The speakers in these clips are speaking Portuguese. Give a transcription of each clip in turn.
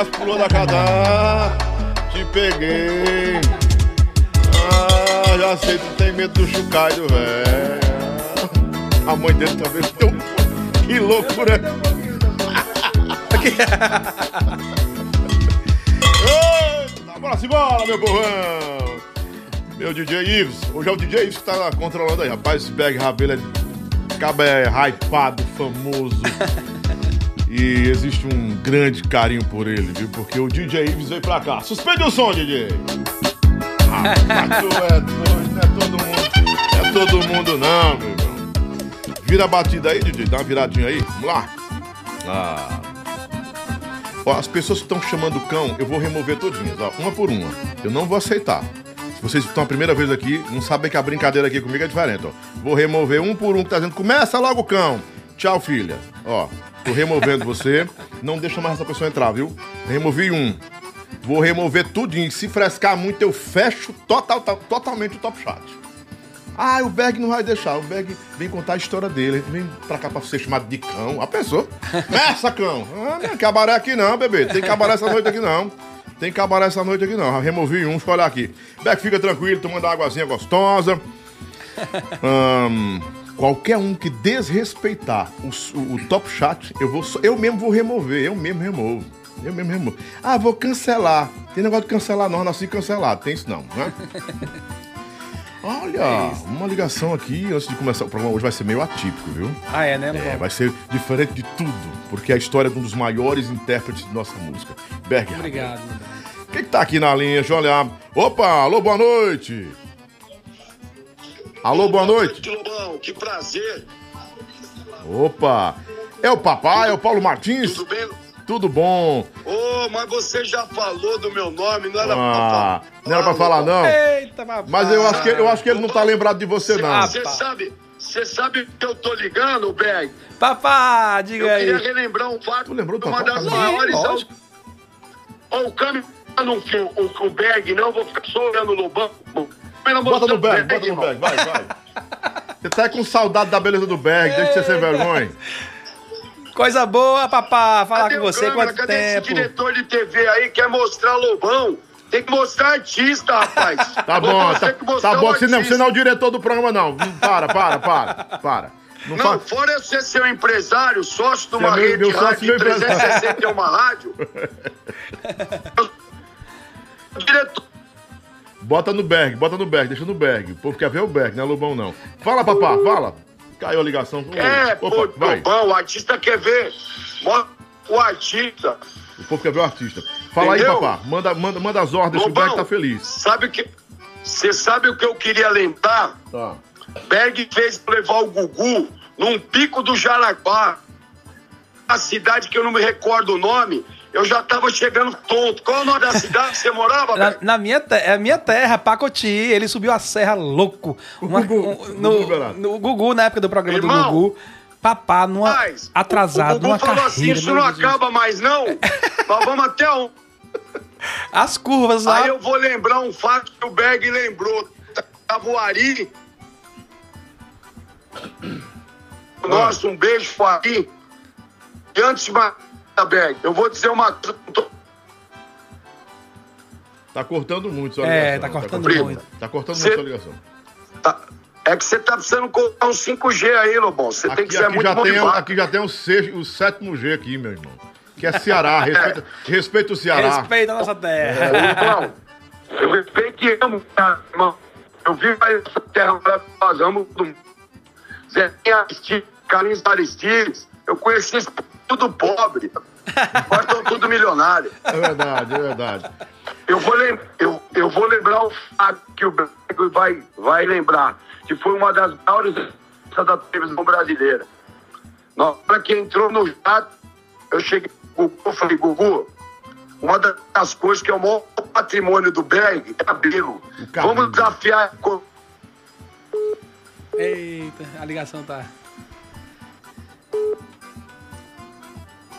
quase pulou da cadeira. Te peguei. Ah, já sei, tu tem medo do chucaio, velho. A mãe dele também tem um... Que loucura. Eita, bora simbora, meu borrão. Meu DJ Ives. Hoje é o DJ Ives que tá controlando aí. Rapaz, esse bag rabelo é... Caba é hypado, famoso. E existe um grande carinho por ele, viu? Porque o DJ Ives veio pra cá. Suspende o som, DJ! Ah, tu é doido, não é todo mundo. Não é todo mundo, não, meu irmão. Vira a batida aí, DJ. Dá uma viradinha aí. Vamos lá. Ah. Ó, as pessoas que estão chamando o cão, eu vou remover todinhas, ó, uma por uma. Eu não vou aceitar. Se vocês estão a primeira vez aqui, não sabem que a brincadeira aqui comigo é diferente, ó. Vou remover um por um que tá dizendo, começa logo o cão. Tchau, filha. Ó, tô removendo você. Não deixa mais essa pessoa entrar, viu? Removi um. Vou remover tudinho. Se frescar muito, eu fecho total, to- totalmente o top chat. Ah, o Berg não vai deixar. O Berg vem contar a história dele. Vem pra cá pra ser chamado de cão. A pessoa. Começa, cão. Ah, não é cabaré aqui não, bebê. Tem cabaré essa noite aqui não. Tem cabaré essa noite aqui não. Removi um, deixa eu olhar aqui. Berg, fica tranquilo, tomando águazinha gostosa. Ahn, qualquer um que desrespeitar o, o- o top chat, eu, vou, eu mesmo vou remover. Eu mesmo removo. Eu mesmo removo. Ah, vou cancelar. Tem negócio de cancelar, não. Nasci cancelado. Tem isso não, né? Olha, uma ligação aqui antes de começar. O programa hoje vai ser meio atípico, viu? Ah, é, né? É, vai ser diferente de tudo, porque é a história de um dos maiores intérpretes de nossa música, Berg. Obrigado. Quem que tá aqui na linha? Deixa eu olhar. Opa, alô, boa noite. Alô, boa noite. Lobão, que prazer. Opa, é o papai, é o Paulo Martins? Tudo bem? Tudo bom? Ô, mas você já falou do meu nome, não era Ah, pra não era pra falar, não? Eita, papai. Mas eu acho que, eu acho que ele não tá lembrado de você, não. Você sabe, você sabe que eu tô ligando, Berg? Papá, diga Eu aí. queria relembrar um fato. Tu lembrou do uma papai? das maiores. Ó, o câmbio tá fio, o, o Berg, não, eu vou ficar só olhando no banco. Pelo Bota no bag, bota no bag, vai, vai. Você tá com saudade da beleza do bag, deixa de ser sem vergonha. Coisa boa, papá. Falar Cadê com você câmera? quanto Cadê esse tempo? diretor de TV aí que quer mostrar Lobão? Tem que mostrar artista, rapaz. Tá bom, Você tá, tá bom. Você não, artista. você não é o diretor do programa, não. Para, para, para, para. Não, Não, faz. fora eu ser seu empresário, sócio de uma Você é meu- rede meu rádio e meu de 360 é uma rádio. Diretor, Bota no Berg, bota no Berg, deixa no Berg. O povo quer ver o Berg, não é Lobão, não. Fala, papá, fala. Caiu a ligação. é, Opa, pô, vai. bom, o artista quer ver. O artista. O povo quer ver o artista. Fala aí, Entendeu? papá. Manda, manda, manda as ordens, que o Lobão, Berg tá feliz. Sabe o que. Você sabe o que eu queria lembrar? Tá. Berg fez levar o Gugu num pico do Jaraguá, a cidade que eu não me recordo o nome. Eu já tava chegando tonto. Qual o nome da cidade que você morava, Na, na minha, é a minha terra, Pacoti, ele subiu a serra louco. Uma- Gugu, um- Gugu no, Liberato. no Gugu, na época do programa Irmão, do Gugu. Papá, numa, Mas, atrasado, o Gugu numa falou carreira. assim, isso não Jesus. acaba mais não. Nós vamos até um. As curvas lá. Aí eu vou lembrar um fato que o Berg lembrou. Tava o Ari. Nossa, um beijo pro Ari. E antes de eu vou dizer uma coisa. Tá cortando muito sua É, ligação. tá cortando Primo. muito. Tá cortando Cê- muito sua ligação. Tá- É que você tá precisando colocar um 5G aí, Lobão. Você tem que Aqui, ser aqui muito já bom tem, aqui já tem o, sexto, o sétimo G aqui, meu irmão. Que é Ceará. Respeita, respeita o Ceará. Respeita a nossa É. terra. Irmão, eu respeito e amo, irmão. Eu vivo essa terra maravilhosa, amo todo mundo. Zezinho Aristides, Carlinhos Aristides, eu conheci esse tudo pobre. Estão tudo milionário. É verdade, é verdade. Eu vou, lem eu, eu vou lembrar o fato que o Brego vai, vai lembrar, que foi uma das maiores da televisão brasileira. Na hora que entrou no jato, eu cheguei pro Gugu, eu falei, Gugu, uma das coisas que é o maior patrimônio do Berg é cabelo. Vamos desafiar. Eita, a ligação tá.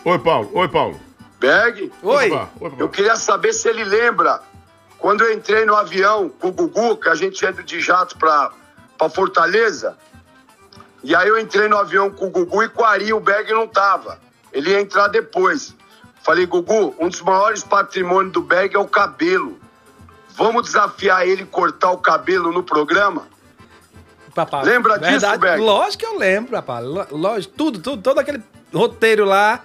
Oi, Paulo. Oi, Paulo. Berg, Oi. Opa, eu queria saber se ele lembra quando eu entrei no avião com o Gugu, que a gente ia de jato pra, pra Fortaleza. E aí eu entrei no avião com o Gugu e com o Ari, o Berg não tava. ele ia entrar depois. Falei, Gugu, um dos maiores patrimônios do Berg é o cabelo. Vamos desafiar ele cortar o cabelo no programa? Papá, Lembra disso, Berg? Lógico que eu lembro, rapaz. Lógico, tudo, tudo, todo aquele roteiro lá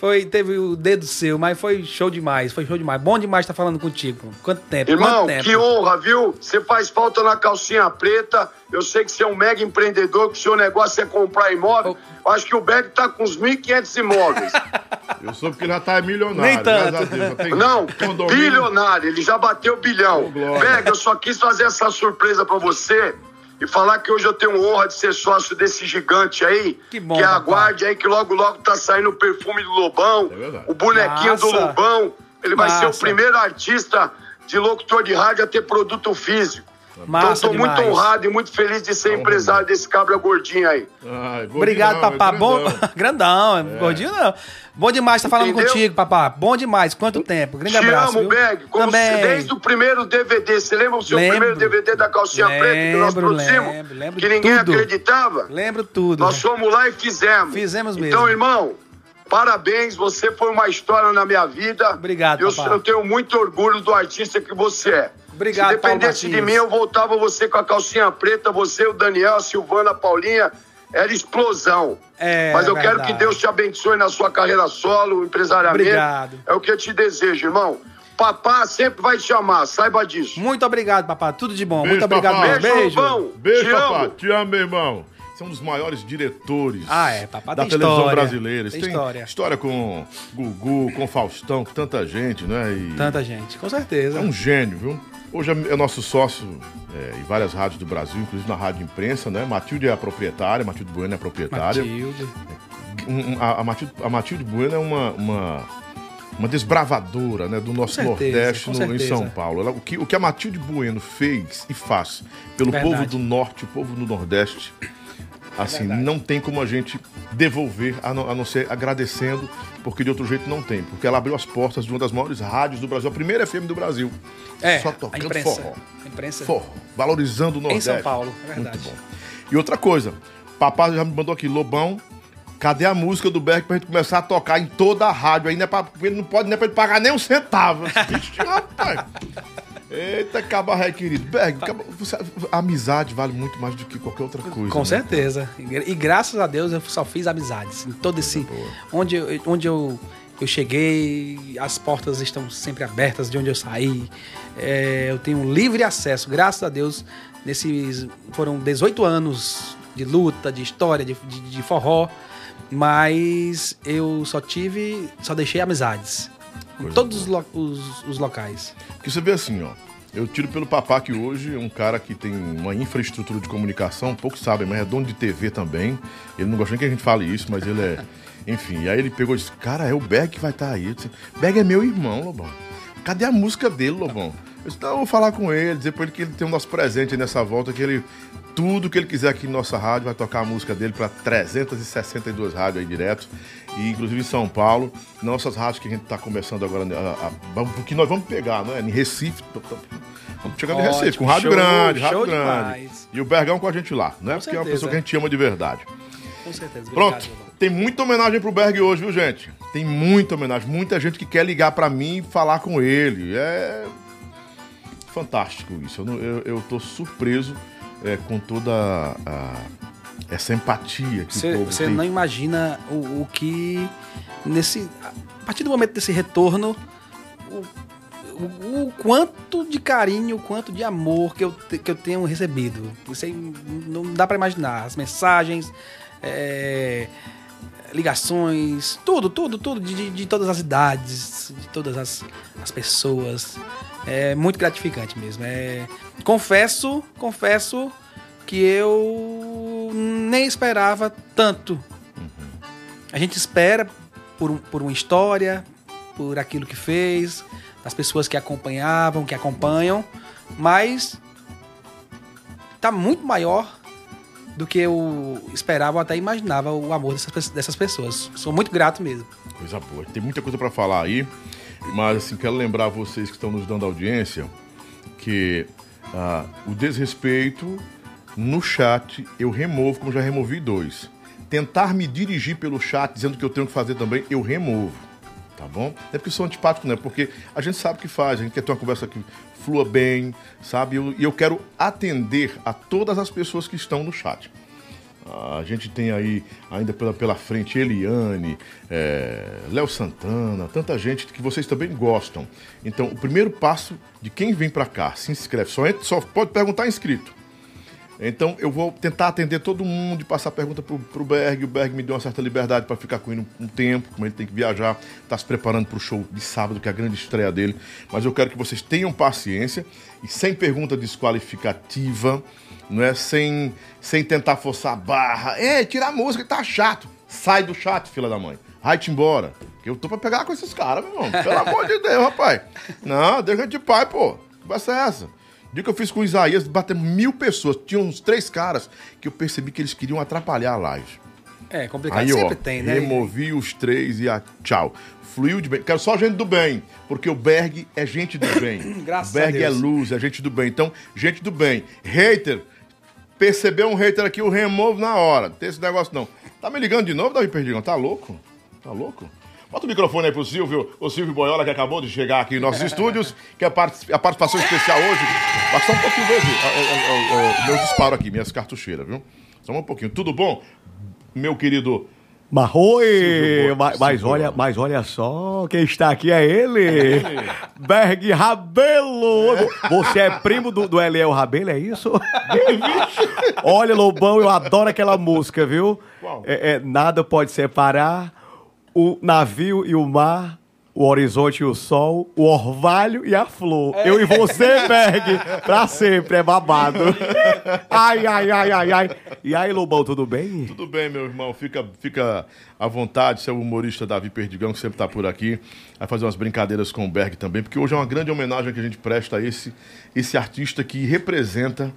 foi, teve o dedo seu, mas foi show demais, foi show demais. Bom demais estar falando contigo. Quanto tempo, Irmão, quanto tempo. que honra, viu? Você faz falta na calcinha preta. Eu sei que você é um mega empreendedor, que o seu negócio é comprar imóvel. Eu acho que o Berg tá com uns 1.500 imóveis. Eu soube que ele já tá milionário. Nem tanto. Deus, Não, condomínio. bilionário, ele já bateu bilhão. Glória. Berg, eu só quis fazer essa surpresa pra você e falar que hoje eu tenho honra de ser sócio desse gigante aí. Que bom, Que papai. aguarde aí que logo, logo tá saindo o perfume do Lobão, É o bonequinho do. Lobão. Ele vai ser o primeiro artista de locutor de rádio a ter produto físico. Massa então, tô muito demais. honrado e muito feliz de ser Honra, empresário desse cabra gordinho aí. Ai, gordinho Obrigado, não, papá. é Bom, grandão. grandão, é. gordinho não. Bom demais estar falando Entendeu? contigo, papá. Bom demais. Quanto tempo. Grande Te abraço. amo, viu? Berg. Como Também. se- desde o primeiro DVD. Você lembra o seu Lembro. primeiro DVD da calcinha preta que nós Lembro, produzimos? lembro, lembro que ninguém tudo. acreditava? Lembro tudo. Nós fomos lá e fizemos. Fizemos mesmo. Então, irmão, parabéns. Você foi uma história na minha vida. Obrigado, eu, papai. eu tenho muito orgulho do artista que você é. Obrigado, Se dependesse de mim, eu voltava você com a calcinha preta, você, o Daniel, a Silvana, a Paulinha. Era explosão. É, Mas eu quero que Deus te abençoe na sua carreira solo, empresariamento. Obrigado. É o que eu te desejo, irmão. Papá sempre vai te chamar, saiba disso. Muito obrigado, papá. Tudo de bom. Beijo, Muito obrigado mesmo. Beijo, Beijo. Lobão. Beijo, Te papá. amo. Te amo, meu irmão. Você é um dos maiores diretores Ah, é, papá da tem televisão história. brasileira. Tem tem história. história com Gugu, com Faustão, com tanta gente, né? E Tanta gente, com certeza. É um gênio, viu? Hoje é nosso sócio é, em várias rádios do Brasil, inclusive na rádio imprensa, né? Matilde é a proprietária, Matilde Bueno é a proprietária. Matilde. Um- a, a Matilde, a Matilde Bueno é uma, uma, uma desbravadora né, do nosso certeza, Nordeste no- em. São Paulo. Ela- o, que, o que a Matilde Bueno fez e faz pelo Verdade. povo do Norte, o povo do Nordeste, assim, não tem como a gente devolver, a não, a não ser agradecendo, porque de outro jeito não tem. Porque ela abriu as portas de uma das maiores rádios do Brasil, a primeira FM do Brasil. É, Só a tocando imprensa. forró. A imprensa. Forró, valorizando o Nordeste. São Paulo, é verdade. Muito bom. E outra coisa, papai já me mandou aqui, Lobão, cadê a música do Berg pra gente começar a tocar em toda a rádio? Aí não é pra, ele não pode nem pra ele pagar nem um centavo. Vixe, rapaz. Eita, cabaré, querido. Berg, você- a amizade vale muito mais do que qualquer outra coisa. Com né? certeza. E, e graças a Deus eu só fiz amizades. Em todo esse. Onde, eu, onde eu, eu cheguei, as portas estão sempre abertas de onde eu saí. É, eu tenho livre acesso, graças a Deus. Nesses. Foram 18 anos de luta, de história, de, de, de forró. Mas eu só tive. Só deixei amizades. Em Coisa todos os, os- os locais. Porque você vê assim, ó. Eu tiro pelo papá que hoje é um cara que tem uma infraestrutura de comunicação, poucos sabem, mas é dono de TV também. Ele não gosta nem que a gente fale isso, mas ele é. Enfim, aí ele pegou e disse: Cara, é o Berg que vai estar aí. Eu disse, Berg é meu irmão, Lobão. Cadê a música dele, Lobão? Eu disse: Não, eu vou falar com ele, dizer pra ele que ele tem o nosso presente aí nessa volta, que ele. Tudo que ele quiser aqui em nossa rádio, vai tocar a música dele para 362 rádios aí direto. E inclusive em São Paulo, nossas rádios que a gente está começando agora, a, a, vamos- o que nós vamos pegar, né? Em Recife. Vamos chegar em Recife, com rádio show, grande, rádio grande. demais. E o Bergão com a gente lá, né? Com Porque é uma certeza. pessoa que a gente ama de verdade. Com certeza. Pronto, Obrigado, tem muita homenagem pro Berg hoje, viu, gente? Tem muita homenagem, muita gente que quer ligar pra mim e falar com ele. É fantástico isso. Eu, não- eu, eu tô surpreso é, com toda a- essa empatia que Você, o povo você não imagina o, o que nesse a partir do momento desse retorno o, o- o quanto de carinho, o quanto de amor que eu, que eu tenho recebido. Isso aí não dá pra imaginar. As mensagens, é, ligações, tudo, tudo, tudo, de, de- de todas as idades, de todas as, as pessoas. É muito gratificante mesmo. É, confesso, confesso que eu nem esperava tanto. A gente espera por, por uma história, por aquilo que fez, das pessoas que acompanhavam, que acompanham, mas tá muito maior do que eu esperava ou até imaginava o amor dessas, dessas pessoas. Sou muito grato mesmo. Coisa boa. Tem muita coisa pra falar aí, mas assim, quero lembrar vocês que estão nos dando audiência que ah, o desrespeito no chat eu removo, como já removi dois. tentar me dirigir pelo chat dizendo que eu tenho que fazer também, eu removo. Tá bom? É porque eu sou antipático, não, é porque a gente sabe o que faz, a gente quer ter uma conversa que flua bem, sabe? E eu, eu quero atender a todas as pessoas que estão no chat. A gente tem aí ainda pela, pela frente Eliane, é, Léo Santana, tanta gente que vocês também gostam. Então, o primeiro passo de quem vem para cá, se inscreve, só, entra, só pode perguntar inscrito. Então, eu vou tentar atender todo mundo e passar pergunta pro, pro Berg. O Berg me deu uma certa liberdade para ficar com ele um, um, tempo, como ele tem que viajar, tá se preparando para o show de sábado, que é a grande estreia dele. Mas eu quero que vocês tenham paciência e sem pergunta desqualificativa não é? Sem, sem tentar forçar a barra. É, tirar a música, tá chato. Sai do chat, filha da mãe. Vai-te embora. Que eu tô pra pegar com esses caras, meu irmão. Pelo amor de Deus, rapaz. Não, deixa de pai, pô. Vai ser essa. O dia que eu fiz com o Isaías, batemos mil pessoas. Tinha uns três caras que eu percebi que eles queriam atrapalhar a live. É, complicado. Aí, Sempre ó, tem, né? removi os três e a tchau. Fluiu de bem. Quero só gente do bem, porque o Berg é gente do bem. Graças o Berg a Deus. é luz, é gente do bem. Então, gente do bem. Hater, percebeu um hater aqui, eu removo na hora. Não tem esse negócio não. Tá me ligando de novo, Davi Perdigão? Tá louco? Tá louco? Bota o microfone aí pro Silvio, o Silvio Boiola, que acabou de chegar aqui em nossos estúdios, que é a, a participação especial hoje. Só um pouquinho, verde. O meu disparo aqui, minhas cartucheiras, viu? Só um pouquinho. Tudo bom? Meu querido Mas Silvio oi, Bo- mas, mas olha, mas olha só, quem está aqui é ele, Berg Rabelo. Você é primo do, do Eliel Rabelo, é isso? olha, Lobão, eu adoro aquela música, viu? É, é, nada pode separar o navio e o mar, o horizonte e o sol, o orvalho e a flor. Eu e você, Berg, pra sempre, é babado. ai, ai, ai, ai, ai. E aí, Lobão, tudo bem? Tudo bem, meu irmão. Fica, fica à vontade. Seu humorista Davi Perdigão, que sempre está por aqui. Vai fazer umas brincadeiras com o Berg também, porque hoje é uma grande homenagem que a gente presta a esse, esse artista que representa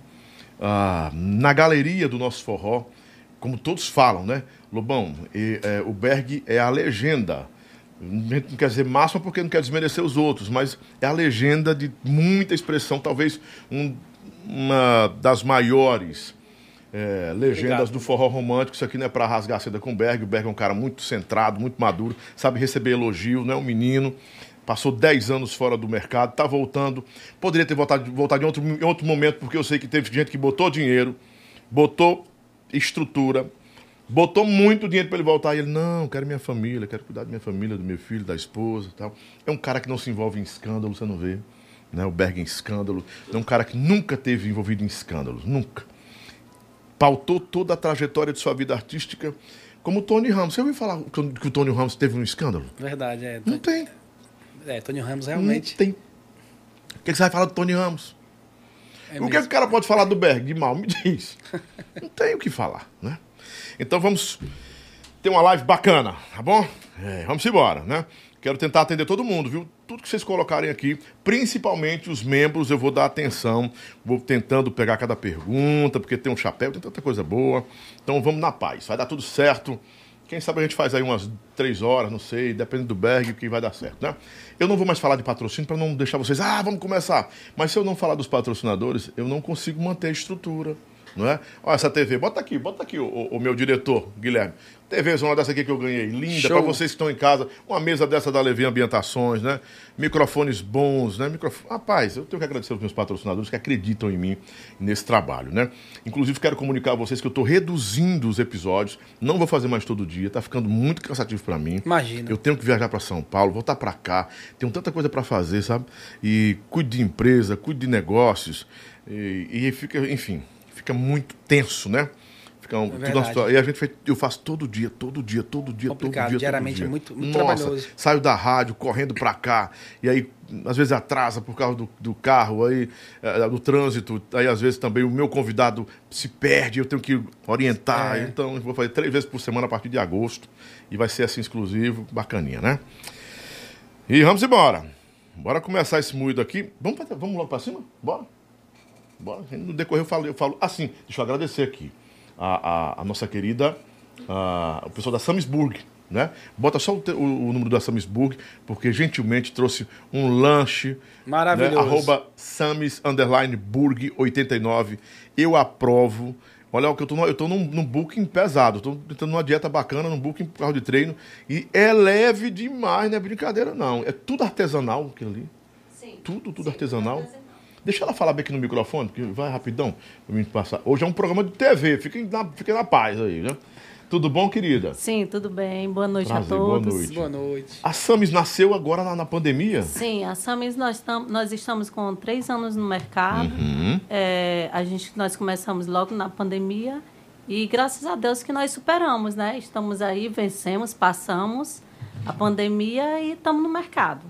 ah, na galeria do nosso forró, como todos falam, né? Lobão, e, é, o Berg é a legenda. Não quer dizer máxima porque não quer desmerecer os outros, mas é a legenda de muita expressão, talvez um- uma das maiores é, legendas Obrigado. do forró romântico. Isso aqui não é para rasgar a seda com o Berg. O Berg é um cara muito centrado, muito maduro, sabe receber elogio, não é um menino. Passou 10 anos fora do mercado, tá voltando. Poderia ter voltado, voltado em, outro, em outro momento, porque eu sei que teve gente que botou dinheiro, botou estrutura, botou muito dinheiro para ele voltar. E ele, não, quero minha família, quero cuidar da minha família, do meu filho, da esposa e tal. É um cara que não se envolve em escândalo, você não vê. Né? O Berg em escândalo. É um cara que nunca teve envolvido em escândalos, nunca pautou toda a trajetória de sua vida artística, como o Tony Ramos. Você ouviu falar que o Tony Ramos teve um escândalo? Verdade, é. Não tem. É, Tony Ramos Não realmente. tem. O que, que você vai falar do Tony Ramos? é o que, mesmo. o cara pode falar do Berg de mal? Me diz. Não tem o que falar, né? Então vamos ter uma live bacana, tá bom? É, vamos embora, né? Quero tentar atender todo mundo, viu? Tudo que vocês colocarem aqui, principalmente os membros, eu vou dar atenção, vou tentando pegar cada pergunta, porque tem um chapéu, tem tanta coisa boa. Então vamos na paz, vai dar tudo certo. Quem sabe a gente faz aí umas três horas, não sei, depende do Berg, que vai dar certo, né? Eu não vou mais falar de patrocínio para não deixar vocês, ah, vamos começar. Mas se eu não falar dos patrocinadores, eu não consigo manter a estrutura, não é? Olha essa TV, bota aqui, bota aqui o, o- meu diretor, Guilherme. TV zona dessa aqui que eu ganhei, linda, para vocês que estão em casa. Uma mesa dessa da Levi Ambientações, né? Microfones bons, né? Microf... Rapaz, eu tenho que agradecer aos meus patrocinadores que acreditam em mim nesse trabalho, né? Inclusive, quero comunicar a vocês que eu estou reduzindo os episódios. Não vou fazer mais todo dia, tá ficando muito cansativo para mim. Imagina. Eu tenho que viajar para São Paulo, voltar para cá. Tenho tanta coisa para fazer, sabe? E cuido de empresa, cuido de negócios. E, e fica, enfim, fica muito tenso, né? Fica um, situa- e a gente fez, eu faço todo dia, todo dia, todo dia, Complicado, todo dia. diariamente todo dia. é muito- muito Nossa, trabalhoso. Saio da rádio, correndo para cá, e aí às vezes atrasa por causa do, do carro, aí eh, do trânsito, aí às vezes também o meu convidado se perde, eu tenho que orientar. É. Então eu vou fazer três vezes por semana a partir de agosto, e vai ser assim exclusivo, bacaninha, né? E vamos embora. Bora começar esse moído aqui. Vamos, pra- vamos logo para cima? Bora. No decorrer eu falo, eu falo assim, deixa eu agradecer aqui a, a, a nossa querida, a, o pessoal da Samisburg, né? Bota só o, te- o- o número da Samisburg, porque gentilmente trouxe um lanche. Maravilhoso. Né? Arroba Samis, underline, Burg 89. Eu aprovo Olha, eu tô, no- eu tô num, num booking pesado, tô tentando numa dieta bacana, num booking por carro de treino. E é leve demais, não é brincadeira, não. É tudo artesanal aquilo ali. Sim. Tudo, tudo Sim, artesanal. artesanal. Deixa ela falar bem aqui no microfone, porque vai rapidão pra mim passar. Hoje é um programa de TV, fiquem na, fiquem na paz aí, né? Tudo bom, querida? Sim, tudo bem. Boa noite Prazer, a boa todos. noite. Boa noite. A Samis nasceu agora na, na pandemia? Sim, a Samis, nós, tam, nós estamos com três anos no mercado. Uhum. É, a gente, nós começamos logo na pandemia e graças a Deus que nós superamos, né? Estamos aí, vencemos, passamos a pandemia e estamos no mercado.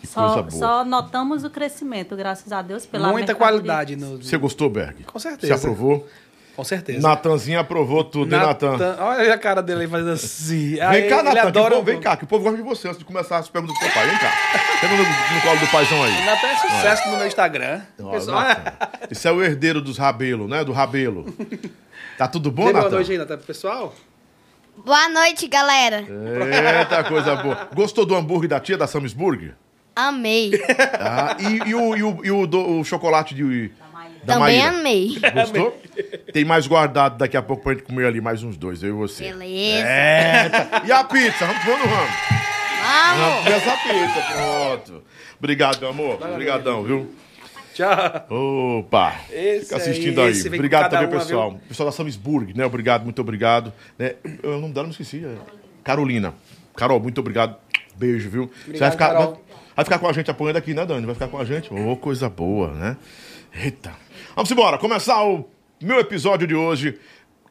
Que só, coisa boa. só notamos o crescimento, graças a Deus, pela Muita qualidade no. Você gostou, Berg? Com certeza. Você aprovou? Com certeza. Natanzinho aprovou tudo, hein, Natan? Olha a cara dele aí fazendo assim. Vem Aí cá, Natan, que o adora povo- vem cá, que o povo gosta de você antes de começar as perguntas do seu pai. Vem cá. Pega no, no colo do paizão aí. Natan é sucesso no meu Instagram. Ó, Pessoal, Natan. Esse é o herdeiro dos Rabelo, né? Do Rabelo. Tá tudo bom, Dê boa Natan? noite aí, Natan, pro pessoal. Boa noite, galera. Eita, coisa boa. Gostou do hambúrguer da tia, da Samsburg? Amei. Ah, e, e o, e o, e o do- o chocolate de, da Também Maíra? amei. Gostou? Tem mais guardado daqui a pouco pra gente comer ali mais uns dois, eu e você. Beleza. É, tá. E a pizza? Vamos vamos no ramo. Vamos Vamos. comer essa pizza, pronto. Obrigado, meu amor. Obrigadão, viu? Tchau. Opa! Esse Fica assistindo aí, aí. Obrigado também, uma, pessoal. Pessoal da Samisburg, né? Obrigado, muito obrigado. Né? Eu- O nome dela eu não esqueci. é Carolina. Carol, muito obrigado. Beijo, viu? Você vai Obrigado, ficar, Carol. Vai, ficar com a gente apoiando aqui, né, Dani? Vai ficar com a gente? Ô, coisa boa, né? Eita. Vamos embora. Começar o meu episódio de hoje,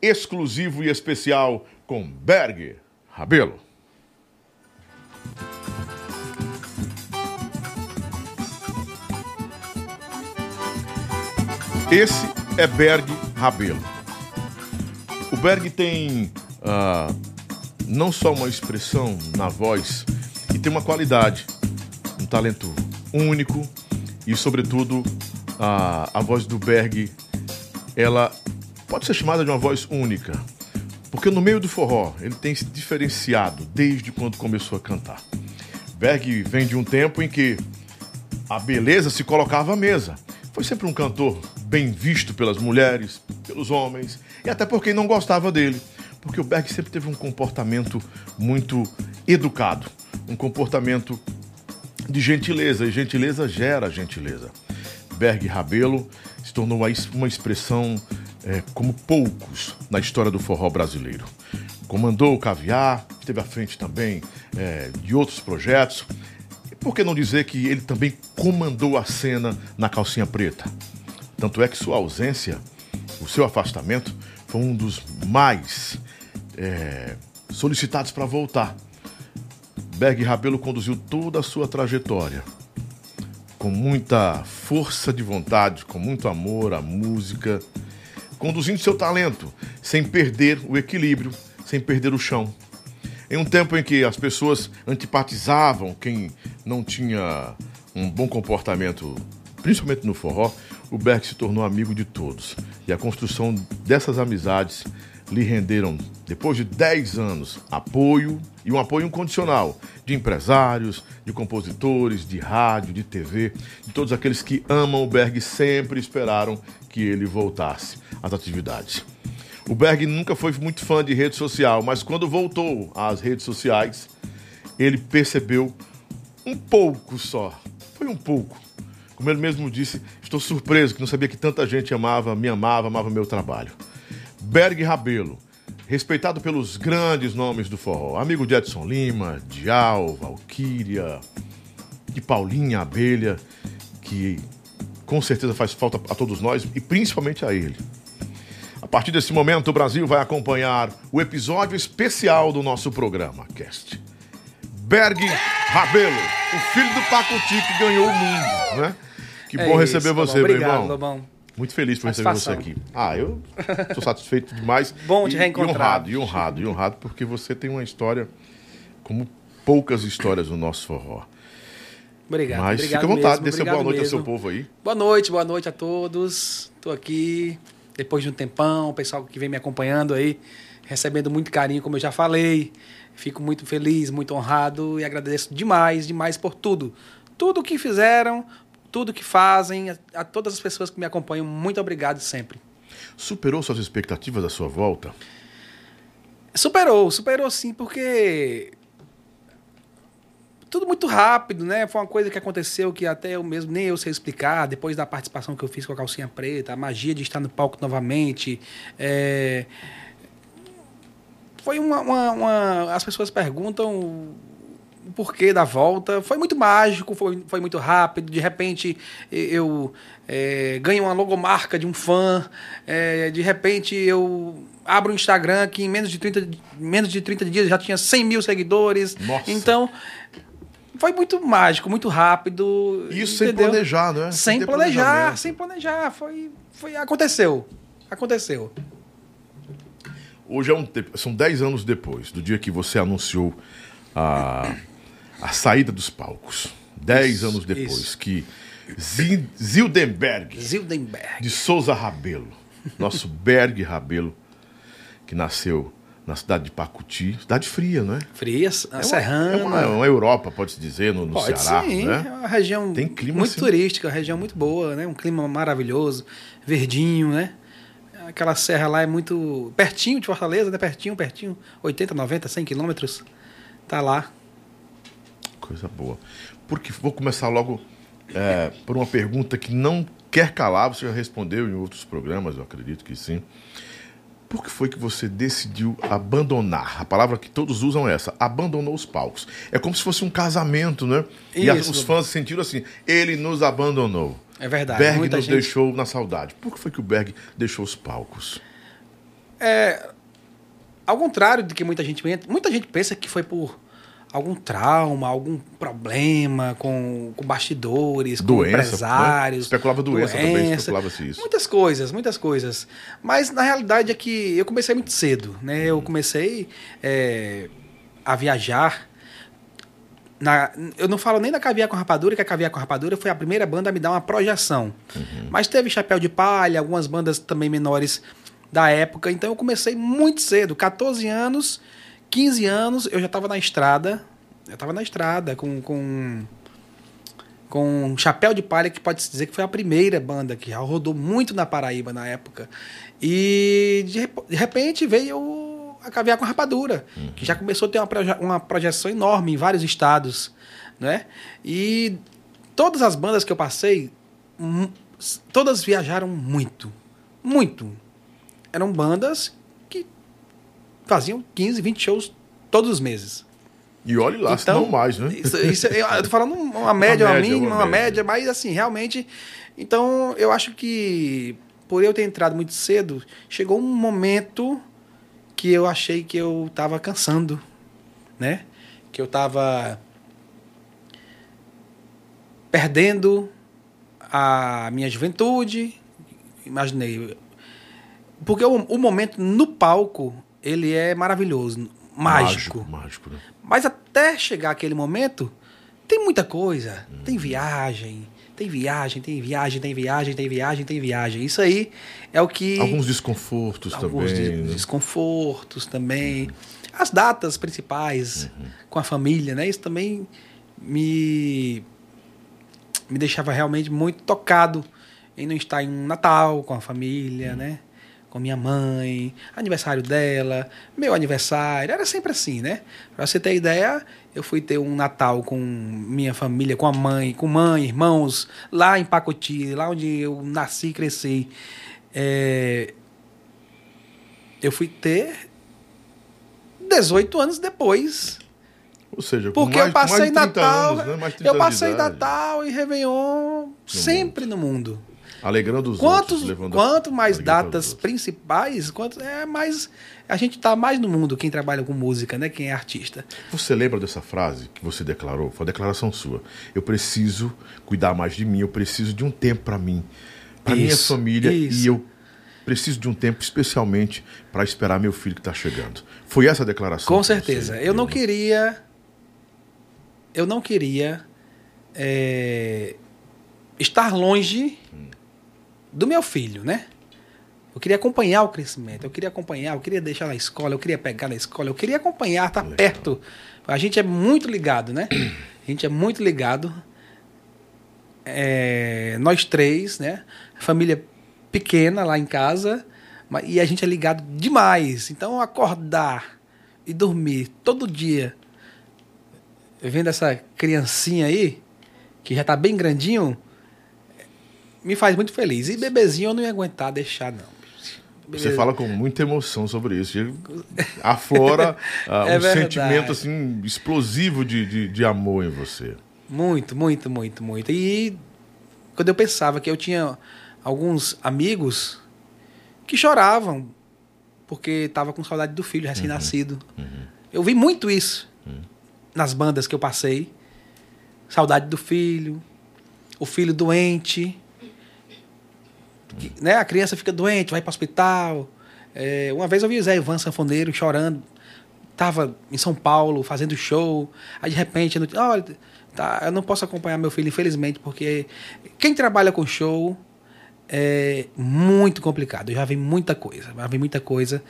exclusivo e especial com Berg Rabelo. Esse é Berg Rabelo. O Berg tem ah, não só uma expressão na voz, e tem uma qualidade, talento único e, sobretudo, a, a voz do Berg, ela pode ser chamada de uma voz única, porque no meio do forró ele tem se diferenciado desde quando começou a cantar. Berg vem de um tempo em que a beleza se colocava à mesa. Foi sempre um cantor bem visto pelas mulheres, pelos homens e até por quem não gostava dele. Porque o Berg sempre teve um comportamento muito educado, um comportamento de gentileza, e gentileza gera gentileza. Berg Rabelo se tornou uma es- uma expressão eh, como poucos na história do forró brasileiro. Comandou o Caviar, esteve à frente também eh, de outros projetos. E por que não dizer que ele também comandou a cena na calcinha preta? Tanto é que sua ausência, o seu afastamento, foi um dos mais eh, solicitados para voltar. Berg Rabelo conduziu toda a sua trajetória com muita força de vontade, com muito amor à música, conduzindo seu talento sem perder o equilíbrio, sem perder o chão. Em um tempo em que as pessoas antipatizavam quem não tinha um bom comportamento, principalmente no forró, o Berg se tornou amigo de todos. E a construção dessas amizades lhe renderam, depois de 10 anos, apoio e um apoio incondicional de empresários, de compositores, de rádio, de TV, de todos aqueles que amam o Berg sempre esperaram que ele voltasse às atividades. O Berg nunca foi muito fã de rede social, mas quando voltou às redes sociais, ele percebeu um pouco só. Foi um pouco. Como ele mesmo disse, estou surpreso que não sabia que tanta gente amava, me amava, amava meu trabalho. Berg Rabelo, respeitado pelos grandes nomes do forró, amigo de Edson Lima, de Al, Valquíria, de Paulinha Abelha, que com certeza faz falta a todos nós e principalmente a ele. A partir desse momento, o Brasil vai acompanhar o episódio especial do nosso programa, Cast. Berg Rabelo, o filho do Pacuti que ganhou o mundo, né? Que É bom isso, receber Lobão. você, Obrigado, meu irmão. Lobão. Muito feliz por receber você aqui. Ah, eu sou satisfeito demais. Bom te E- reencontrar. E honrado, e honrado, e honrado, porque você tem uma história como poucas histórias no nosso forró. Obrigado. Mas obrigado fica à vontade, mesmo, dê boa noite ao mesmo. seu povo aí. Boa noite, boa noite a todos. Estou aqui depois de um tempão, o pessoal que vem me acompanhando aí, recebendo muito carinho, como eu já falei. Fico muito feliz, muito honrado e agradeço demais, demais por tudo. Tudo que fizeram, tudo que fazem, a, a todas as pessoas que me acompanham, muito obrigado sempre. Superou suas expectativas da sua volta? Superou, superou sim, porque tudo muito rápido, né? Foi uma coisa que aconteceu que até eu mesmo nem eu sei explicar. Depois da participação que eu fiz com a calcinha preta, a magia de estar no palco novamente. é, Foi uma, uma- uma- As pessoas perguntam o porquê da volta. Foi muito mágico, foi, foi muito rápido. De repente eu é, ganho uma logomarca de um fã. é, de repente eu abro o Instagram que em menos de 30, di- menos de 30 dias já tinha 100 mil seguidores. Nossa. Então foi muito mágico, muito rápido. Isso sem entendeu? planejar, né? Sem ter planejar, sem planejar. Foi, foi, aconteceu. Aconteceu. Hoje é um tempo, são 10 anos depois do dia que você anunciou a, a saída dos palcos. 10 Isso, anos depois isso. que Zi- Zildenberg Zildenberg. de Souza Rabelo, nosso Berg Rabelo, que nasceu na cidade de Pacuti, cidade fria, não é? Frias, a É uma, Serrana. é uma, é uma Europa, pode-se dizer, no, no Pode Ceará, sim, é né? uma região Tem clima, muito assim. turística, uma região muito boa, né? Um clima maravilhoso, verdinho, né? Aquela serra lá é muito pertinho de Fortaleza, né? Pertinho, pertinho, 80, 90, 100 quilômetros. Tá lá. Coisa boa. Porque vou começar logo é, por uma pergunta que não quer calar, você já respondeu em outros programas, eu acredito que sim. Por que foi que você decidiu abandonar? A palavra que todos usam é essa, abandonou os palcos. É como se fosse um casamento, né? E as- os fãs sentiram assim, ele nos abandonou. É verdade. Berg muita nos gente... deixou na saudade. Por que foi que o Berg deixou os palcos? Ao contrário do que muita gente pensa, muita gente pensa que foi por algum trauma, algum problema com, com bastidores, com Doença, empresários. né? Especulava doença também, especulava-se isso. Muitas coisas, muitas coisas. Mas na realidade é que eu comecei muito cedo, né? Eu comecei é, a viajar. Na, eu não falo nem da Caviar com Rapadura, que a Caviar com Rapadura foi a primeira banda a me dar uma projeção. Mas teve Chapéu de Palha, algumas bandas também menores da época. Então eu comecei muito cedo, 14 anos, 15 anos, eu já estava na estrada. Eu estava na estrada com, com, com Chapéu de Palha, que pode-se dizer que foi a primeira banda que já rodou muito na Paraíba na época. E de, rep- de repente veio a Caviar com Rapadura, que já começou a ter uma, proje- uma projeção enorme em vários estados. Né? E todas as bandas que eu passei, mu- todas viajaram muito. Muito. Eram bandas faziam 15, 20 shows todos os meses. E olhe lá, se não mais, né? Isso, isso- eu eu tô falando uma média, uma, média, mínima, uma uma média. média, mas assim, realmente. Então, eu acho que por eu ter entrado muito cedo, chegou um momento que eu achei que eu tava cansando, né? Que eu tava perdendo a minha juventude. Imaginei. Porque o, o momento no palco, ele é maravilhoso, mágico. Mágico, mágico, né? Mas até chegar aquele momento, tem muita coisa. Tem viagem, tem viagem, tem viagem, tem viagem, tem viagem, tem viagem. Isso aí é o que. Alguns desconfortos alguns também. de- né? desconfortos também. As datas principais com a família, né? Isso também me, me deixava realmente muito tocado em não estar em um Natal com a família, né? Com minha mãe, aniversário dela, meu aniversário, era sempre assim, né? Pra você ter ideia, eu fui ter um Natal com minha família, com a mãe, com mãe, irmãos, lá em Pacoti, lá onde eu nasci e cresci. É, eu fui ter 18 anos depois. Ou seja, Porque mais, eu passei mais de 30 Natal. anos, né? Mais de 30 eu passei. Natal e Réveillon sempre no mundo. Alegrando os Quantos, outros, levando quanto mais datas principais, quanto é mais. A gente tá mais no mundo quem trabalha com música, né? Quem é artista. Você lembra dessa frase que você declarou? Foi uma declaração sua. Eu preciso cuidar mais de mim, eu preciso de um tempo para mim, para minha família isso. e eu preciso de um tempo especialmente para esperar meu filho que está chegando. Foi essa a declaração? Com você certeza. Eu não queria. Eu não queria é, estar longe do meu filho, né? Eu queria acompanhar o crescimento, eu queria acompanhar, eu queria deixar na escola, eu queria pegar na escola, eu queria acompanhar, estar Legal. perto. A gente é muito ligado, né? A gente é muito ligado. É, nós três, né? Família pequena lá em casa. Mas- E a gente é ligado demais. Então, acordar e dormir todo dia, vendo essa criancinha aí, que já tá bem grandinho, me faz muito feliz. E bebezinho eu não ia aguentar deixar, não. Você fala com muita emoção sobre isso. Aflora ah, É um verdade. sentimento assim explosivo de, de, de amor em você. Muito, muito, muito, muito. E quando eu pensava que eu tinha alguns amigos que choravam porque estava com saudade do filho recém-nascido. Eu vi muito isso nas bandas que eu passei. Saudade do filho, o filho doente. Que, né? A criança fica doente, vai para o hospital. É, uma vez eu vi o Zé Ivan Sanfoneiro chorando tava em São Paulo fazendo show, aí de repente, tá, eu não posso acompanhar meu filho, infelizmente, porque quem trabalha com show é muito complicado. Eu já vi muita coisa, já vi muita coisa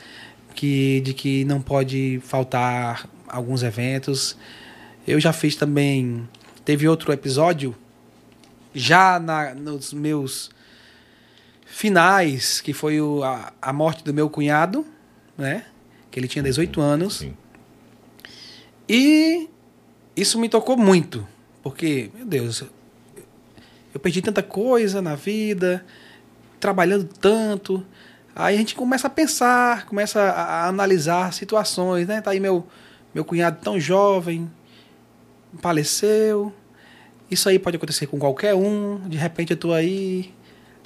que de que não pode faltar alguns eventos. Eu já fiz também, teve outro episódio já na, nos meus finais, que foi o, a, a morte do meu cunhado, né? Que ele tinha 18 anos. Sim. E isso me tocou muito, porque, meu Deus, eu perdi tanta coisa na vida, trabalhando tanto. Aí a gente começa a pensar, começa a, a analisar situações, né? Tá aí meu, meu cunhado tão jovem, faleceu. Isso aí pode acontecer com qualquer um. De repente eu tô aí,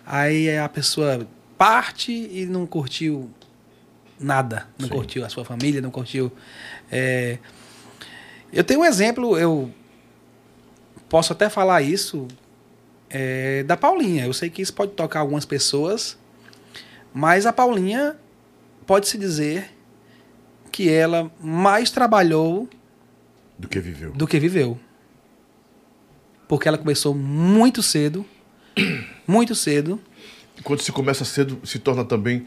aí a pessoa parte e não curtiu nada. Não Sim. curtiu a sua família, não curtiu. é, Eu tenho um exemplo, eu posso até falar isso é, da Paulinha. Eu sei que isso pode tocar algumas pessoas, mas a Paulinha pode-se dizer que ela mais trabalhou Do que viveu. do que viveu. Porque ela começou muito cedo, muito cedo. Quando se começa cedo, se torna também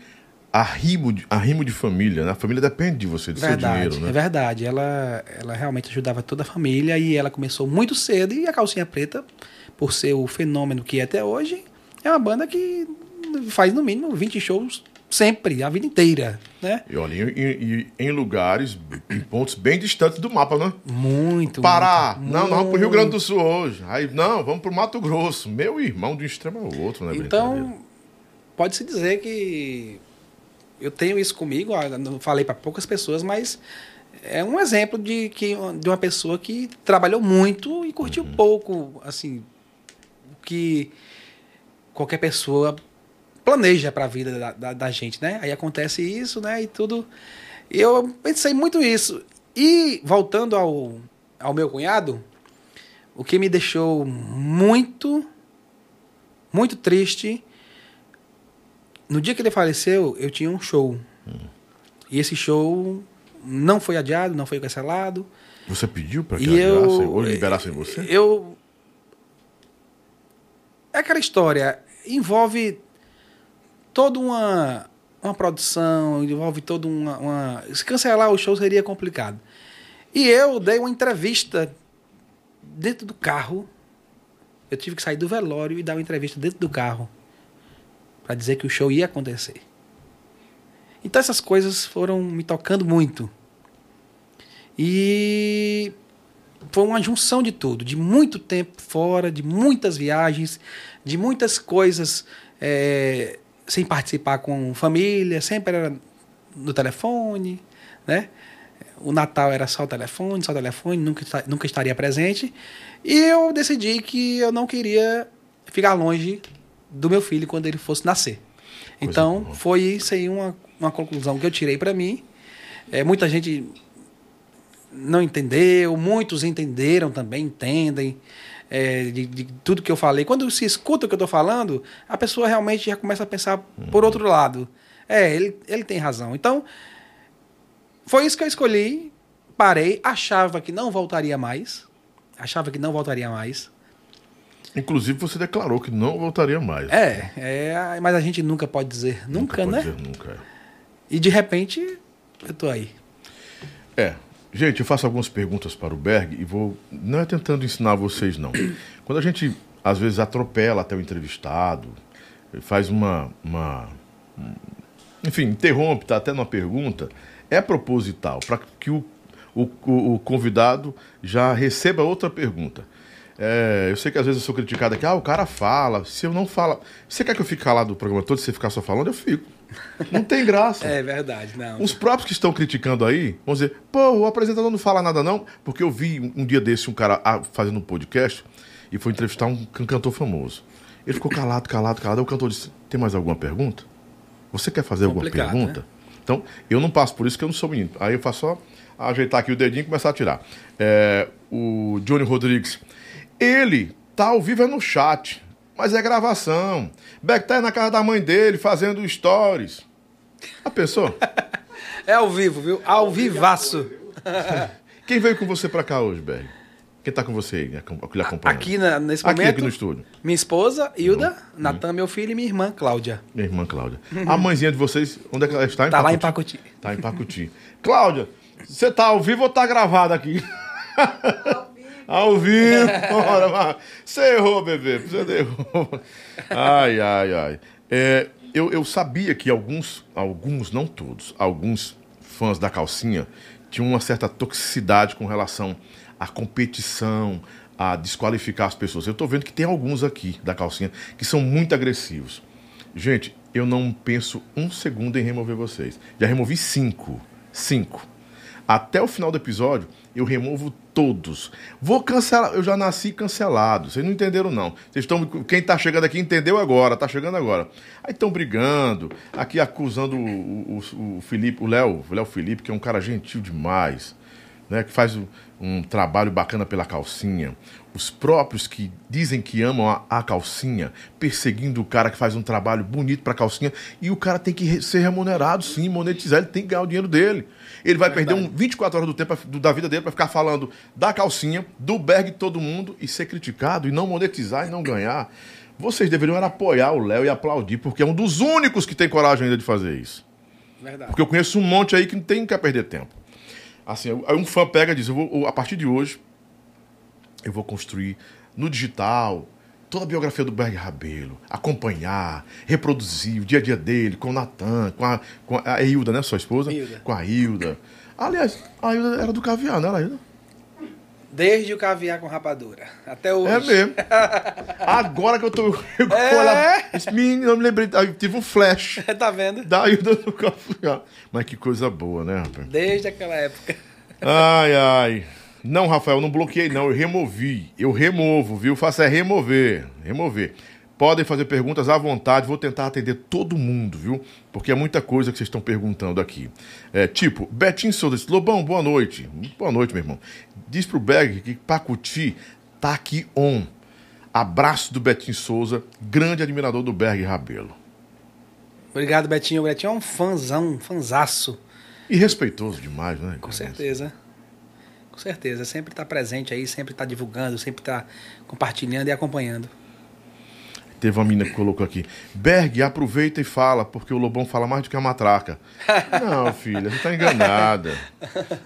arrimo de, arrimo de família, né? A família depende de você, do seu verdade, dinheiro, né? é verdade. Ela, ela realmente ajudava toda a família e ela começou muito cedo. E a Calcinha Preta, por ser o fenômeno que é até hoje, é uma banda que faz no mínimo 20 shows sempre, a vida inteira, né? E olha, em, em- lugares, em pontos bem distantes do mapa, né? Muito. Pará, muito, não, nós vamos pro Rio muito. Grande do Sul hoje. Aí, não, vamos pro Mato Grosso. Meu irmão de um extremo ao outro, né? Então, pode-se dizer que eu tenho isso comigo, ah, não falei para poucas pessoas, mas é um exemplo de, que, de uma pessoa que trabalhou muito e curtiu pouco, assim, o que qualquer pessoa planeja para a vida da, da, da gente, né? Aí acontece isso, né? E tudo. Eu pensei muito isso. E voltando ao, ao meu cunhado, o que me deixou muito, muito triste no dia que ele faleceu, eu tinha um show. E esse show não foi adiado, não foi cancelado. Você pediu pra que E eu- adiassem ou liberassem você? Eu. É aquela história. Envolve toda uma, uma produção, envolve toda uma, uma. Se cancelar o show seria complicado. E eu dei uma entrevista dentro do carro. Eu tive que sair do velório e dar uma entrevista dentro do carro. Para dizer que o show ia acontecer. Então essas coisas foram me tocando muito. E foi uma junção de tudo, de muito tempo fora, de muitas viagens, de muitas coisas é, sem participar com família, sempre era no telefone, né? O Natal era só o telefone, só o telefone, nunca, nunca estaria presente. E eu decidi que eu não queria ficar longe do meu filho quando ele fosse nascer. Coisa então, boa. foi isso aí uma, uma conclusão que eu tirei para mim. É, muita gente não entendeu, muitos entenderam também, entendem é, de, de tudo que eu falei. Quando se escuta o que eu estou falando, a pessoa realmente já começa a pensar por outro lado. É, ele, ele tem razão. Então, foi isso que eu escolhi, parei, achava que não voltaria mais, achava que não voltaria mais. Inclusive, você declarou que não voltaria mais. É, é, mas a gente nunca pode dizer nunca, pode né? dizer nunca. é. E de repente, eu tô aí. É. Gente, eu faço algumas perguntas para o Berg e vou. Não é tentando ensinar vocês, não. Quando a gente, às vezes, atropela até o entrevistado, faz uma. uma enfim, interrompe, tá até numa pergunta, é proposital, para que o, o, o- convidado já receba outra pergunta. É, eu sei que às vezes eu sou criticado aqui, ah, o cara fala, se eu não fala. Você quer que eu fique calado o programa todo, se você ficar só falando, eu fico. Não tem graça. É verdade, não. Os próprios que estão criticando aí vão dizer, pô, o apresentador não fala nada não, porque eu vi um dia desse um cara ah, fazendo um podcast e foi entrevistar um can- cantor famoso. Ele ficou calado, calado, calado. Aí o cantor disse, tem mais alguma pergunta? Você quer fazer alguma Complicado, pergunta? né? Então, eu não passo por isso que eu não sou menino. Aí eu faço só ajeitar aqui o dedinho e começar a tirar. É, o Johnny Rodrigues, ele tá ao vivo é no chat, mas é gravação. Beck tá aí na casa da mãe dele fazendo stories. A pessoa? É ao vivo, viu? Ao vivaço. Quem veio com você pra cá hoje, Berg? Quem tá com você que lhe acompanha? Aqui na- nesse Aqui, momento. aqui no estúdio. Minha esposa, Hilda, Uhum. Natan, meu filho, e minha irmã, Cláudia. Minha irmã Cláudia. A mãezinha de vocês, onde é que ela está? Tá lá em Pacuti. Tá em Pacuti. Cláudia, você tá ao vivo ou tá gravado aqui? Ao vivo. Ora, Você errou, bebê. Você errou. Ai, ai, ai. É, eu, eu sabia que alguns, alguns, não todos, alguns fãs da calcinha tinham uma certa toxicidade com relação à competição, a desqualificar as pessoas. Eu tô vendo que tem alguns aqui da calcinha que são muito agressivos. Gente, eu não penso um segundo em remover vocês. Já removi cinco. Cinco. Até o final do episódio, eu removo todos. Vou cancelar. Eu já nasci cancelado. Vocês não entenderam, não. Vocês estão. Quem tá chegando aqui entendeu agora, tá chegando agora. Aí estão brigando, aqui acusando o, o, o Felipe, o Léo, o Léo Felipe, que é um cara gentil demais, né? Que faz um, um trabalho bacana pela calcinha. Os próprios que dizem que amam a, a calcinha, perseguindo o cara que faz um trabalho bonito pra calcinha, e o cara tem que ser remunerado, sim, monetizar, ele tem que ganhar o dinheiro dele. Ele vai perder um 24 horas do tempo do- da vida dele para ficar falando da calcinha, do berg de todo mundo e ser criticado e não monetizar e não ganhar. Vocês deveriam apoiar o Léo e aplaudir, porque é um dos únicos que tem coragem ainda de fazer isso. Verdade. Porque eu conheço um monte aí que não tem que perder tempo. Assim, um fã pega e diz: eu vou, a partir de hoje, eu vou construir no digital toda a biografia do Berg Rabelo, acompanhar, reproduzir o dia a dia dele com o Natan, com a, com a Hilda, né? Sua esposa? Hilda. Com a Hilda. Aliás, a Hilda era do caviar, não era Hilda? Desde o caviar com rapadura. Até hoje. É mesmo. Agora que eu tô. Eu, É. menino, eu me lembrei. Eu tive um flash tá vendo? da Hilda do caviar. Mas que coisa boa, né, rapaz? Desde aquela época. Ai, ai. Não, Rafael, não bloqueei, não. Eu removi. Eu removo, viu? Faço é remover. Remover. Podem fazer perguntas à vontade. Vou tentar atender todo mundo, viu? Porque é muita coisa que vocês estão perguntando aqui. É, tipo, Betinho Souza disse, Lobão, boa noite. Boa noite, meu irmão. Diz pro Berg que Pacuti tá aqui on. Abraço do Betinho Souza, grande admirador do Berg Rabelo. Obrigado, Betinho. O Betinho é um fãzão, um fanzaço. E respeitoso demais, né? Com certeza. Com certeza. Sempre tá presente aí, sempre tá divulgando, sempre tá compartilhando e acompanhando. Teve uma menina que colocou aqui. Berg, aproveita e fala, porque o Lobão fala mais do que a matraca. Não, filha, você tá enganada.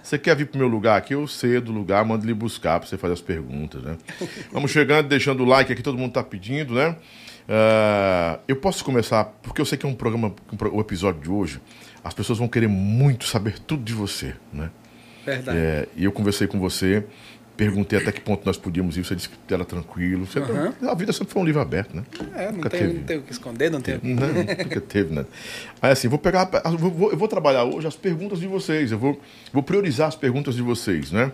Você quer vir pro meu lugar aqui? Eu cedo o lugar, mando lhe buscar pra você fazer as perguntas, né? Vamos chegando, deixando o like aqui, todo mundo tá pedindo, né? Ah, eu posso começar, porque eu sei que é um programa, um pro- o episódio de hoje, as pessoas vão querer muito saber tudo de você, né? Verdade. É, e eu conversei com você, perguntei até que ponto nós podíamos ir, você disse que era tranquilo. Você- A vida sempre foi um livro aberto, né? É, não tem, não tem o que esconder, não tem. Não, nunca teve, né? Aí assim, vou pegar. eu vou- Eu vou trabalhar hoje as perguntas de vocês. Eu vou, vou priorizar as perguntas de vocês, né?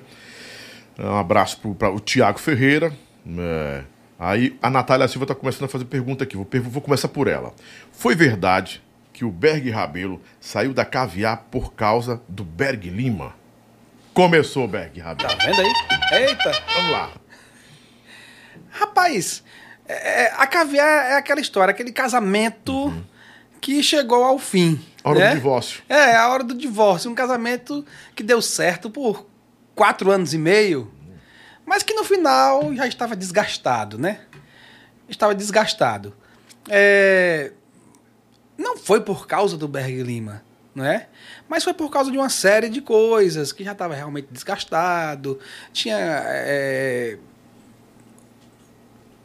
Um abraço para o Tiago Ferreira. é, Aí a Natália Silva está começando a fazer pergunta aqui. Vou, vou começar por ela. Foi verdade que o Berg Rabelo saiu da caviar por causa do Berg Lima? Começou Berg Rabelo. Tá vendo aí? Eita! Vamos lá. Rapaz, é- é- a caviar é aquela história, aquele casamento que chegou ao fim. Hora né? do divórcio. É, a hora do divórcio. Um casamento que deu certo por quatro anos e meio, mas que no final já estava desgastado, né? Estava desgastado. É, Não foi por causa do Berg Lima, não é? Mas foi por causa de uma série de coisas que já estava realmente desgastado. Tinha. é,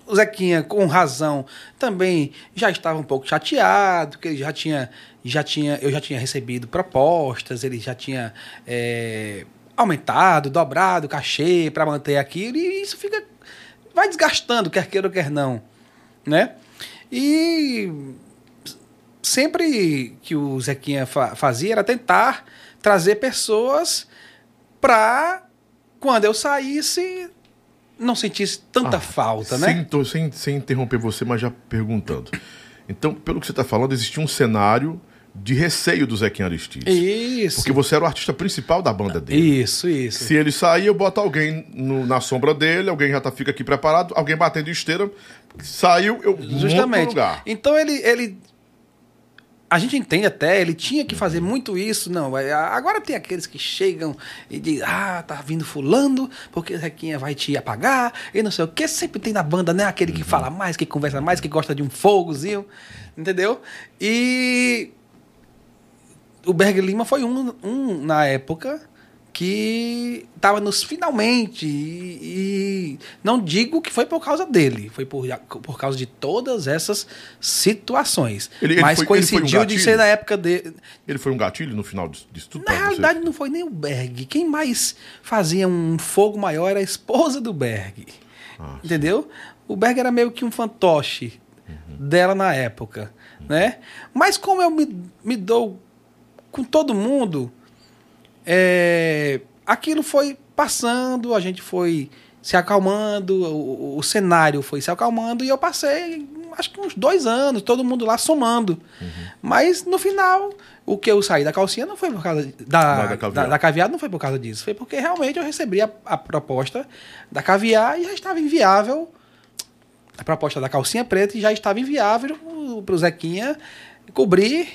o Zequinha, com razão, também já estava um pouco chateado, porque ele já tinha, já tinha, eu já tinha recebido propostas, ele já tinha é, aumentado, dobrado o cachê para manter aquilo, e isso fica. vai desgastando, quer queira ou quer não. Né? E sempre que o Zequinha fa fazia era tentar trazer pessoas para quando eu saísse não sentisse tanta Ah, falta, sem, né? to- sem, sem interromper você, mas já perguntando. Então, pelo que você está falando, existia um cenário de receio do Zequinha Aristides. Isso. Porque você era o artista principal da banda dele. Isso, isso. Se ele sair, eu boto alguém no- na sombra dele, alguém já tá, fica aqui preparado, alguém batendo esteira, saiu, eu monto no Justamente. lugar. Então ele, ele. A gente entende até, ele tinha que fazer muito isso. Não, agora tem aqueles que chegam e dizem, ah, tá vindo fulano, porque Zequinha vai te apagar, e não sei o que. Sempre tem na banda, né? Aquele que fala mais, que conversa mais, que gosta de um fogozinho, entendeu? E o Berg Lima foi um, um na época que estava nos finalmente e, e não digo que foi por causa dele, foi por, por causa de todas essas situações. Ele- ele Mas foi- foi um coincidiu de ser na época dele. Ele foi um gatilho no final disso tudo? Na realidade não foi nem o Berg. Quem mais fazia um fogo maior era a esposa do Berg. Ah, Entendeu? O Berg era meio que um fantoche dela na época, né? Mas como eu me, me dou com todo mundo, é, aquilo foi passando, a gente foi se acalmando, o, o cenário foi se acalmando e eu passei, acho que uns dois anos, todo mundo lá somando. Mas no final, o que eu saí da calcinha não foi por causa Da- da, da da, caviar. da caviar, não foi por causa disso, foi porque realmente eu recebi a, a proposta da caviar e já estava inviável. A proposta da calcinha preta e já estava inviável para o Zequinha cobrir,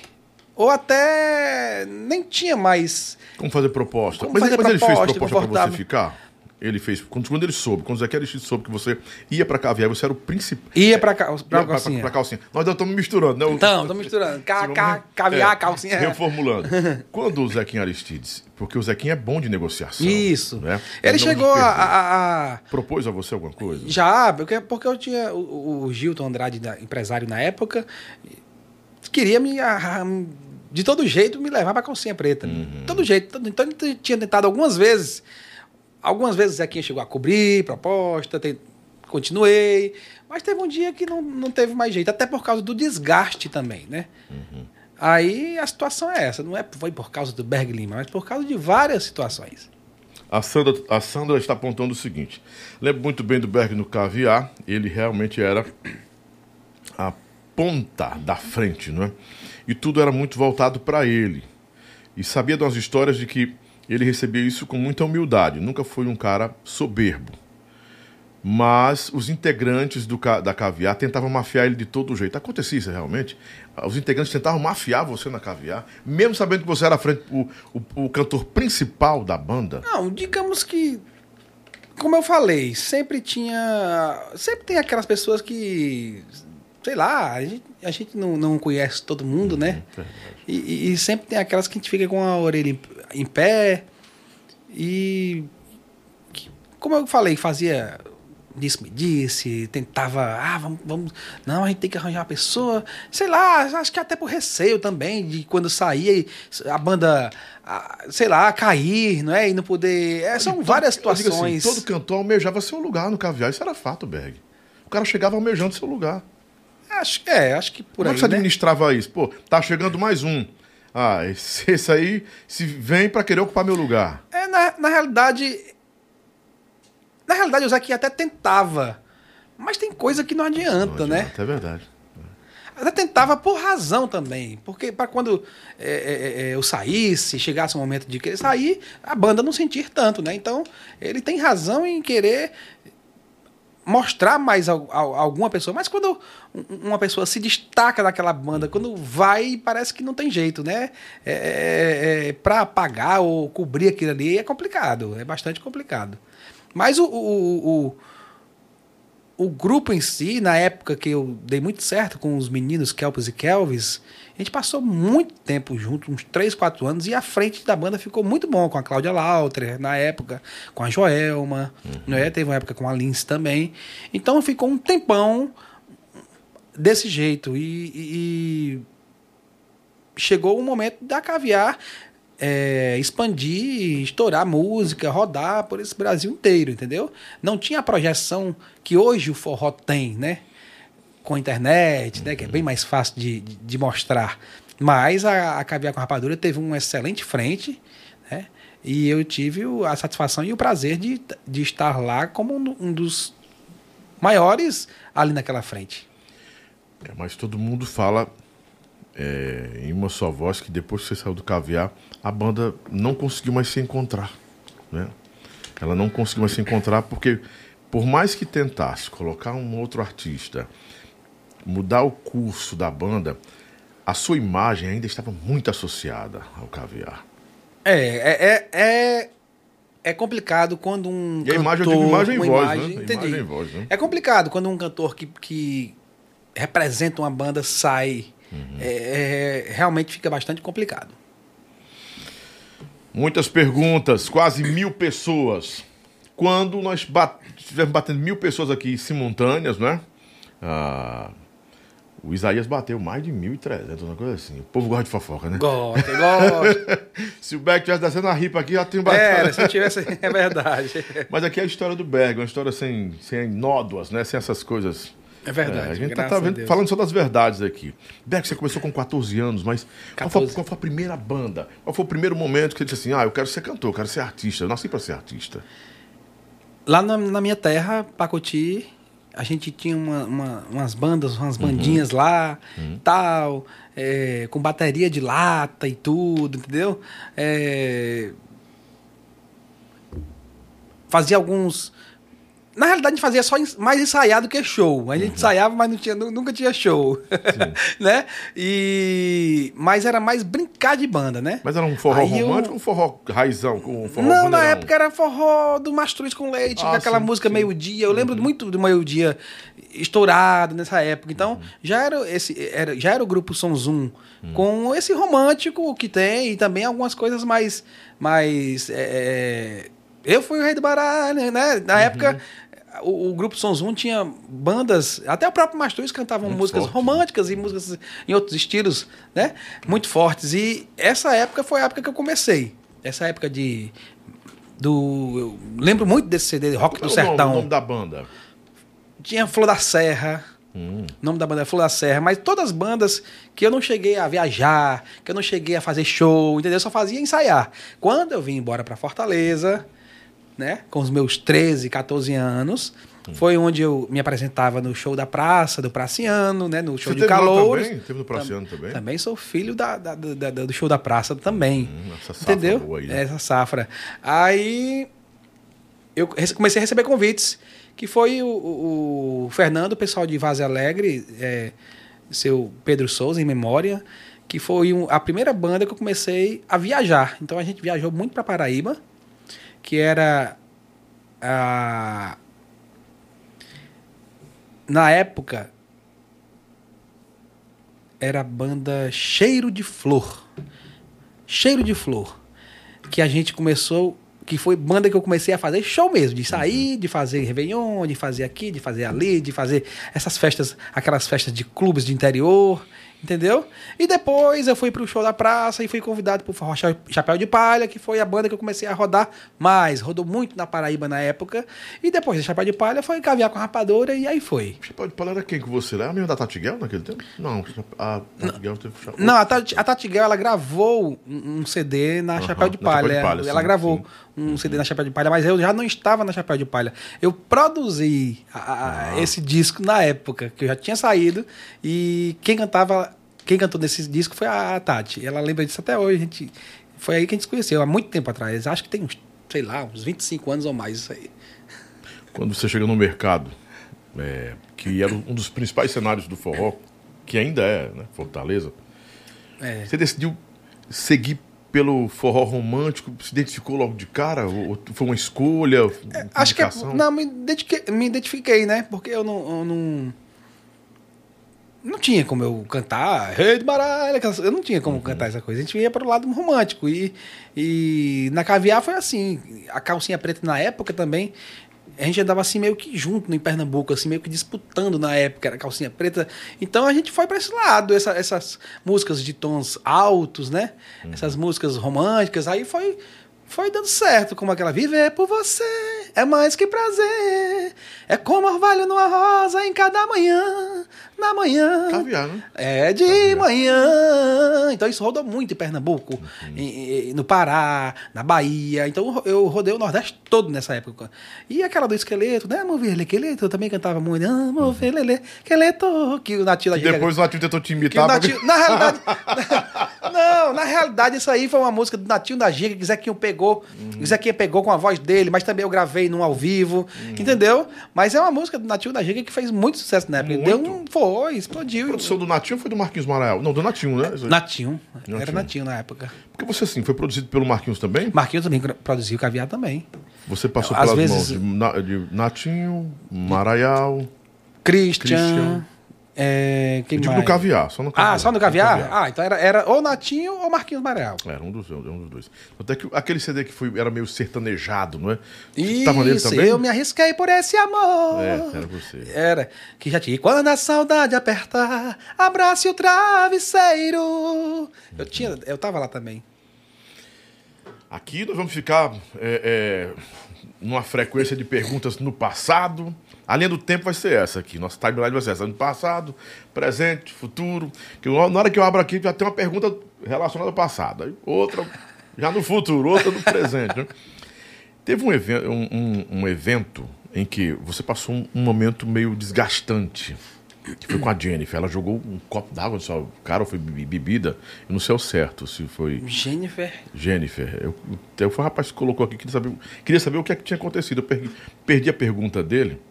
ou até nem tinha mais Como fazer proposta? Como mas fazer mas ele fez proposta, proposta pra você ficar? Ele fez. Quando, quando ele soube, quando o Zequinha Aristides soube que você ia pra caviar, você era o principal. Ia pra, ca- pra Pra, calcinha. pra calcinha. Nós já estamos misturando, né? O- Então, tô misturando. Ca- ca- vamos- caviar, é, calcinha. Reformulando. Quando o Zequinha Aristides, porque o Zequinha é bom de negociação. Isso. Né? Ele chegou a, a- a- Propôs a você alguma coisa? Já, porque, porque eu tinha. O, o Gilton Andrade, empresário na época, queria me. a- de todo jeito me levar pra calcinha preta. Uhum. Todo jeito. todo- Então ele tinha tentado algumas vezes. Algumas vezes o Zequinha chegou a cobrir proposta, te- continuei. Mas teve um dia que não, não teve mais jeito, até por causa do desgaste também, né? Uhum. Aí a situação é essa, não é foi por causa do Berg Lima, mas por causa de várias situações. A Sandra, a Sandra está apontando o seguinte: lembro muito bem do Berg no Caviar, ele realmente era a ponta da frente, não é? E tudo era muito voltado para ele. E sabia de umas histórias de que ele recebia isso com muita humildade, nunca foi um cara soberbo. Mas os integrantes do, da Caviar tentavam mafiar ele de todo jeito. Acontecia isso realmente? Os integrantes tentavam mafiar você na Caviar, mesmo sabendo que você era frente, o, o, o cantor principal da banda? Não, digamos que. Como eu falei, sempre tinha. Sempre tem aquelas pessoas que. Sei lá, a gente, a gente não, não conhece todo mundo, né? E, e- e sempre tem aquelas que a gente fica com a orelha em, em pé. E. que, Como eu falei, fazia. Disse, me disse, tentava. Ah, vamos, vamos. Não, a gente tem que arranjar uma pessoa. Sei lá, acho que até por receio também, de quando e a banda. ah, Sei lá, cair, não é? E não poder. é, são várias assim, situações. todo cantor almejava seu lugar no caviar. Isso era fato, Berg. O cara chegava almejando seu lugar. Acho, é, acho que por Como é aí. que você né? administrava isso? Pô, tá chegando mais um. Ah, esse, esse aí se vem pra querer ocupar meu lugar. É, na, na realidade. Na realidade, o Zequinha até tentava. Mas tem coisa que não adianta, Não né? adianta, É verdade. Até tentava por razão também. Porque para quando é, é, é, eu saísse, chegasse o momento de querer sair, a banda não sentir tanto, né? Então, ele tem razão em querer mostrar mais al- al- alguma pessoa. Mas quando um- uma pessoa se destaca daquela banda, quando vai, parece que não tem jeito, né? É, é, é, para apagar ou cobrir aquilo ali é complicado, é bastante complicado. Mas o, o, o, o grupo em si, na época que eu dei muito certo com os meninos Kelpis e Kelvis, a gente passou muito tempo junto, uns 3, 4 anos, e a frente da banda ficou muito bom com a Cláudia Lauter, na época, com a Joelma, né? teve uma época com a Lince também. Então ficou um tempão desse jeito. E, e- e chegou o momento da caviar é, expandir, estourar música, rodar por esse Brasil inteiro, entendeu? Não tinha a projeção que hoje o forró tem, né? Com a internet, né? Que é bem mais fácil de, de, de mostrar. Mas a, a Caviar com Rapadura teve uma excelente frente, né? E eu tive a satisfação e o prazer de, de estar lá como um, um dos maiores ali naquela frente. É, mas todo mundo fala é, em uma só voz que depois que você saiu do caviar, a banda não conseguiu mais se encontrar. Né? Ela não conseguiu mais se encontrar porque, por mais que tentasse colocar um outro artista, mudar o curso da banda, a sua imagem ainda estava muito associada ao caviar. É, é, é, é, é complicado quando um E a imagem, eu cantor, digo imagem e uma voz, imagem- né? Imagem e voz, né? É complicado quando um cantor que, que representa uma banda sai. Uhum. É, é, realmente fica bastante complicado. Muitas perguntas, quase mil pessoas. Quando nós bat estivemos batendo mil pessoas aqui simultâneas, né? Ah, o Isaías bateu mais de 1.300, uma coisa assim. O povo gosta de fofoca, né? Gosto, gosto. Se o Berg estivesse descendo a ripa aqui, já tinha batido. Era, se tivesse. É verdade. Mas aqui é a história do Berg, uma história sem, sem nódoas, né? Sem essas coisas. É verdade. É, a gente tá, tá vendo- falando só das verdades aqui. Berg, você começou com 14 anos, mas qual foi, 14. qual foi a primeira banda? Qual foi o primeiro momento que você disse assim: ah, eu quero ser cantor, eu quero ser artista, eu nasci para ser artista? Lá na, na minha terra, Pacoti, a gente tinha uma- uma- umas bandas, umas bandinhas lá, tal, é, com bateria de lata e tudo, entendeu? É, fazia alguns. Na realidade, a gente fazia só mais ensaiar do que show. A gente ensaiava, mas não tinha, nu- nunca tinha show. né? E... Mas era mais brincar de banda, né? Mas era um forró Aí eu- romântico ou um forró raizão? Um forró não, na bandeirão? época era forró do Mastruz com Leite, Ah, aquela sim, música meio-dia. Eu lembro muito do meio-dia estourado nessa época. Então, Uhum. já, era esse, era, já era o grupo Som Zoom com esse romântico que tem e também algumas coisas mais. mais é, eu fui o rei do baralho, né? Uhum. Na época. O, o grupo Som Zoom tinha bandas, até o próprio Mastruz cantavam Muito músicas forte, românticas e músicas em outros estilos, né? Muito fortes. E essa época foi a época que eu comecei. Essa época de. Do. Eu lembro muito desse CD, Rock Como do é o nome- Sertão. o nome da banda? Tinha Flor da Serra. Hum. O nome da banda é Flor da Serra, mas todas as bandas que eu não cheguei a viajar, que eu não cheguei a fazer show, entendeu? Eu só fazia ensaiar. Quando eu vim embora para Fortaleza, né, com os meus 13, 14 anos, foi onde eu me apresentava no show da praça, do Praciano, né, no show Você de calouros. também? Teve no Praciano também? Também sou filho da, da- da- do show da praça também. Hum, essa safra entendeu? boa aí, né? Essa safra. Aí eu comecei a receber convites, que foi o, o- o Fernando, o pessoal de Vaze Alegre, é, seu Pedro Souza, em memória, que foi um- a primeira banda que eu comecei a viajar. Então a gente viajou muito para Paraíba, que era a na época era a banda Cheiro de Flor. Cheiro de Flor. Que a gente começou. Que foi banda que eu comecei a fazer show mesmo. De sair, de fazer Réveillon, de fazer aqui, de fazer ali, de fazer essas festas, aquelas festas de clubes de interior. Entendeu? E depois eu fui pro show da praça e fui convidado pro Forró Cha- Chapéu de Palha, que foi a banda que eu comecei a rodar mais. Rodou muito na Paraíba na época. E depois do Chapéu de Palha foi caviar com a rapadora e aí foi. Chapéu de palha era quem com você? Era a mesma da Tatiguel naquele tempo? Não, a Tatiguel teve. Não, a Tati, a Tati Guel, ela gravou um CD na Chapéu de na Chapéu Palha. de Palha, ela sim, gravou sim. Um CD na Chapéu de Palha, mas eu já não estava na Chapéu de Palha. Eu produzi a- a- Ah. esse disco na época, que eu já tinha saído, e quem cantava, quem cantou nesse disco foi a Tati. Ela lembra disso até hoje. Gente, foi aí que a gente se conheceu, há muito tempo atrás. Acho que tem uns, sei lá, uns 25 anos ou mais isso aí. Quando você chega no mercado, é, que era um dos principais cenários do forró, que ainda é, né, Fortaleza, É. você decidiu seguir pelo forró romântico, se identificou logo de cara? Ou foi uma escolha? Acho que é, não, me identifiquei, me identifiquei, né? Porque eu não, eu não não tinha como eu cantar Rei de Baralho, eu não tinha Uhum. como cantar essa coisa. A gente ia para o lado romântico e, e na caviar foi assim, a calcinha preta na época também a gente andava assim meio que junto em Pernambuco, assim meio que disputando na época, era calcinha preta. Então a gente foi para esse lado, essa- essas músicas de tons altos, né? Uhum. Essas músicas românticas, aí foi foi dando certo, como aquela Viver por você é mais que prazer. É como orvalho numa rosa em cada manhã, na manhã. Caviar, né? É de manhã. Então isso rodou muito em Pernambuco, Uhum. em- em- no Pará, na Bahia. Então eu rodei o Nordeste todo nessa época. E aquela do esqueleto, né? Mover esqueleto, eu também cantava muito. Ah, mover lele, esqueleto, que o Natinho da E Giga- depois o Natinho tentou te que o imitar. pra ver- Natinho, na realidade, não, na realidade isso aí foi uma música do Natinho da Giga que o Zequinho pegou, Uhum. o Zequinho pegou com a voz dele, mas também eu gravei num ao vivo, Uhum. entendeu? Mas é uma música do Natinho da Giga que fez muito sucesso na época. Deu Muito. um, foi, explodiu. A produção do Natinho foi do Marquinhos Marael? Não, do Natinho, né? Natinho, era Natinho. Natinho na época. Porque você, assim, foi produzido pelo Marquinhos também? Marquinhos também produziu Caviar também. Você passou Às pelas vezes- mãos de, de Natinho, Maraial. Christian, Christian. É, quem Eu digo mais? no caviar, só no caviar. Ah, só no Caviar? Ah, então era, era ou Natinho ou Marquinhos Marel. Era um dos, um dos dois. Até que aquele CD que foi, era meio sertanejado, não é? Isso, Tava nele também? eu me arrisquei por esse amor. É, era você. Era, que já tinha. E Quando a saudade apertar, abrace o travesseiro. Eu tinha, eu tava lá também. Aqui nós vamos ficar é, é, numa frequência de perguntas no passado. A linha do tempo vai ser essa aqui. Nossa timeline vai ser essa. No passado, presente, futuro. Que na hora que eu abro aqui já tem uma pergunta relacionada ao passado. Outra já no futuro, outra no presente. né? Teve um, even- um- um- um evento em que você passou um, um momento meio desgastante. Que foi com a Jennifer. Ela jogou um copo d'água no seu cara, ou foi be- bebida. Eu não sei ao certo se foi. Jennifer. Jennifer, eu, eu foi o rapaz que colocou aqui, queria saber, queria saber o que, é que tinha acontecido. Eu perdi, perdi a pergunta dele.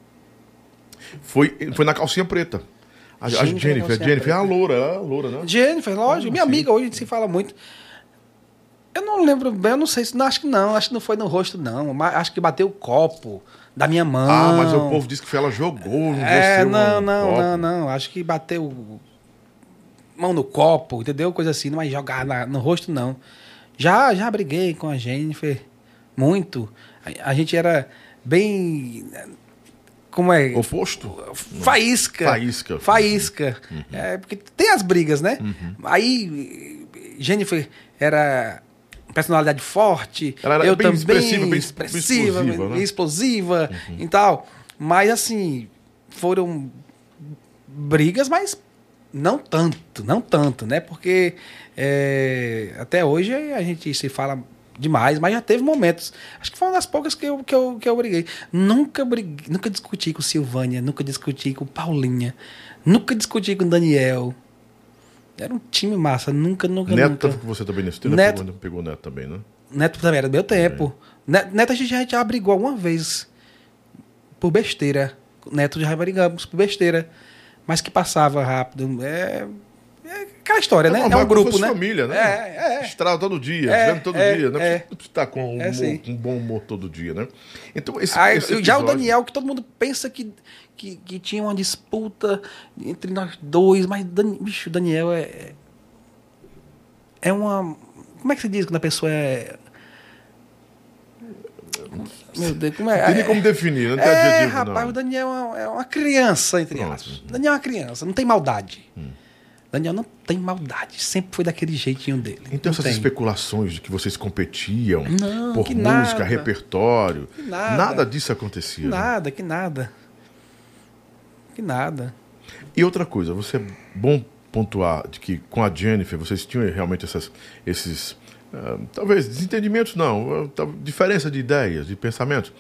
Foi, foi na calcinha preta. A, a Jennifer na Jennifer, a Jennifer é a loura, é a loura, né? Jennifer, lógico, Ah, minha sim. amiga, hoje a gente se fala muito. Eu não lembro bem, eu não sei se. Não, acho que não, acho que não foi no rosto, não. Mas acho que bateu o copo da minha mão. Ah, mas o povo disse que ela jogou, não É, não, não, copo. não, não. Acho que bateu mão no copo, entendeu? Coisa assim, não é jogar na- no rosto, não. Já, já briguei com a Jennifer muito. A, a gente era bem. Como é? Oposto? Faísca. Faísca. Faísca. Uhum. É, porque tem as brigas, né? Aí, Jennifer era personalidade forte. Ela era eu bem também, expressiva, bem- expressiva, explosiva, né? explosiva e tal. Mas, assim, foram brigas, mas não tanto, não tanto, né? Porque é, até hoje a gente se fala demais, mas já teve momentos. Acho que foi uma das poucas que eu, que eu, que eu briguei. Nunca briguei, nunca discuti com Silvânia, nunca discuti com Paulinha, nunca discuti com Daniel. Era um time massa, nunca, nunca, Neto nunca. você também nesse tempo? Neto- Pegou, pegou Neto também, né? Neto também era do meu tempo. Ne- Neto a gente já, já brigou alguma vez por besteira. Neto já brigamos por besteira. Mas que passava rápido. É, é aquela história, né? É um grupo, né? família, né? É, é. Estrada todo dia, É, vivendo todo é, dia. Não é. precisa não precisa estar com, um É, humor- um bom humor todo dia, né? Então, esse, Aí, esse já o episódio- Daniel, que todo mundo pensa que, que, que tinha uma disputa entre nós dois, mas Dan, bicho, o Daniel é. É uma. Como é que se diz quando a pessoa é. Meu Deus, como é? Não tem nem é- como definir, não tem É, adjetivo, rapaz, não. o Daniel é uma- é uma criança, entre aspas. Daniel é uma criança, não tem maldade. Hum. Daniel não tem maldade, sempre foi daquele jeitinho dele. Então Não essas tem. especulações de que vocês competiam Não, por música, nada. repertório, nada. nada. disso acontecia. né? Nada, que nada. Que nada. E outra coisa, você é bom pontuar de que com a Jennifer vocês tinham realmente essas, esses, ah, talvez desentendimentos, não, tal- diferença de ideias, de pensamentos,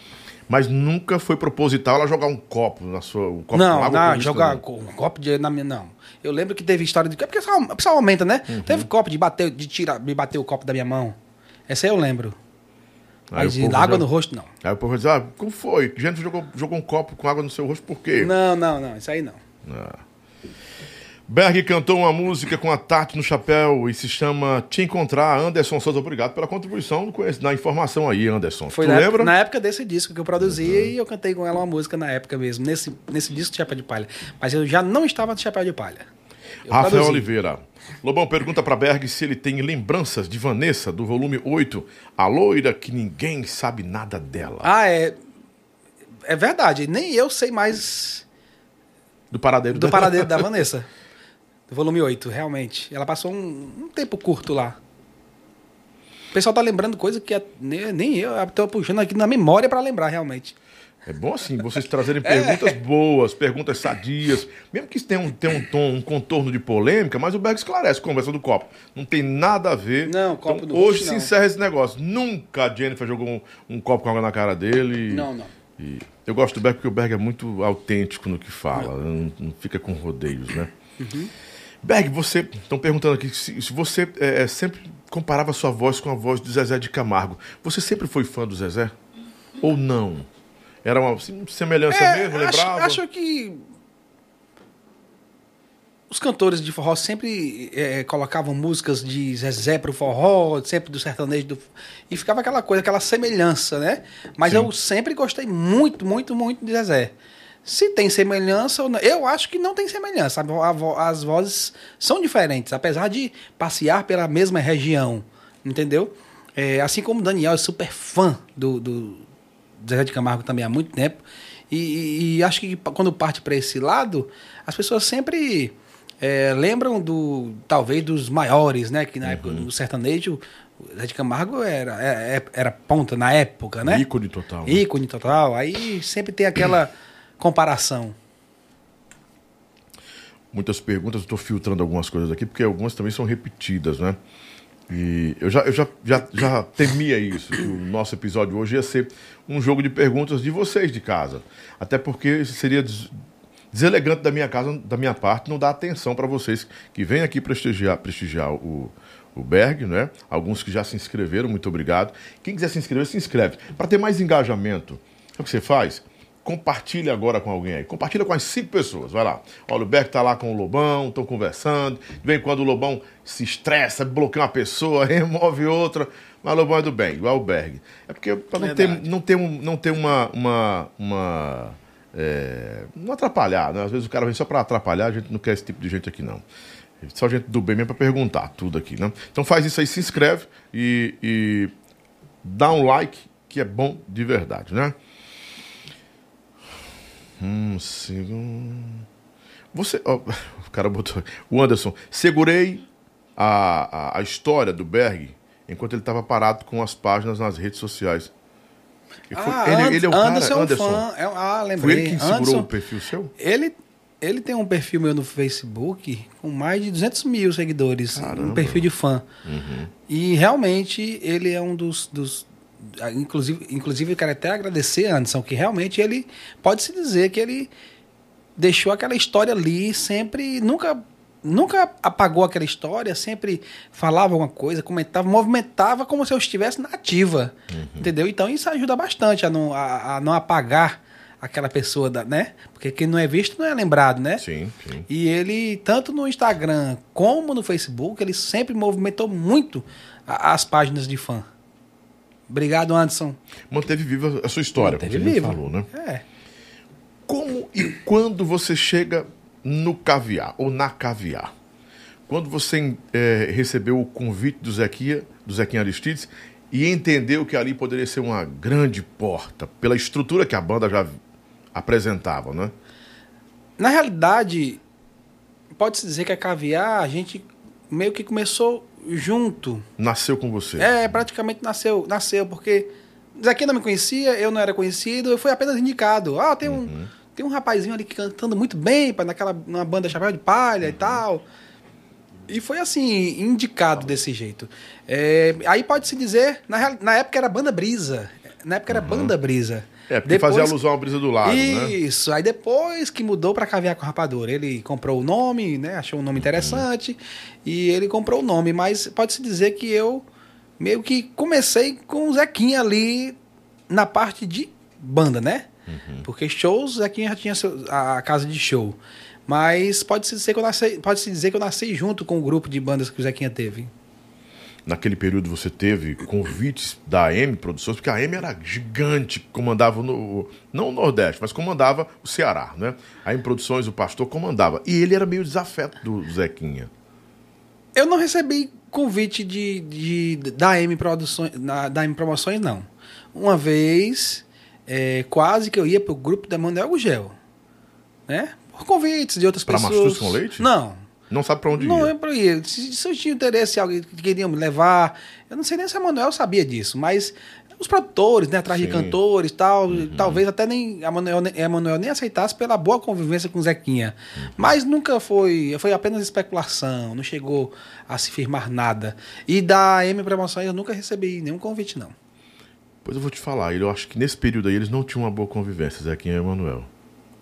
mas nunca foi proposital ela jogar um copo na sua, um copo não, água não, jogar um copo de na minha não. Eu lembro que teve história de é porque só- o pessoal aumenta, né? Uhum. Teve copo de bater, de tirar, me bater o copo da minha mão. Essa aí eu lembro. Aí Mas de água já- no rosto não. Aí o povo vai dizer, ah, como foi? Jennifer jogou, jogou um copo com água no seu rosto, por quê? Não, não, não, isso aí não. Ah. Berg cantou uma música com a Tati no chapéu e se chama Te Encontrar. Anderson Souza, obrigado pela contribuição na informação aí, Anderson. Foi tu na, lembra? época, na época desse disco que eu produzi e eu cantei com ela uma música na época mesmo, nesse, nesse disco de Chapéu de Palha. Mas eu já não estava de Chapéu de Palha. Eu Rafael produzi. Oliveira. Lobão pergunta pra Berg se ele tem lembranças de Vanessa, do volume 8, a loira que ninguém sabe nada dela. Ah, é. É verdade. Nem eu sei mais Do paradeiro do dela. paradeiro da Vanessa. Do volume 8, realmente. Ela passou um, um tempo curto lá. O pessoal tá lembrando coisa que é- nem, nem eu. Eu tô puxando aqui na memória pra lembrar, realmente. É bom assim, vocês trazerem perguntas boas, perguntas sadias, mesmo que isso tenha um, tenha um tom, um contorno de polêmica, mas o Berg esclarece, conversa do copo. Não tem nada a ver. Não, copo Então, do Hoje se encerra esse negócio. Nunca a Jennifer jogou um, um copo com água na cara dele. Não, não. E eu gosto do Berg porque o Berg é muito autêntico no que fala, não, não fica com rodeios, né? Uhum. Berg, você. Estão perguntando aqui se, se você é, é, sempre comparava sua voz com a voz do Zezé de Camargo. Você sempre foi fã do Zezé? Ou não? Era uma semelhança mesmo, É, acho, lembrava? acho que os cantores de forró sempre é, colocavam músicas de Zezé pro forró, sempre do sertanejo. Do... E ficava aquela coisa, aquela semelhança, né? Mas Sim. eu sempre gostei muito, muito, muito de Zezé. Se tem semelhança ou não. Eu acho que não tem semelhança. As vozes são diferentes, apesar de passear pela mesma região. Entendeu? É, assim como o Daniel é super fã do, do Zezé de Camargo também há muito tempo. E, e- e acho que quando parte para esse lado, as pessoas sempre é, lembram do talvez dos maiores, né? Que na época do sertanejo, o Zé de Camargo era, é- é- era ponta na época, né? Ícone total. né? ícone total. Aí sempre tem aquela comparação. Muitas perguntas, estou filtrando algumas coisas aqui, porque algumas também são repetidas, né? E eu já, eu já, já, já temia isso, que o nosso episódio hoje ia ser um jogo de perguntas de vocês de casa. Até porque seria des- deselegante da minha casa, da minha parte, não dar atenção para vocês que vêm aqui prestigiar, prestigiar o, o Berg, né? Alguns que já se inscreveram, muito obrigado. Quem quiser se inscrever, se inscreve. Para ter mais engajamento, sabe o que você faz? Compartilha agora com alguém aí. Compartilha com as cinco pessoas. Vai lá. Olha, o Berg tá lá com o Lobão, estão conversando. De vez em quando o Lobão se estressa, bloqueia uma pessoa, remove outra. Mas o Lobão é do bem, igual o Berg. É porque para não ter, não ter, um, não ter uma. uma, uma é, não atrapalhar, né? Às vezes o cara vem só para atrapalhar, a gente não quer esse tipo de gente aqui, não. Só gente do bem mesmo para perguntar tudo aqui, né? Então faz isso aí, se inscreve e, e dá um like, que é bom de verdade, né? Hum, sigo... Você. ó, o cara botou. O Anderson, segurei a, a, a história do Berg enquanto ele estava parado com as páginas nas redes sociais. Foi- Ah, ele, ele é o Anderson cara, é um Anderson. fã. É, ah, Foi lembrei. ele que segurou Anderson, o perfil seu? Ele, ele tem um perfil meu no Facebook com mais de 200 mil seguidores. Um perfil de fã. E realmente ele é um dos. dos inclusive, inclusive, eu quero até agradecer, Anderson, que realmente ele pode se dizer que ele deixou aquela história ali, sempre, nunca, nunca apagou aquela história, sempre falava alguma coisa, comentava, movimentava como se eu estivesse na ativa, entendeu? Então isso ajuda bastante a não, a, a não apagar aquela pessoa, da, né? Porque quem não é visto não é lembrado, né? Sim, sim. E ele, tanto no Instagram como no Facebook, ele sempre movimentou muito a- as páginas de fã. Obrigado, Anderson. Manteve viva a sua história, Manteve como você vivo. me falou, né? É. Como e quando você chega no caviar ou na caviar? Quando você eh, recebeu o convite do Zequinha, do Zequinha Aristides e entendeu que ali poderia ser uma grande porta pela estrutura que a banda já apresentava, né? Na realidade, pode-se dizer que a caviar, a gente meio que começou junto. Nasceu com você. É, praticamente nasceu, nasceu, porque Zequinha não me conhecia, eu não era conhecido, eu fui apenas indicado. Ah, tem um, tem um rapazinho ali que cantando muito bem, naquela numa banda Chapéu de Palha e tal. E foi assim, indicado desse jeito. É, aí pode-se dizer, na, na época era Banda Brisa. Na época era Banda Brisa. É, porque fazia alusão à brisa do lado, né? Isso, aí depois que mudou para Caviar com Rapadura, ele comprou o nome, né? Achou um nome interessante e ele comprou o nome, mas pode-se dizer que eu meio que comecei com o Zequinha ali na parte de banda, né? Porque shows, Zequinha já tinha a casa de show. Mas pode-se dizer, que eu nasci- pode-se dizer que eu nasci junto com o grupo de bandas que o Zequinha teve. Naquele período você teve convites da AM Produções, porque a AM era gigante, comandava no. Não o Nordeste, mas comandava o Ceará, né? A AM Produções, o pastor comandava. E ele era meio desafeto do Zequinha. Eu não recebi convite de, de- da M Produções, na- da M Promoções, não. Uma vez, é, quase que eu ia pro grupo da Manuel Gugel. Né? Por convites de outras Pra pessoas. Mastruz com Leite? Não. Não sabe pra onde Não ia. é pra ir. Se, se eu tinha interesse, se alguém queria me levar. Eu não sei nem se a Manuel sabia disso, mas os produtores, né, atrás de Sim. Uhum. cantores tal, talvez até nem a Manuel, a Manuel nem aceitasse pela boa convivência com o Zequinha. Uhum. Mas nunca foi. Foi apenas especulação, não chegou a se firmar nada. E da M Promoções eu nunca recebi nenhum convite, não. Pois eu vou te falar, eu acho que nesse período aí eles não tinham uma boa convivência, Zequinha e Emanuel.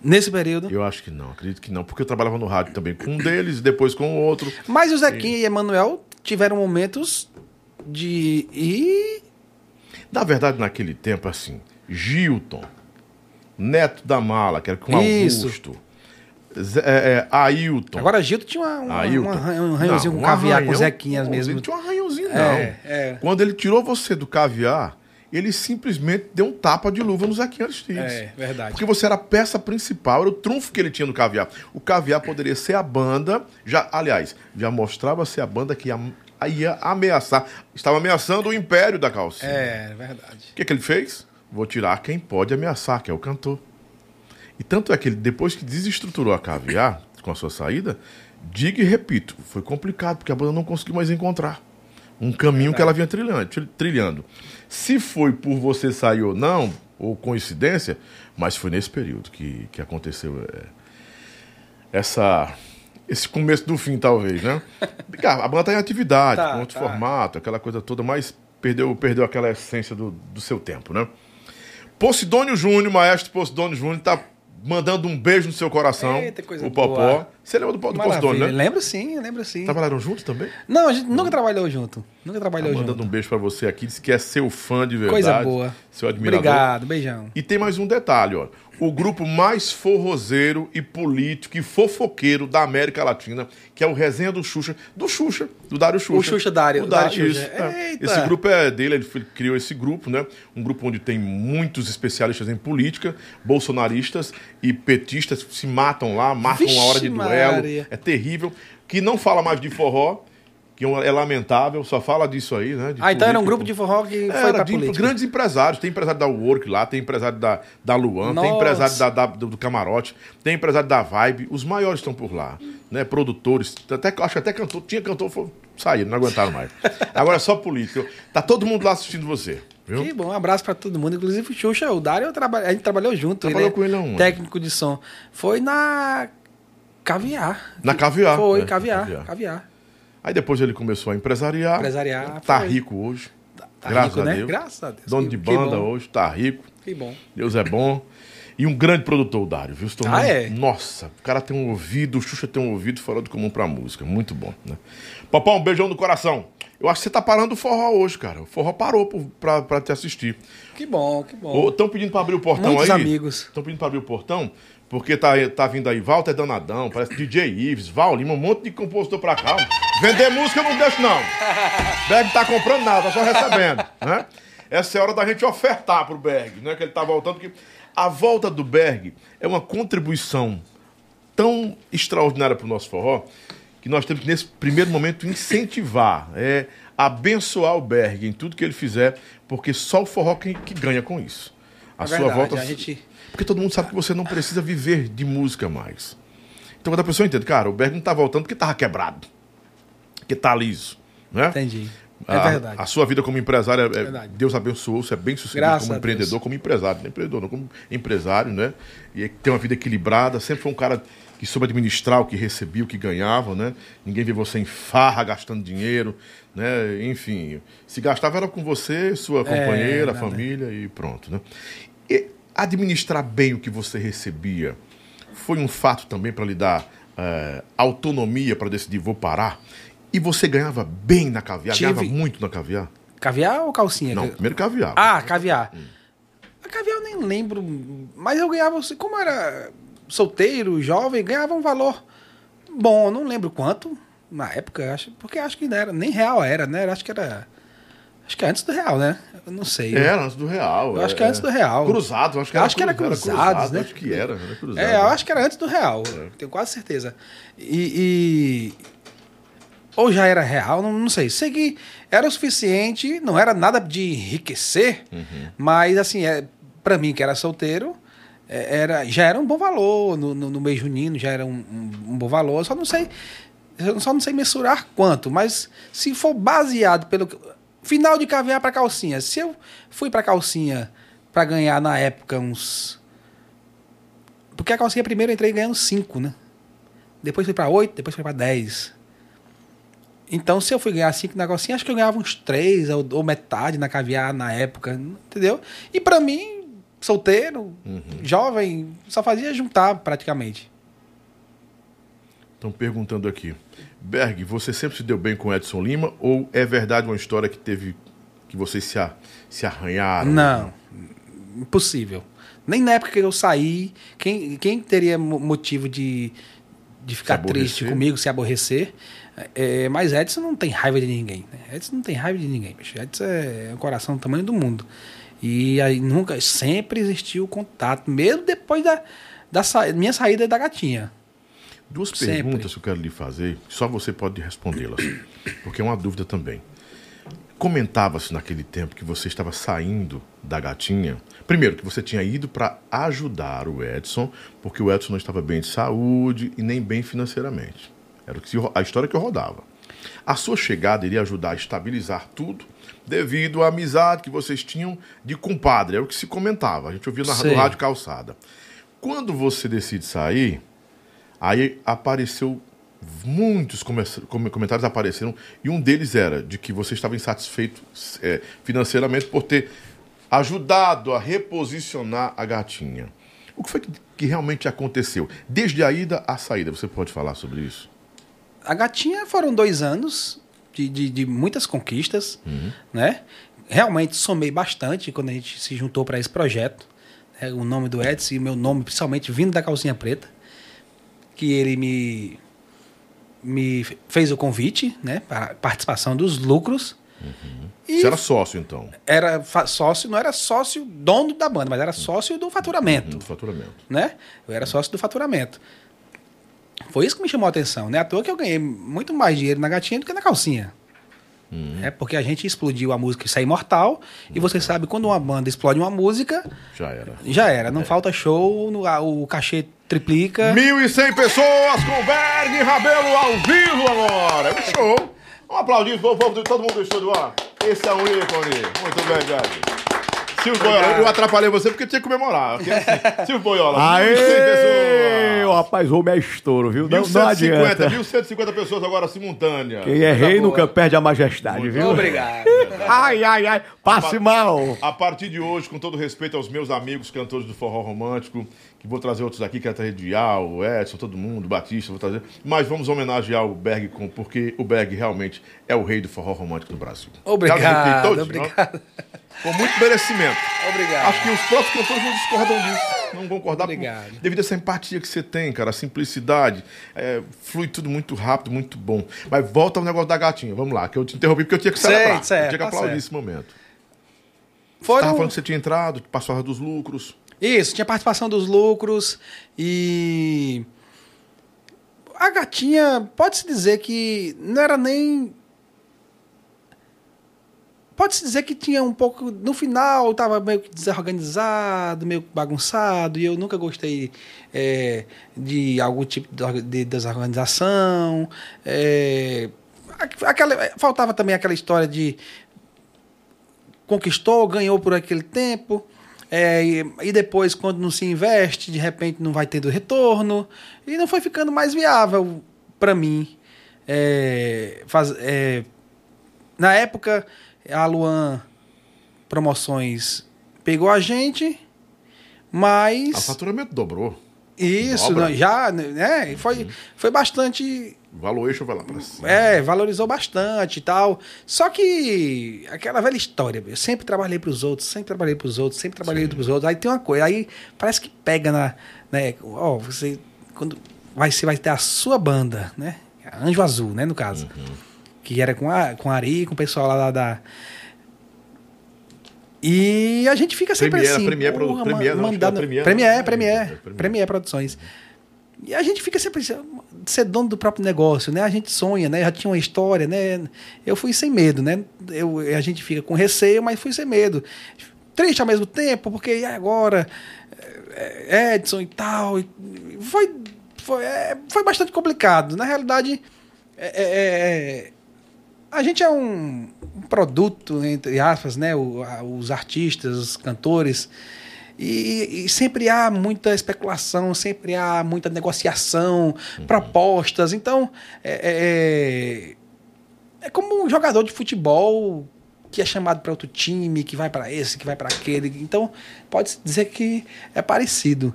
Nesse período. Eu acho que não, acredito que não, porque eu trabalhava no rádio também com um deles, depois com o outro. Mas o Zequinha e Emanuel tiveram momentos de. E. Na verdade, naquele tempo, assim, Gilton, Neto da Mala, que era com Isso. Augusto, Zé- é, é, Ailton. Agora Gilto tinha uma, uma, Ailton. uma um arranhãozinho Não, com um caviar com arranhão, Zequinhas pô, mesmo. Ele tinha um arranhãozinho, não. É, é. Quando ele tirou você do caviar, ele simplesmente deu um tapa de luva no Zequinha Aristides. É, verdade. Porque você era a peça principal, era o trunfo que ele tinha no caviar. O caviar poderia ser a banda, já, aliás, já mostrava ser a banda que ia, ia ameaçar, estava ameaçando o império da calcinha. É, verdade. O que, que ele fez? Vou tirar quem pode ameaçar, que é o cantor. E tanto é que ele, depois que desestruturou a caviar, com a sua saída, digo e repito, foi complicado, porque a banda não conseguiu mais encontrar um caminho que ela vinha trilhando, tri- trilhando. Se foi por você sair ou não, ou coincidência, mas foi nesse período que, que aconteceu é, essa, esse começo do fim, talvez, né? Cara, a banda está em atividade, Tá, com outro tá. formato, aquela coisa toda, mas perdeu, perdeu aquela essência do, do seu tempo, né? Posidônio Júnior, maestro Posidônio Júnior, tá mandando um beijo no seu coração. Eita, coisa o Popó. boa. Você lembra do, do. Posidônio, né? Lembro sim, lembro sim. Trabalharam juntos também? Não, a gente nunca trabalhou junto. Nunca Tá trabalhou mandando junto. um beijo pra você aqui, disse que é seu fã de verdade. Coisa boa. Seu admirador. Obrigado, beijão. E tem mais um detalhe, ó. O grupo mais forrozeiro e político e fofoqueiro da América Latina, que é o Resenha do Xuxa, do Xuxa, do Dário Xuxa. O Xuxa Dário, O Dário Dário, Xuxa. é. Esse grupo é dele, ele criou esse grupo, né? Um grupo onde tem muitos especialistas em política, bolsonaristas e petistas se matam lá, marcam Vixe uma hora de duelo. Maria. É terrível. Que não fala mais de forró, que é lamentável, só fala disso aí, né? Ah, então era um grupo de forró que foi Era de política. grandes empresários. Tem empresário da Work lá, tem empresário da, da Luan, tem Nossa. empresário da, da- do, Camarote, tem empresário da Vibe. Os maiores estão por lá. Né? Produtores, até, acho que até cantor. Tinha cantor, foi, saíram, não aguentaram mais. Agora é só política. Tá todo mundo lá assistindo você. Viu? Que bom, um abraço pra todo mundo. Inclusive o Xuxa, o Dário, traba- a gente trabalhou junto. Trabalhou ele é com ele aonde? Técnico de som. Foi na Caviar. Na Caviar. Foi, né? caviar, Caviar. caviar. Aí depois ele começou a empresariar. Empresariar, Tá foi. rico hoje. Tá Graças rico, a né? Deus. Graças a Deus. Dono Que- de banda hoje, tá rico. Que bom. Deus é bom. E um grande produtor, o Dário, viu? Se tornou- Ah, é? Nossa, o cara tem um ouvido, o Xuxa tem um ouvido fora do comum pra música. Muito bom, né? Papão, um beijão no coração. Eu acho que você tá parando o forró hoje, cara. O forró parou pra, pra te assistir. Que bom, que bom. Estão pedindo pra abrir o portão Muitos aí? amigos. Estão pedindo pra abrir o portão? Porque tá, tá vindo aí Walter Danadão, parece DJ Ives, Val Lima, um monte de compositor pra cá. Vender música eu não deixo, não. Berg tá comprando nada, tá só recebendo, né? Essa é a hora da gente ofertar pro Berg, né? Que ele tá voltando, porque a volta do Berg é uma contribuição tão extraordinária pro nosso forró que nós temos que, nesse primeiro momento, incentivar, é, abençoar o Berg em tudo que ele fizer, porque só o forró que, que ganha com isso. A É sua verdade, volta. a gente- Porque todo mundo sabe que você não precisa viver de música mais. Então quando a pessoa entende, cara, o Berg não tá voltando porque tava quebrado. Porque tá liso. Né? Entendi. É a, verdade. A sua vida como empresário, é- é-. Deus abençoou, você é bem sucedido Graças como a empreendedor, como empresário, não empreendedor, não, como empresário, né? E tem uma vida equilibrada, sempre foi um cara que soube administrar o que recebia, o que ganhava, né? Ninguém vê você em farra gastando dinheiro, né? Enfim, se gastava era com você, sua companheira, nada. família e pronto, né? Administrar bem o que você recebia foi um fato também para lhe dar eh, autonomia para decidir vou parar. E você ganhava bem na caviar, Tive- ganhava muito na caviar? Caviar ou calcinha? Não, primeiro caviar. Ah, caviar. A caviar eu nem lembro, mas eu ganhava, como era solteiro, jovem, ganhava um valor bom, não lembro quanto na época, acho, porque acho que não era, nem real era, né? Acho que era. Acho que é antes do real, né? Eu não sei. Era antes do real. Eu acho que é antes do real. Cruzado, acho que era, acho que era cru- cruzados, né? Acho que era, era cruzado. É, eu acho que era antes do real, tenho quase certeza. E, e- Ou já era real, não, não sei. Sei que era o suficiente, não era nada de enriquecer, mas assim, é, para mim que era solteiro, é, era, já era um bom valor no, no, no mês junino, já era um, um- um bom valor. Eu só não sei. Eu só não sei mensurar quanto, mas se for baseado pelo. Final de caviar para calcinha. Se eu fui para calcinha para ganhar na época uns porque a calcinha primeiro eu entrei ganhando 5, né? Depois fui pra 8, depois fui pra 10. Então, se eu fui ganhar 5 na calcinha, acho que eu ganhava uns 3 ou, ou metade na caviar na época, entendeu? E pra mim, solteiro, jovem, só fazia juntar praticamente. Estão perguntando aqui. Berg, você sempre se deu bem com Edson Lima ou é verdade uma história que teve que vocês se, a- se arranharam? Não, impossível. Nem na época que eu saí, quem, quem teria mo- motivo de, de ficar triste comigo, se aborrecer? É, mas Edson não tem raiva de ninguém. né? Edson não tem raiva de ninguém, bicho. Edson é o coração do tamanho do mundo. E aí nunca, sempre existiu contato, mesmo depois da, da sa- minha saída da gatinha. Duas Sempre. perguntas que eu quero lhe fazer, só você pode respondê-las, porque é uma dúvida também. Comentava-se naquele tempo que você estava saindo da gatinha. Primeiro, que você tinha ido para ajudar o Edson, porque o Edson não estava bem de saúde e nem bem financeiramente. Era a história que eu rodava. A sua chegada iria ajudar a estabilizar tudo, devido à amizade que vocês tinham de compadre. Era o que se comentava. A gente ouvia na, no rádio calçada. Quando você decide sair, Aí apareceu muitos come- come- comentários apareceram e um deles era de que você estava insatisfeito é, financeiramente por ter ajudado a reposicionar a gatinha. O que foi que, que realmente aconteceu? Desde a ida à saída, você pode falar sobre isso? A gatinha foram dois anos de, de, de muitas conquistas, né? Realmente somei bastante quando a gente se juntou para esse projeto. né? O nome do Edson e o meu nome, principalmente vindo da calcinha preta, que ele me, me fez o convite, né? Para participação dos lucros. E Você era sócio, então, era sócio, não era sócio dono da banda, mas era sócio do faturamento do faturamento. né? Eu era sócio do faturamento. Foi isso que me chamou a atenção, né? À toa que eu ganhei muito mais dinheiro na gatinha do que na calcinha. É porque a gente explodiu a música Isso é Imortal. E você sabe, quando uma banda explode uma música, Já era. já era. Não falta show, no- a- o cachê triplica. 1.100 pessoas com Berg Rabelo ao vivo agora. É um show. Um aplaudinho pro povo, todo mundo do estúdio. Ó. Esse é um ícone. Muito bem, Berg. Silvio Boiola, eu atrapalhei você porque tinha que comemorar. ok? Silvio Boiola, 1.100 Aê! Rapaz, homem é estouro, viu? Não, não 1.150, adianta. 1.150 pessoas agora simultâneas. Quem é Coisa rei boa. nunca perde a majestade, viu? Obrigado. Ai, ai, ai. Passe mal. A partir de hoje, com todo respeito aos meus amigos cantores do forró romântico, que vou trazer outros aqui, quero trazer Dial, o Edson, todo mundo, o Batista, vou trazer. Mas vamos homenagear o Berg, com, porque o Berg realmente é o rei do forró romântico do Brasil. Obrigado, todos, obrigado. não? Com muito merecimento. Obrigado. Acho que os próprios cantores não discordam disso. Não concordar por- Obrigado. devido a essa empatia que você tem, cara, a simplicidade. é, flui tudo muito rápido, muito bom. Mas volta ao negócio da gatinha. Vamos lá, que eu te interrompi porque eu tinha que Certo, celebrar. eu certo, tinha que tá aplaudir certo. esse momento. Foram... Tava falando que você tinha entrado, passou a dos lucros. Isso, tinha participação dos lucros e. A gatinha, pode-se dizer que não era nem. Pode-se dizer que tinha um pouco. No final, estava meio que desorganizado, meio bagunçado, e eu nunca gostei é, de algum tipo de orga- de desorganização. é, aquela, faltava também aquela história de conquistou, ganhou por aquele tempo. é, e, e depois, quando não se investe, de repente não vai tendo retorno. E não foi ficando mais viável para mim. É, faz, é, na época, a Luan Promoções pegou a gente, O mas. faturamento dobrou. Isso, não, já, né? Foi, foi bastante. O valuation vai lá pra cima. É, valorizou bastante e tal. Só que aquela velha história, eu sempre trabalhei pros outros, sempre trabalhei pros outros, sempre trabalhei pros outros. Aí tem uma coisa, aí parece que pega na, né, ó, você quando vai você vai ter a sua banda, né? Anjo Azul, né, no caso. Que era com a com a Ari, com o pessoal lá da, da e a gente fica sempre Premiere, assim, Premiere, porra, Premiere, ma- não, é mandando, Premiere, Premiere, não. Premiere, É, Premiere. Premiere Produções. E a gente fica sempre assim, ser dono do próprio negócio, né? A gente sonha, né? Já tinha uma história, né? Eu fui sem medo, né? Eu, a gente fica com receio, mas fui sem medo. Triste ao mesmo tempo, porque agora? É, Edson e tal. Foi, foi, é, foi bastante complicado. Na realidade, é, é, é, a gente é um, um produto, entre aspas, né? O- a- os artistas, os cantores. E, e sempre há muita especulação, sempre há muita negociação, propostas. Então, é, é, é como um jogador de futebol que é chamado para outro time, que vai para esse, que vai para aquele. Então, pode dizer que é parecido.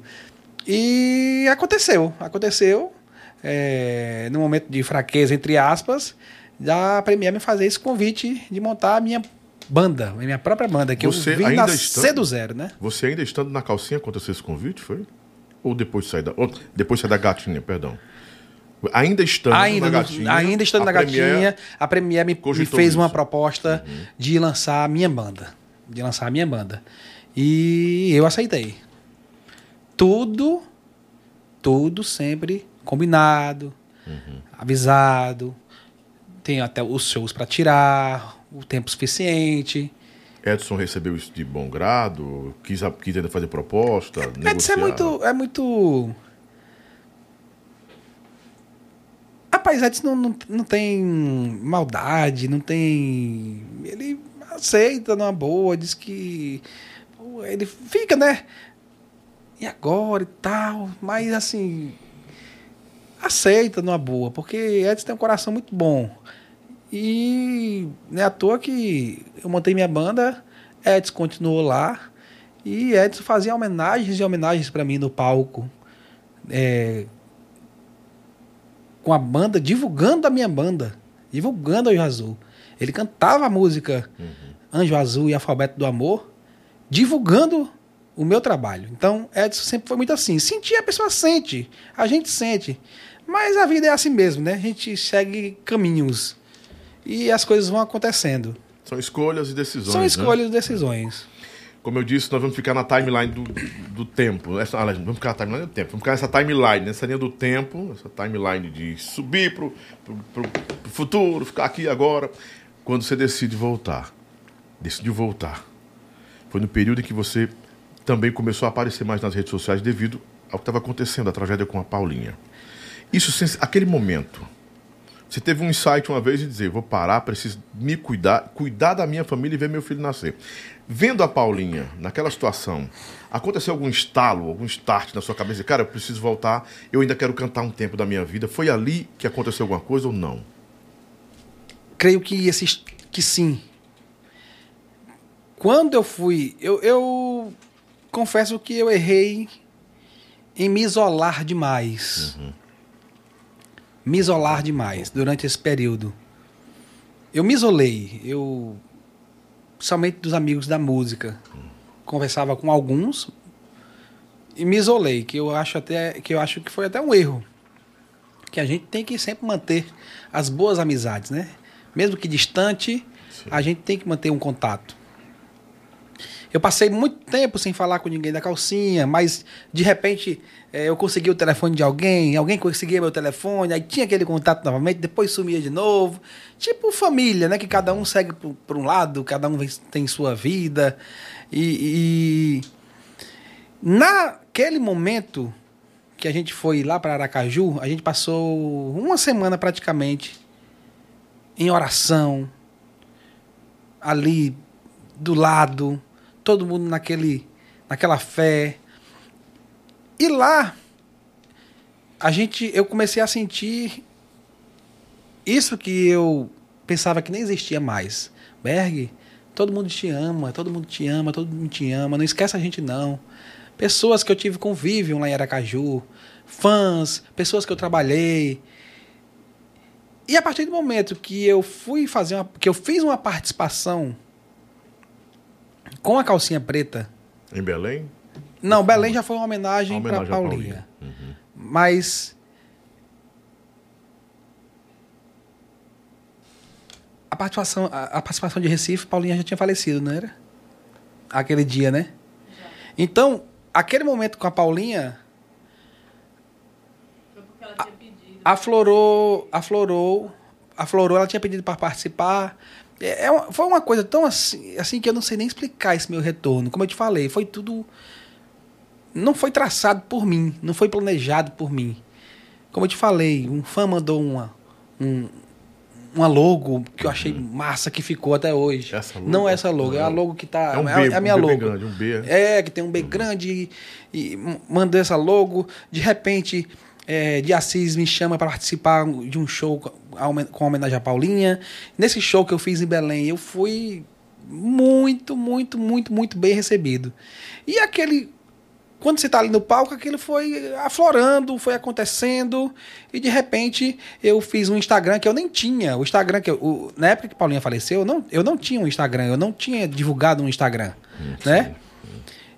E aconteceu, aconteceu. é, no momento de fraqueza, entre aspas, da Premier me fazer esse convite de montar a minha banda, a minha própria banda, que Você eu vim ainda nascer do zero, né? Você ainda estando na calcinha aconteceu esse convite, foi? Ou depois de sair da. Ou depois de sair da gatinha, perdão. Ainda estando ainda, na gatinha. ainda estando na Premiere- gatinha, a Premier me, me fez isso. Uhum. uma proposta de lançar a minha banda. De lançar a minha banda. E eu aceitei. Tudo, tudo sempre combinado, Uhum. avisado. Tenho até os shows para tirar, o tempo suficiente. Edson recebeu isso de bom grado, quis, quis ainda fazer proposta. Edson é muito. É muito. Rapaz, Edson não, não, não tem maldade, não tem. Ele aceita numa boa, diz que. Ele fica, né? E agora e tal, mas assim. Aceita numa boa, porque Edson tem um coração muito bom. E não é à toa que eu montei minha banda, Edson continuou lá. E Edson fazia homenagens e homenagens para mim no palco. é, com a banda, divulgando a minha banda. Divulgando Anjo Azul. Ele cantava a música Anjo Azul e Alfabeto do Amor, divulgando o meu trabalho. Então, Edson sempre foi muito assim. Sentir, a pessoa sente. A gente sente. Mas a vida é assim mesmo, né? A gente segue caminhos. E as coisas vão acontecendo. São escolhas e decisões. São né? escolhas e decisões. Como eu disse, nós vamos ficar na timeline do, do tempo. Essa, vamos ficar na timeline do tempo. Vamos ficar nessa timeline, nessa linha do tempo, essa timeline de subir pro, pro, pro- pro futuro, ficar aqui agora. Quando você decide voltar. Decidiu voltar. Foi no período em que você também começou a aparecer mais nas redes sociais devido ao que estava acontecendo, a tragédia com a Paulinha. Isso, aquele momento, você teve um insight uma vez de dizer, vou parar, preciso me cuidar, cuidar da minha família e ver meu filho nascer. Vendo a Paulinha naquela situação, aconteceu algum estalo, algum start na sua cabeça? Cara, eu preciso voltar, eu ainda quero cantar um tempo da minha vida. Foi ali que aconteceu alguma coisa ou não? creio que esses que sim. Quando eu fui, eu, eu confesso que eu errei em me isolar demais. Me isolar demais durante esse período. Eu me isolei, eu somente dos amigos da música. Conversava com alguns e me isolei, que eu acho até que eu acho que foi até um erro. Que a gente tem que sempre manter as boas amizades, né? Mesmo que distante, a gente tem que manter um contato. Eu passei muito tempo sem falar com ninguém da calcinha, mas de repente eh, eu consegui o telefone de alguém, alguém conseguia meu telefone, aí tinha aquele contato novamente, depois sumia de novo. Tipo família, né? Que cada um segue por, um lado, cada um tem sua vida. E, e naquele momento que a gente foi lá para Aracaju, a gente passou uma semana praticamente em oração, ali do lado, todo mundo naquele, naquela fé. E lá a gente, eu comecei a sentir isso que eu pensava que nem existia mais. Berg, todo mundo te ama, todo mundo te ama, todo mundo te ama, não esquece a gente não. pessoas que eu tive convívio lá em Aracaju, fãs, pessoas que eu trabalhei. E a partir do momento que eu fui fazer uma, que eu fiz uma participação com a calcinha preta, Em Belém? não, Belém já foi uma homenagem, Uma para Paulinha. Paulinha. Uhum. Mas a participação, a, a participação de Recife, Paulinha já tinha falecido, não era? Aquele dia, né? Então, aquele momento com a Paulinha Foi porque ela tinha pedido. aflorou, aflorou, aflorou, ela tinha pedido para participar. É, é uma- foi uma coisa tão assim, assim que eu não sei nem explicar esse meu retorno. Como eu te falei, foi tudo. Não foi traçado por mim, não foi planejado por mim. Como eu te falei, um fã mandou uma, um, uma logo que eu achei massa que ficou até hoje. Essa logo? Não é essa logo, é a logo que tá. É um é, B, a- é a minha um B logo. grande, um B. É, que tem um B grande e, e mandou essa logo. De repente, é, de Assis me chama para participar de um show com homenagem a Paulinha. Nesse show que eu fiz em Belém, eu fui muito, muito, muito, muito bem recebido. E aquele. Quando você está ali no palco, aquilo foi aflorando, foi acontecendo, e de repente eu fiz um Instagram que eu nem tinha. O Instagram que eu, o- na época que Paulinha faleceu, eu não, eu não tinha um Instagram, eu não tinha divulgado um Instagram, né?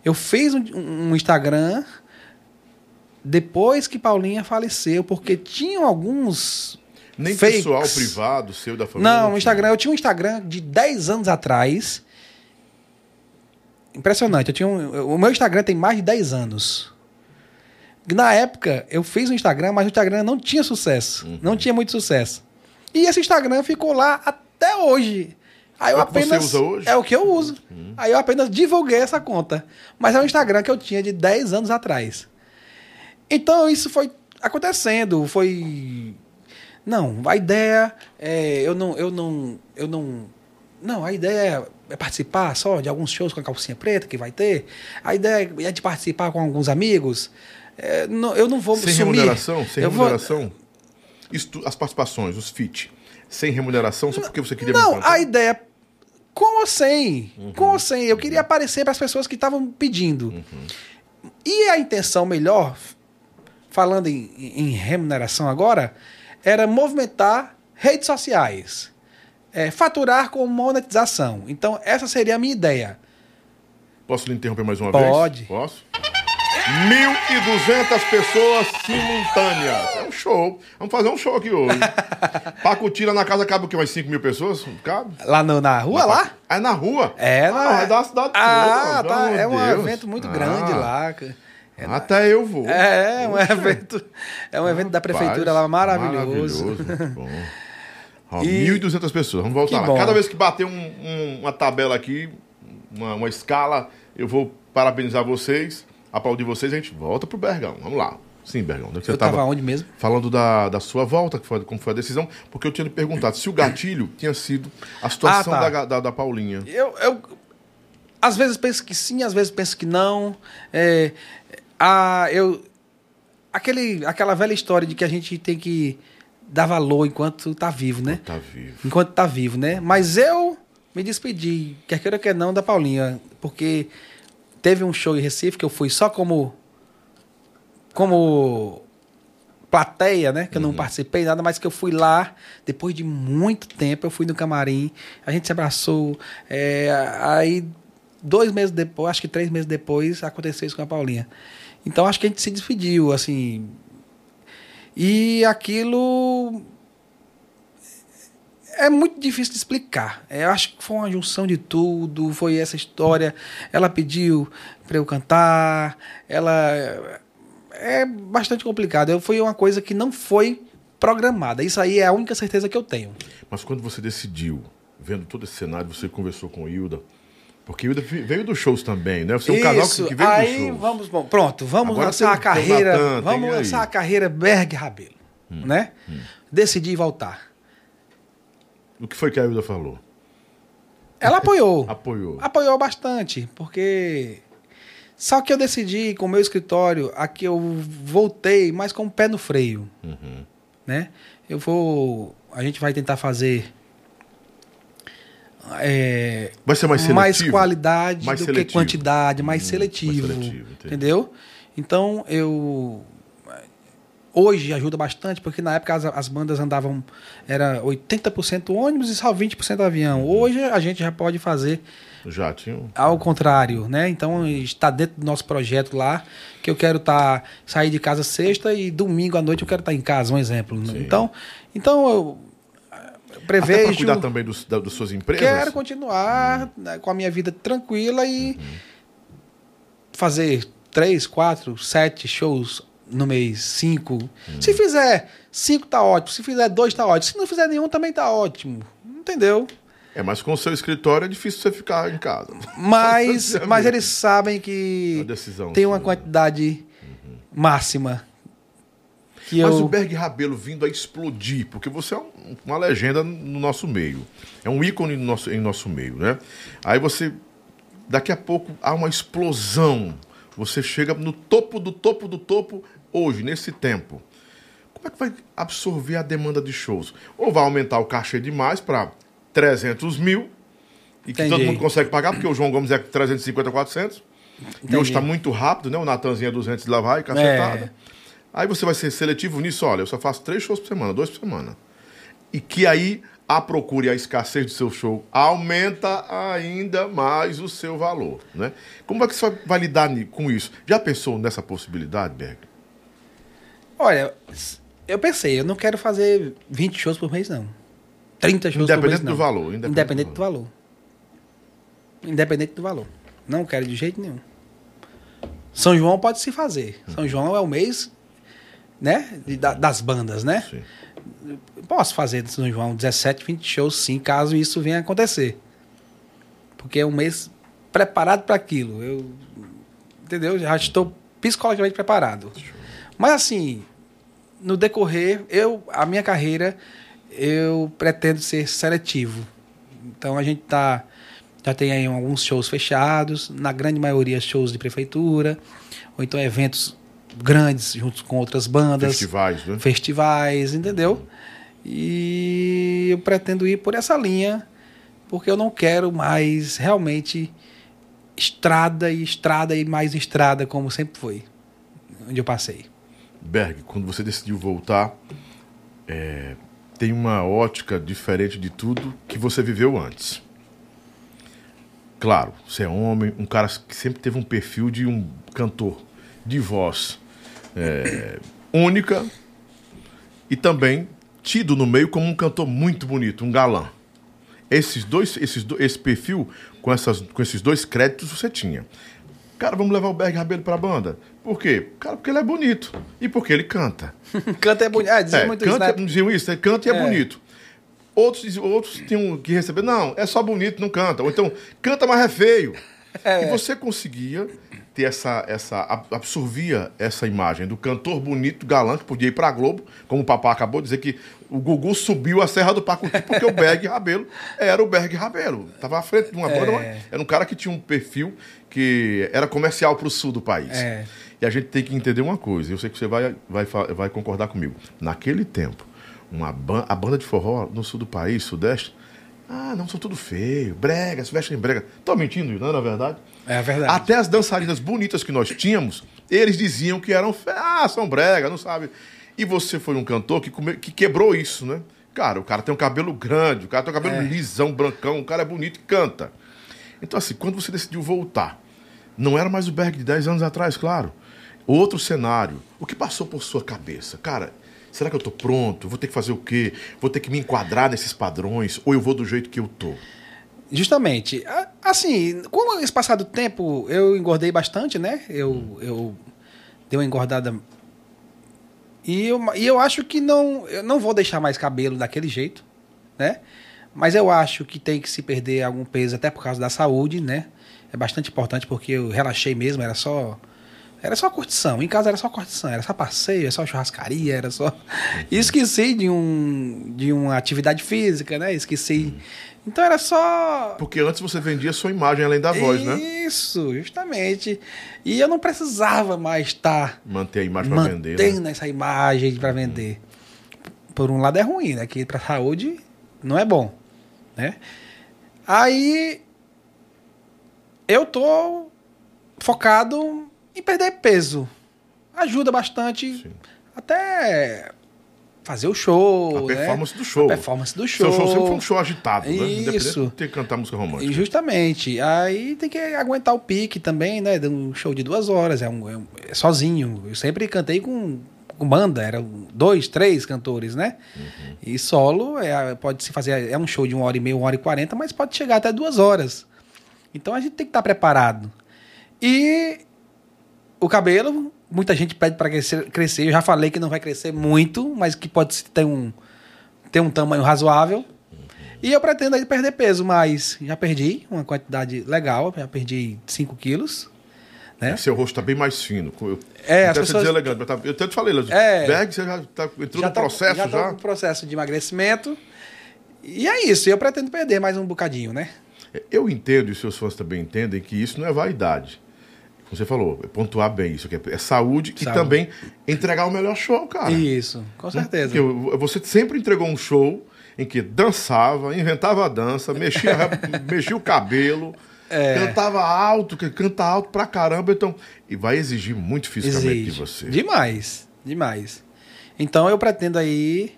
Eu fiz um, um Instagram depois que Paulinha faleceu, porque tinham alguns Nem fakes. pessoal privado, seu da família. Não, o. Instagram, eu tinha um Instagram de 10 anos atrás. Impressionante. Eu tinha um- o meu Instagram tem mais de 10 anos. Na época, eu fiz um Instagram, mas o Instagram não tinha sucesso. Uhum. Não tinha muito sucesso. E esse Instagram ficou lá até hoje. Aí eu É o que você apenas. usa hoje? É o que eu uso. Aí eu apenas divulguei essa conta. Mas é um Instagram que eu tinha de 10 anos atrás. Então isso foi acontecendo, foi não, a ideia é eu não eu não eu não não, a ideia é participar só de alguns shows com a calcinha preta que vai ter. A ideia é de participar com alguns amigos. É, não- eu não vou Sem sumir. remuneração? Sem eu vou- remuneração? Isto- as participações, os fit. Sem remuneração, só porque você queria Não, a ideia com ou sem, Uhum. com ou sem, eu queria aparecer para as pessoas que estavam pedindo. Uhum. E a intenção melhor, falando em, em remuneração agora, era movimentar redes sociais, é, faturar com monetização. Então essa seria a minha ideia. Posso lhe interromper mais uma Pode. vez? Posso? 1.200 pessoas simultâneas. É um show. Vamos fazer um show aqui hoje. Pacutira na casa cabe o quê? Mais 5 mil pessoas? Cabe? Lá no- na rua lá? É na rua? É, ah, na- é da cidade Ah, toda. tá. É um Deus. evento muito Ah, grande lá. Até eu vou. É, é um Poxa. evento, é um evento da prefeitura Rapaz, lá maravilhoso. Maravilhoso, bom. Ó, E- 1.200 pessoas, vamos voltar Que lá. bom. Cada vez que bater um- um- uma tabela aqui, uma, uma escala, eu vou parabenizar vocês, aplaudir vocês, a gente volta pro Bergão. Vamos lá. Sim, Bergão. é Você Eu tava tava onde mesmo? falando da, da sua volta, que foi, como foi a decisão, porque eu tinha lhe perguntado se o gatilho tinha sido a situação Ah, tá. da, da, da Paulinha. Eu, eu às vezes penso que sim, às vezes penso que não. É, a, eu, aquele, aquela velha história de que a gente tem que dar valor enquanto tá vivo, né? Tá vivo. Enquanto tá vivo, né? Mas eu me despedi, quer queira quer não, da Paulinha, porque teve um show em Recife que eu fui só como como plateia, né? Que eu não participei nada, mas que eu fui lá depois de muito tempo. Eu fui no camarim, a gente se abraçou. é, aí dois meses depois, acho que três meses depois, aconteceu isso com a Paulinha. Então acho que a gente se despediu, assim. E aquilo é muito difícil de explicar. Eu acho que foi uma junção de tudo, foi essa história. Ela pediu para eu cantar, ela é bastante complicado. Foi uma coisa que não foi programada. Isso aí é a única certeza que eu tenho. Mas quando você decidiu, vendo todo esse cenário, você conversou com Hilda, porque veio dos shows também, né? Você é um casal que, que veio aí dos shows. vamos, bom, pronto, vamos Agora lançar a carreira, Natan, vamos aí. Hum, lançar a carreira Berg Rabelo, né? Decidi voltar. O que foi que a Hilda falou? Ela apoiou. Apoiou. Apoiou bastante, porque. Só que eu decidi, com o meu escritório, aqui eu voltei, mas com o pé no freio. Né? Eu vou. A gente vai tentar fazer é, Vai ser mais seletivo? mais qualidade Mais do seletivo. que quantidade, mais Hum, seletivo. mais seletivo, entendeu? Então eu hoje ajuda bastante, porque na época as, as bandas andavam era 80% ônibus e só 20% avião. Hoje a gente já pode fazer Já tinha ao contrário, né? Então está dentro do nosso projeto lá que eu quero estar sair de casa sexta e domingo à noite eu quero estar em casa, um exemplo. né? Sim. Então, então eu Até para prevejo cuidar também dos, da, das suas empresas? quero continuar né, com a minha vida tranquila e fazer três, quatro, sete shows no mês, cinco. Se fizer cinco tá ótimo, se fizer dois tá ótimo, se não fizer nenhum também tá ótimo, entendeu? É, mas com o seu escritório é difícil você ficar em casa. Mas, É mas eles sabem que decisão tem uma quantidade máxima que Mas eu o Berg Rabelo vindo a explodir, porque você é um- uma legenda no nosso meio. É um ícone no nosso, em nosso meio, né? Aí você, daqui a pouco, há uma explosão. Você chega no topo do topo do topo hoje, nesse tempo. Como é que vai absorver a demanda de shows? Ou vai aumentar o cachê demais para 300 mil, e que Entendi. todo mundo consegue pagar, porque o João Gomes é 350, 400. E Entendi. hoje está muito rápido, né? O Natanzinho é 200 de lá vai, cacetada. É. Aí você vai ser seletivo nisso, olha, eu só faço três shows por semana, dois por semana. E que aí a procura e a escassez do seu show aumenta ainda mais o seu valor, né? Como é que você vai- lidar com isso? Já pensou nessa possibilidade, Berg? Olha, eu pensei, eu não quero fazer 20 shows por mês não. 30 shows por mês Independente não. do valor. Independente, Independente do valor. Independente do valor. Não quero de jeito nenhum. São João pode se fazer. São João é o mês, né, da- das bandas, né? Sim. Posso fazer de São João 17, 20 shows sim, caso isso venha a acontecer. Porque é um mês preparado para aquilo. Eu entendeu? Já estou psicologicamente preparado. Mas assim, no decorrer, eu a minha carreira eu pretendo ser seletivo. Então a gente tá já tem aí alguns shows fechados, na grande maioria shows de prefeitura, ou então eventos grandes juntos com outras bandas Festivais, né? festivais, entendeu? E eu pretendo ir por essa linha, porque eu não quero mais realmente estrada e estrada e mais estrada, como sempre foi, onde eu passei. Berg, quando você decidiu voltar, é, tem uma ótica diferente de tudo que você viveu antes. Claro, você é homem, um cara que sempre teve um perfil de um cantor de voz é, única e também tido no meio como um cantor muito bonito, um galã. Esses dois, esses do- esse perfil com, essas, com esses dois créditos você tinha. Cara, vamos levar o Berg Rabelo pra banda. Por quê? Cara, porque ele é bonito. E porque ele canta. Canta é bonito. Ah, dizia É, muito isso, canta, né? diziam isso, né? canta e é, É. bonito. Outros, outros tinham que receber, não, é só bonito, não canta. Ou então, canta, mas é feio. É. E você conseguia ter essa, essa, ab- absorvia essa imagem do cantor bonito, galã, que podia ir pra Globo, como o papá acabou de dizer que o Gugu subiu a Serra do Pacuti porque o Berg Rabelo era o Berg Rabelo. Tava à frente de uma banda, mas era um cara que tinha um perfil que era comercial pro sul do país. É. E a gente tem que entender uma coisa, eu sei que você vai, vai, vai concordar comigo. Naquele tempo, uma ban a banda de forró no sul do país, sudeste, ah, não, são tudo feio, brega, se vestem em brega. Tô mentindo, não é na verdade? É verdade. Até as dançarinas bonitas que nós tínhamos, eles diziam que eram feias, ah, são brega, não sabe. E você foi um cantor que, come- que quebrou isso, né? Cara, o cara tem um cabelo grande, o cara tem um cabelo lisão, brancão, o cara é bonito e canta. Então, assim, quando você decidiu voltar, não era mais o Berg de 10 anos atrás, claro. Outro cenário. O que passou por sua cabeça? Cara, será que eu tô pronto? Vou ter que fazer o quê? Vou ter que me enquadrar nesses padrões? Ou eu vou do jeito que eu tô? Justamente. Assim, com esse passar do tempo, eu engordei bastante, né? Eu, eu dei uma engordada. E eu, e eu acho que não. Eu não vou deixar mais cabelo daquele jeito, né? Mas eu acho que tem que se perder algum peso até por causa da saúde, né? É bastante importante porque eu relaxei mesmo, era só. Era só curtição. Em casa era só curtição, era só passeio, era só churrascaria, era só. E esqueci de, um, de uma atividade física, né? Esqueci. Então era só. Porque antes você vendia sua imagem além da voz, né? Isso, justamente. E eu não precisava mais estar Manter a imagem pra vender. né? mantendo essa imagem para vender. Por um lado é ruim, né? Que para saúde não é bom, né? Aí eu tô focado em perder peso. Ajuda bastante. Sim. Até fazer o show. A né? performance do show. A performance do show. Seu show sempre foi um show agitado, né? Independente Isso. de ter que cantar música romântica. Justamente. Aí tem que aguentar o pique também, né? De um show de duas horas. É, um, é um- é sozinho. Eu sempre cantei com, com banda. Eram dois, três cantores, né? Uhum. E solo é, pode se fazer. É um show de uma hora e meia, uma hora e quarenta, mas pode chegar até duas horas. Então a gente tem que estar preparado. E o cabelo, muita gente pede para crescer, crescer. Eu já falei que não vai crescer muito, mas que pode ter um, ter um tamanho razoável. E eu pretendo aí perder peso, mas já perdi uma quantidade legal, já perdi 5 quilos. Né? Seu rosto tá bem mais fino. Eu, É, as pessoas- ser elegante, mas tá- eu até te falei, É. Berg, você já tá, entrou no tô- processo já? já tô no processo de emagrecimento. E é isso, eu pretendo perder mais um bocadinho, né? Eu entendo, e seus fãs também entendem, que isso não é vaidade. Como você falou, é pontuar bem isso, que é, é saúde, e Saúde. também entregar o melhor show, cara. Isso, com certeza. Porque você sempre entregou um show em que dançava, inventava a dança, mexia, mexia o cabelo, É. cantava alto, que canta alto pra caramba, então. E vai exigir muito fisicamente de Exige. você. Demais, demais. Então eu pretendo aí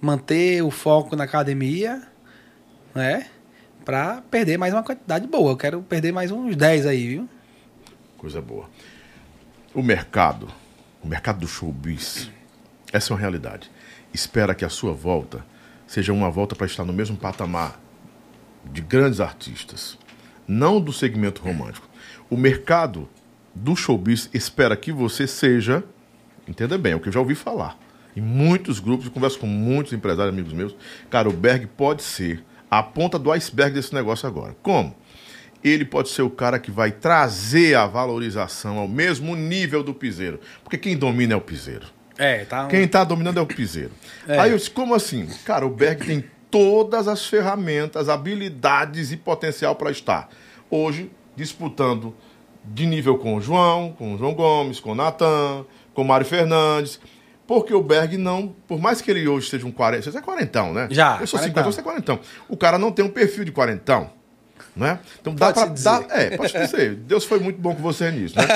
manter o foco na academia, né? Pra perder mais uma quantidade boa. Eu quero perder mais uns 10 aí, viu? Coisa boa. O mercado, o mercado do showbiz, essa é uma realidade. Espera que a sua volta seja uma volta para estar no mesmo patamar de grandes artistas, não do segmento romântico. O mercado do showbiz espera que você seja, entenda bem, é o que eu já ouvi falar. Em muitos grupos, eu converso com muitos empresários, amigos meus. Cara, o Berg pode ser a ponta do iceberg desse negócio agora. Como? Ele pode ser o cara que vai trazer a valorização ao mesmo nível do piseiro. Porque quem domina é o piseiro. É, tá. Quem está dominando é o piseiro. É. Aí eu disse, como assim? Cara, o Berg tem todas as ferramentas, habilidades e potencial para estar hoje disputando de nível com o João, com o João Gomes, com o Natan, com o Mário Fernandes. Porque o Berg não, por mais que ele hoje seja um 40, você é quarentão, né? Já, Eu sou quarentão. 50, você é quarentão. O cara não tem um perfil de quarentão. Né? Então dá dá, é, pode dizer. Deus foi muito bom com você nisso, né?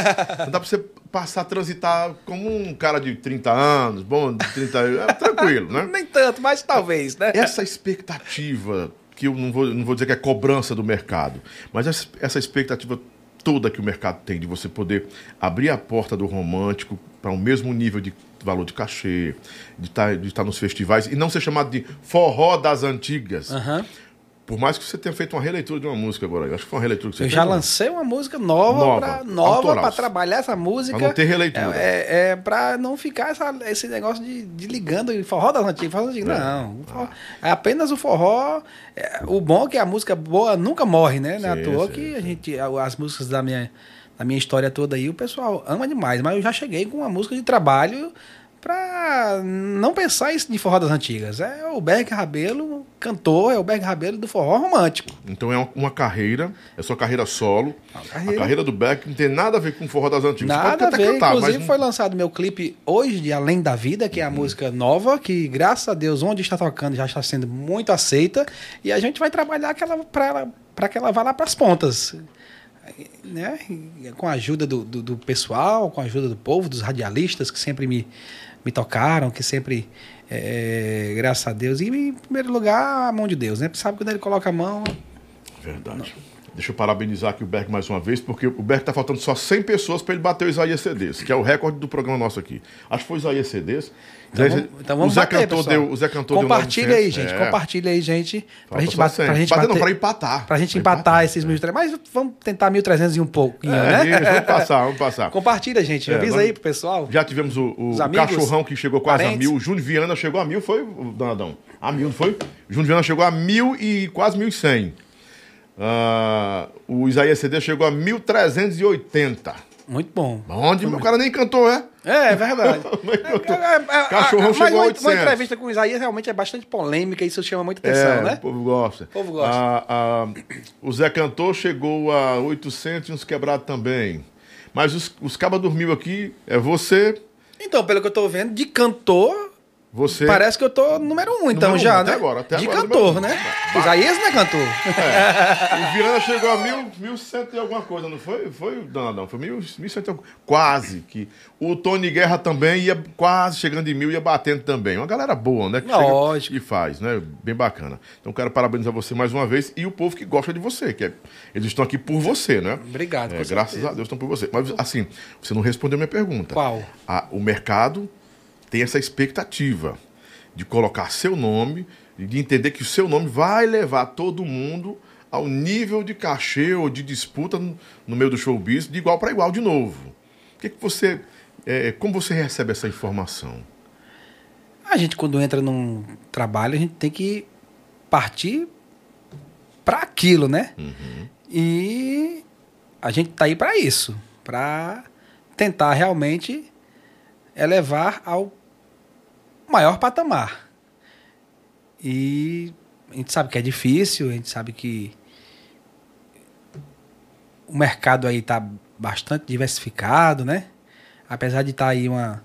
Não dá pra você passar a transitar como um cara de 30 anos, bom, de 30 anos, é, tranquilo, né? Nem tanto, mas talvez, né? Essa expectativa, que eu não vou, não vou dizer que é cobrança do mercado, mas essa, essa expectativa toda que o mercado tem de você poder abrir a porta do romântico para o mesmo nível de valor de cachê, de estar de estar nos festivais e não ser chamado de forró das antigas. Aham. Por mais que você tenha feito uma releitura de uma música agora, eu acho que foi uma releitura que você Eu fez. já lancei uma música nova, Nova, pra, nova pra trabalhar essa música. Pra não ter releitura. É, é pra não ficar essa- esse negócio de, de ligando e forró das antigas. Forró das antigas. É. Não, forró- é apenas o forró. é, o bom é que a música boa nunca morre, né? Não é Sim, toa sim, que a gente, as músicas da minha, da minha história toda aí, o pessoal ama demais. Mas eu já cheguei com uma música de trabalho pra não pensar isso de forró das antigas. É o Berg Rabelo, cantor, é o Berg Rabelo do forró romântico. Então é uma, carreira, é sua carreira solo. Uma A carreira. carreira do Beck não tem nada a ver com o forró das antigas. Nada a pode até ver. cantar, Inclusive, mas foi lançado meu clipe hoje de Além da Vida, que é a Uhum. música nova, que graças a Deus, onde está tocando, já está sendo muito aceita. E a gente vai trabalhar aquela para que ela vá lá para as pontas. Né? Com a ajuda do, do, do pessoal, com a ajuda do povo, dos radialistas que sempre me, me tocaram, que sempre, é, graças a Deus. E, em primeiro lugar, a mão de Deus, né? Sabe quando ele coloca a mão. Verdade. Deixa eu parabenizar aqui o Berg mais uma vez, porque o Berg tá faltando só 100 pessoas para ele bater o Isaías CDs, que é o recorde do programa nosso aqui. Acho que foi o Isaías CDs. Então vamos, então vamos o Zé bater, Cantor deu, o Zé Cantor Compartilha deu aí, 900. gente. É. Compartilha aí, gente. Pra gente, 100. pra gente Bater não, pra empatar. Pra gente Pra empatar, empatar, esses é. 1.300. Mas vamos tentar 1.300 e um pouquinho, É, né? isso, vamos passar, vamos passar. Compartilha, gente. É, Avisa aí pro pessoal. Já tivemos o, o Os amigos, cachorrão que chegou quase a parentes. mil. O Júnior Viana chegou a mil, foi, o Danadão? A mil, não foi? O Júnior Viana chegou a mil e quase mil e cem. Ah, o Isaías CD chegou a 1380. Muito bom. Onde? O cara nem cantou, é? É, é verdade. É, é, é, Cachorrão mas chegou a uma, 800. uma entrevista com o Isaías realmente é bastante polêmica, isso chama muita atenção, É, né? o povo gosta. O povo gosta. Ah, ah, o Zé Cantor chegou a 800 e uns quebrados também. Mas os, os cabas dormiu aqui, é você. Então, pelo que eu tô vendo, de cantor, Você. Parece que eu tô número um, então, Número um, já, até né? agora, até De agora, cantor, número um. né? Isaías não é cantor. O Viana chegou a mil, mil cento e alguma coisa, não foi? Foi, não, não, foi mil, mil cento e alguma Quase que. O Tony Guerra também ia quase chegando em mil, ia batendo também. Uma galera boa, né? Que Lógico. e faz, né? Bem bacana. Então quero parabenizar você mais uma vez e o povo que gosta de você, que é- eles estão aqui por você, né? Obrigado, É, graças certeza. a Deus estão por você. Mas assim, você não respondeu minha pergunta. Qual? A- o mercado tem essa expectativa de colocar seu nome e de entender que o seu nome vai levar todo mundo ao nível de cachê ou de disputa no, meio do showbiz de igual para igual de novo. O que, que você, é, como você recebe essa informação? A gente, quando entra num trabalho, a gente tem que partir para aquilo, né? E a gente tá aí para isso, para tentar realmente elevar ao maior patamar. E a gente sabe que é difícil, a gente sabe que o mercado aí tá bastante diversificado, né? Apesar de estar aí uma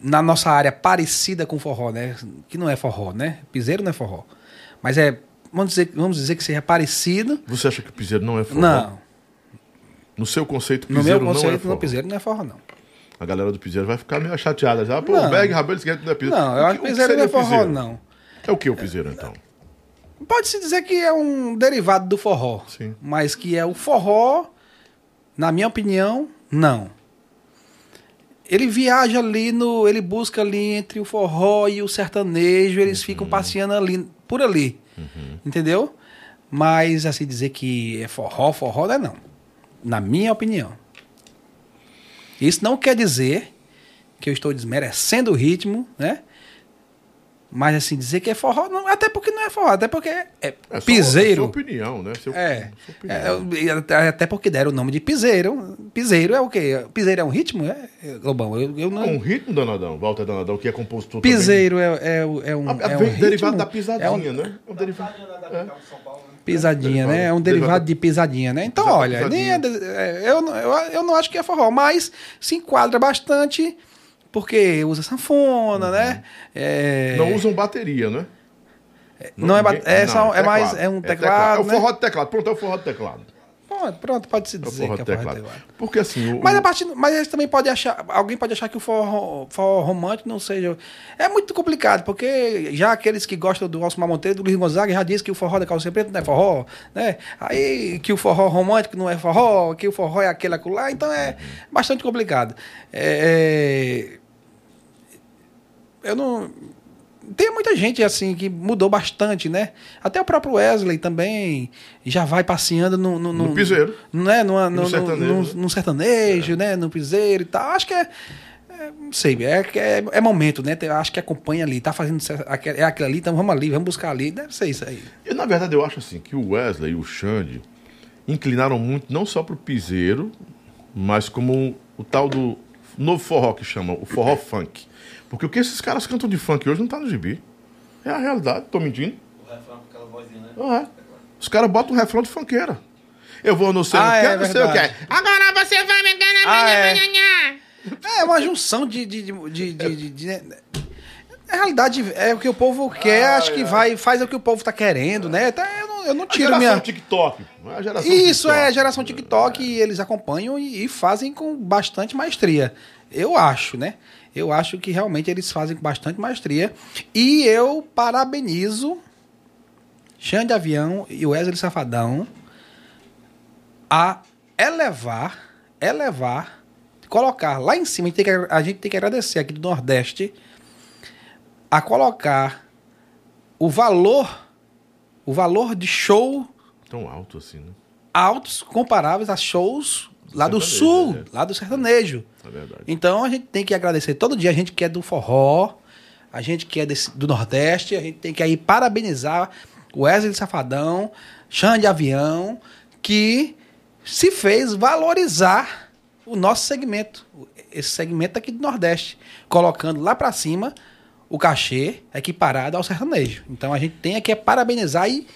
na nossa área parecida com forró, né? Que não é forró, né? Piseiro não é forró. Mas é, vamos dizer, vamos dizer que seja parecido. Você acha que o piseiro não é forró? Não, No seu conceito, no piseiro meu não é conceito, forró. no piseiro não é forró, não. A galera do piseiro vai ficar meio chateada. Já, Pô, Não. o Bag Rabelo que não é piseiro. Não, eu acho o que piseiro não é forró, piseiro? não. É o que o piseiro, então? Pode-se dizer que é um derivado do forró. Sim. Mas que é o forró, na minha opinião, não. Ele viaja ali no. Ele busca ali entre o forró e o sertanejo, eles Uhum. ficam passeando ali, por ali. Entendeu? Mas assim, dizer que é forró, forró não é não. Na minha opinião. Isso não quer dizer que eu estou desmerecendo o ritmo, né? Mas assim, dizer que é forró, não, até porque não é forró, até porque é, É só piseiro. Sua opinião, né? Seu, É. sua opinião. É, até- até porque deram o nome de piseiro. Piseiro é o quê? Piseiro é um ritmo? É, é, Globão, eu, eu não. um ritmo danadão, Walter Danadão, que é compositor também. Piseiro é, é, é um. A, é um derivado ritmo? da pisadinha, É um- né? É um derivado. Pisadinha, né? É um Derivado- de pisadinha, né? Então, olha, nem é pisadinha. é, eu, não- eu, eu não acho que é forró, mas se enquadra bastante porque usa sanfona, né? É, Não usam bateria, né? Não é ba- ninguém- é só- é teclado. mais- é um teclado, É o né? forró de teclado. Pronto, é o forró de teclado. Pronto, pronto, pode se dizer que é forró. Porque assim. O, Mas a partir, mas eles também podem achar, alguém pode achar que o forró, forró romântico não seja. É muito complicado, porque já aqueles que gostam do Alcimar Monteiro, do Luiz Gonzaga, já disse que o forró da calça preta não é forró, né? Aí que o forró romântico não é forró, que o forró é aquele acolá, então é bastante complicado. É, é, eu não tem muita gente assim que mudou bastante, né? Até o próprio Wesley também já vai passeando no, no, No piseiro. né? No, no, no, sertanejo, no- né? no sertanejo, né? No piseiro e tal. Acho que é, é, não sei, é, é, é momento, né? Tem- Acho que acompanha ali, tá fazendo é aquilo ali, então vamos ali, vamos buscar ali. Deve ser isso aí. E, na verdade, eu acho assim que o Wesley e o Xande inclinaram muito não só pro piseiro, mas como o tal do novo forró que chama, o forró funk. Porque o que esses caras cantam de funk hoje não tá no gibi. É a realidade, tô mentindo. Ah, é. Os caras botam um refrão de funkeira. Eu vou no sei Ah, o que, é não sei o que. Agora você vai me enganar, Ah, é. manhã. É uma junção de. de, de, de, de- de- de- né? Na realidade, é o que o povo quer, acho que vai, faz o que o povo tá querendo, né? Então, eu, não, eu não A tiro geração minha. TikTok. A geração Isso TikTok. é geração TikTok e eles acompanham e, e fazem com bastante maestria. Eu acho, né? Eu acho que realmente eles fazem com bastante maestria. E eu parabenizo Xande Avião e Wesley Safadão a elevar, elevar, colocar lá em cima. A gente tem que, a gente tem que agradecer aqui do Nordeste a colocar o valor, o valor de show Tão alto assim, né? altos comparáveis a shows lá do sul, é. lá do sertanejo. É verdade. Então a gente tem que agradecer todo dia, a gente que é do forró, a gente que é desse- do Nordeste, a gente tem que aí parabenizar o Wesley Safadão, Xande Avião, que se fez valorizar o nosso segmento, esse segmento aqui do Nordeste, colocando lá pra cima o cachê equiparado ao sertanejo. Então a gente tem aqui é parabenizar e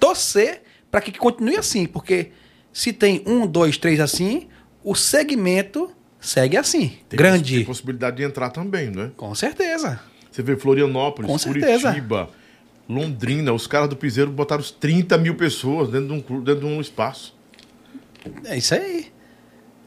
torcer para que continue assim, porque se tem um, dois, três assim, o segmento segue assim, Tem grande. Tem possibilidade de entrar também, né? Com certeza. Você vê Florianópolis, Com certeza. Curitiba, Londrina, os caras do Piseiro botaram os 30 mil pessoas dentro de um, dentro de um espaço. É isso aí.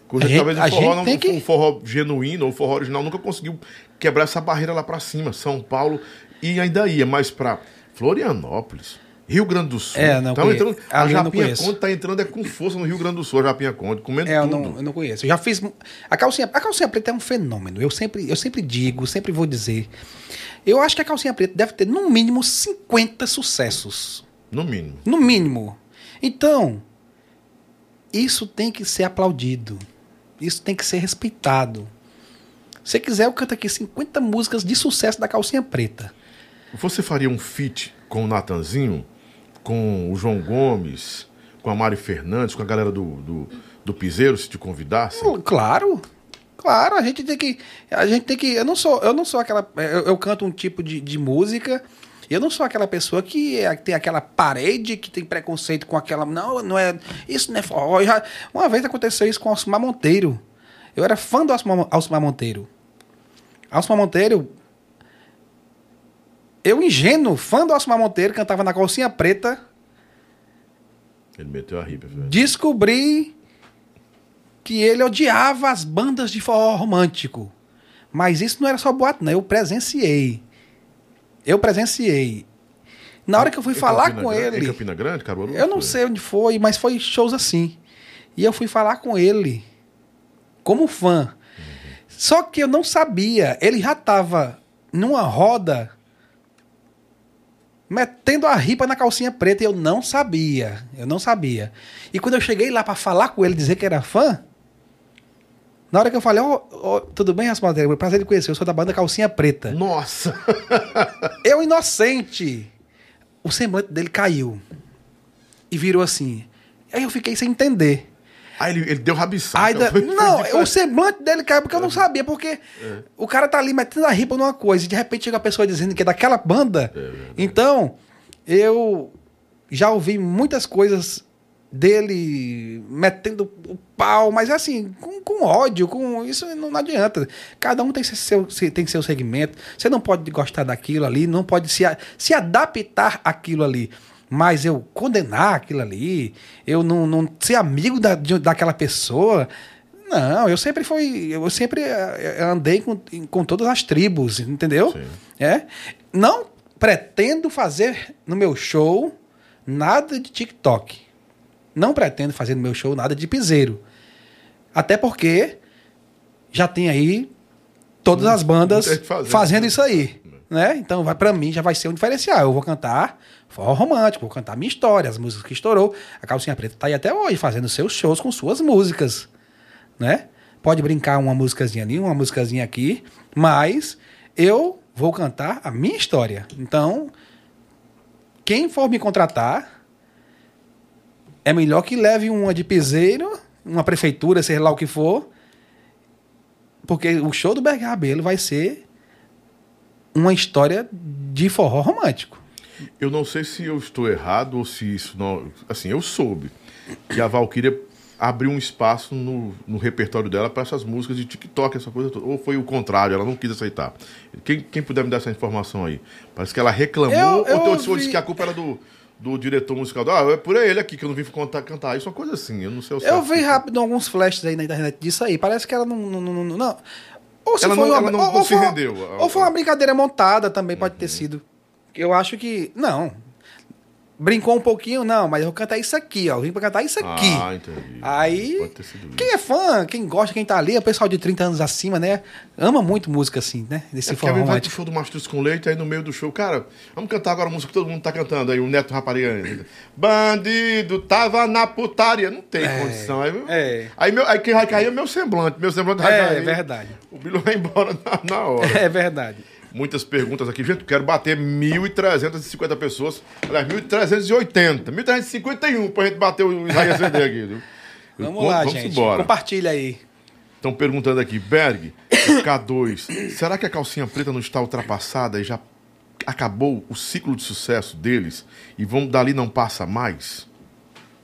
Coisa A gente- talvez o forró, não, que- o forró genuíno ou o forró original nunca conseguiu quebrar essa barreira lá pra cima. São Paulo e ainda ia mais pra Florianópolis, Rio Grande do Sul. É, não Tão conheço. entrando, a eu Japinha. Conde tá entrando é com força no Rio Grande do Sul, a Japinha Conde, comendo É, eu tudo. não, eu não conheço. Eu já fiz. A calcinha, a calcinha preta é um fenômeno. Eu sempre, eu sempre digo, sempre vou dizer. Eu acho que a calcinha preta deve ter no mínimo 50 sucessos. No mínimo. No mínimo. Então, isso tem que ser aplaudido. Isso tem que ser respeitado. Se quiser, eu canto aqui 50 músicas de sucesso da calcinha preta. Você faria um feat com o Natanzinho, com o João Gomes, com a Mari Fernandes, com a galera do, do, do Piseiro, se te convidasse? Claro. Claro, a gente tem que. A gente tem que. Eu não sou, eu não sou aquela. Eu, eu canto um tipo de, de música. Eu não sou aquela pessoa que é- tem aquela parede que tem preconceito com aquela. Não, não é. Isso não é forró. Uma vez aconteceu isso com o Alcimar Monteiro. Eu era fã do Alcimar, Alcimar Monteiro. Alcimar Monteiro. Eu, ingênuo, fã do Alcimar Monteiro, cantava na calcinha preta. Ele meteu a ripa, velho. descobri que ele odiava as bandas de forró romântico. Mas isso não era só boato, não. Eu presenciei. Eu presenciei. Na hora que eu fui Em falar Campina com Grande- Em ele, Campina Grande, Caruaru? eu não foi? sei onde foi, mas foi shows assim. E eu fui falar com ele como fã. Só que eu não sabia. Ele já estava numa roda metendo a ripa na calcinha preta e eu não sabia. Eu não sabia. E quando eu cheguei lá para falar com ele, dizer que era fã, na hora que eu falei, ó, ó, tudo bem, Rasmaldeiro? Prazer de conhecer, eu sou da banda Calcinha Preta. Nossa! Eu, inocente, o semblante dele caiu. E virou assim. Aí eu fiquei sem entender. Aí ele, ele deu rabiçada. Aí, da- não, o semblante dele caiu porque eu não sabia, porque o cara tá ali metendo a ripa numa coisa e de repente chega a pessoa dizendo que é daquela banda. então, eu já ouvi muitas coisas dele metendo o pau, mas assim, com, com ódio, com isso não, não adianta. Cada um tem seu, tem seu segmento. Você não pode gostar daquilo ali, não pode se, se adaptar àquilo ali. Mas eu condenar aquilo ali, eu não, não ser amigo da, de- daquela pessoa. Não, eu sempre fui. Eu sempre eh, andei com, com todas as tribos, entendeu? Sim. É. Não pretendo fazer no meu show nada de TikTok. Não pretendo fazer no meu show nada de piseiro. Até porque já tem aí todas as bandas fazendo. fazendo isso aí. Né? Então, vai para mim, já vai ser um diferencial. Eu vou cantar forró romântico, vou cantar minha história, as músicas que estourou. A Calcinha Preta tá aí até hoje, fazendo seus shows com suas músicas. Né? Pode brincar uma musicazinha ali, uma musicazinha aqui, mas eu vou cantar a minha história. Então, quem for me contratar, é melhor que leve uma de piseiro, uma prefeitura, seja lá o que for, porque o show do Berg Rabelo vai ser uma história de forró romântico. Eu não sei se eu estou errado ou se isso não. Assim, eu soube que a Valkyria abriu um espaço no, no repertório dela para essas músicas de TikTok, essa coisa toda. Ou foi o contrário, ela não quis aceitar. Quem, quem puder me dar essa informação aí? Parece que ela reclamou, Eu- ou eu disse ouvi- que a culpa era do, do diretor musical. Ah, é por ele aqui que eu não vim contar, cantar. Isso é uma coisa assim, eu não sei o Eu certo. vi rápido alguns flashes aí na internet disso aí. Parece que ela não. não, não, não-. Ou se Ela foi não- uma, ela não- ou, não ou se foi rendeu. Ou foi uma brincadeira montada também, pode ter sido. Eu acho que. Não. Brincou um pouquinho, não, mas eu vou cantar isso aqui, ó. Eu vim pra cantar isso aqui. Ah, entendi. Aí, Pode ter sido quem é fã, quem gosta, quem tá ali, é o pessoal de 30 anos acima, né? Ama muito música assim, né? Desse É alguém vai pro show do Mastruz com Leite, aí no meio do show, cara, vamos cantar agora a música que todo mundo tá cantando. Aí o Neto Rapariga, bandido, tava na putaria. Não tem condição. Aí, é. aí, meu, aí quem vai cair é o meu semblante. Meu semblante vai É, cair. é verdade. O Bilo vai embora na, na hora. É verdade. Muitas perguntas aqui. Gente, quero bater 1.350 pessoas. Aliás, 1.380. 1.351 pra gente bater o Israel CD aqui. viu? Vamos lá, vamos gente. embora. Compartilha aí. Estão perguntando aqui, Berg, K2, será que a calcinha preta não está ultrapassada e já acabou o ciclo de sucesso deles e vão dali não passa mais?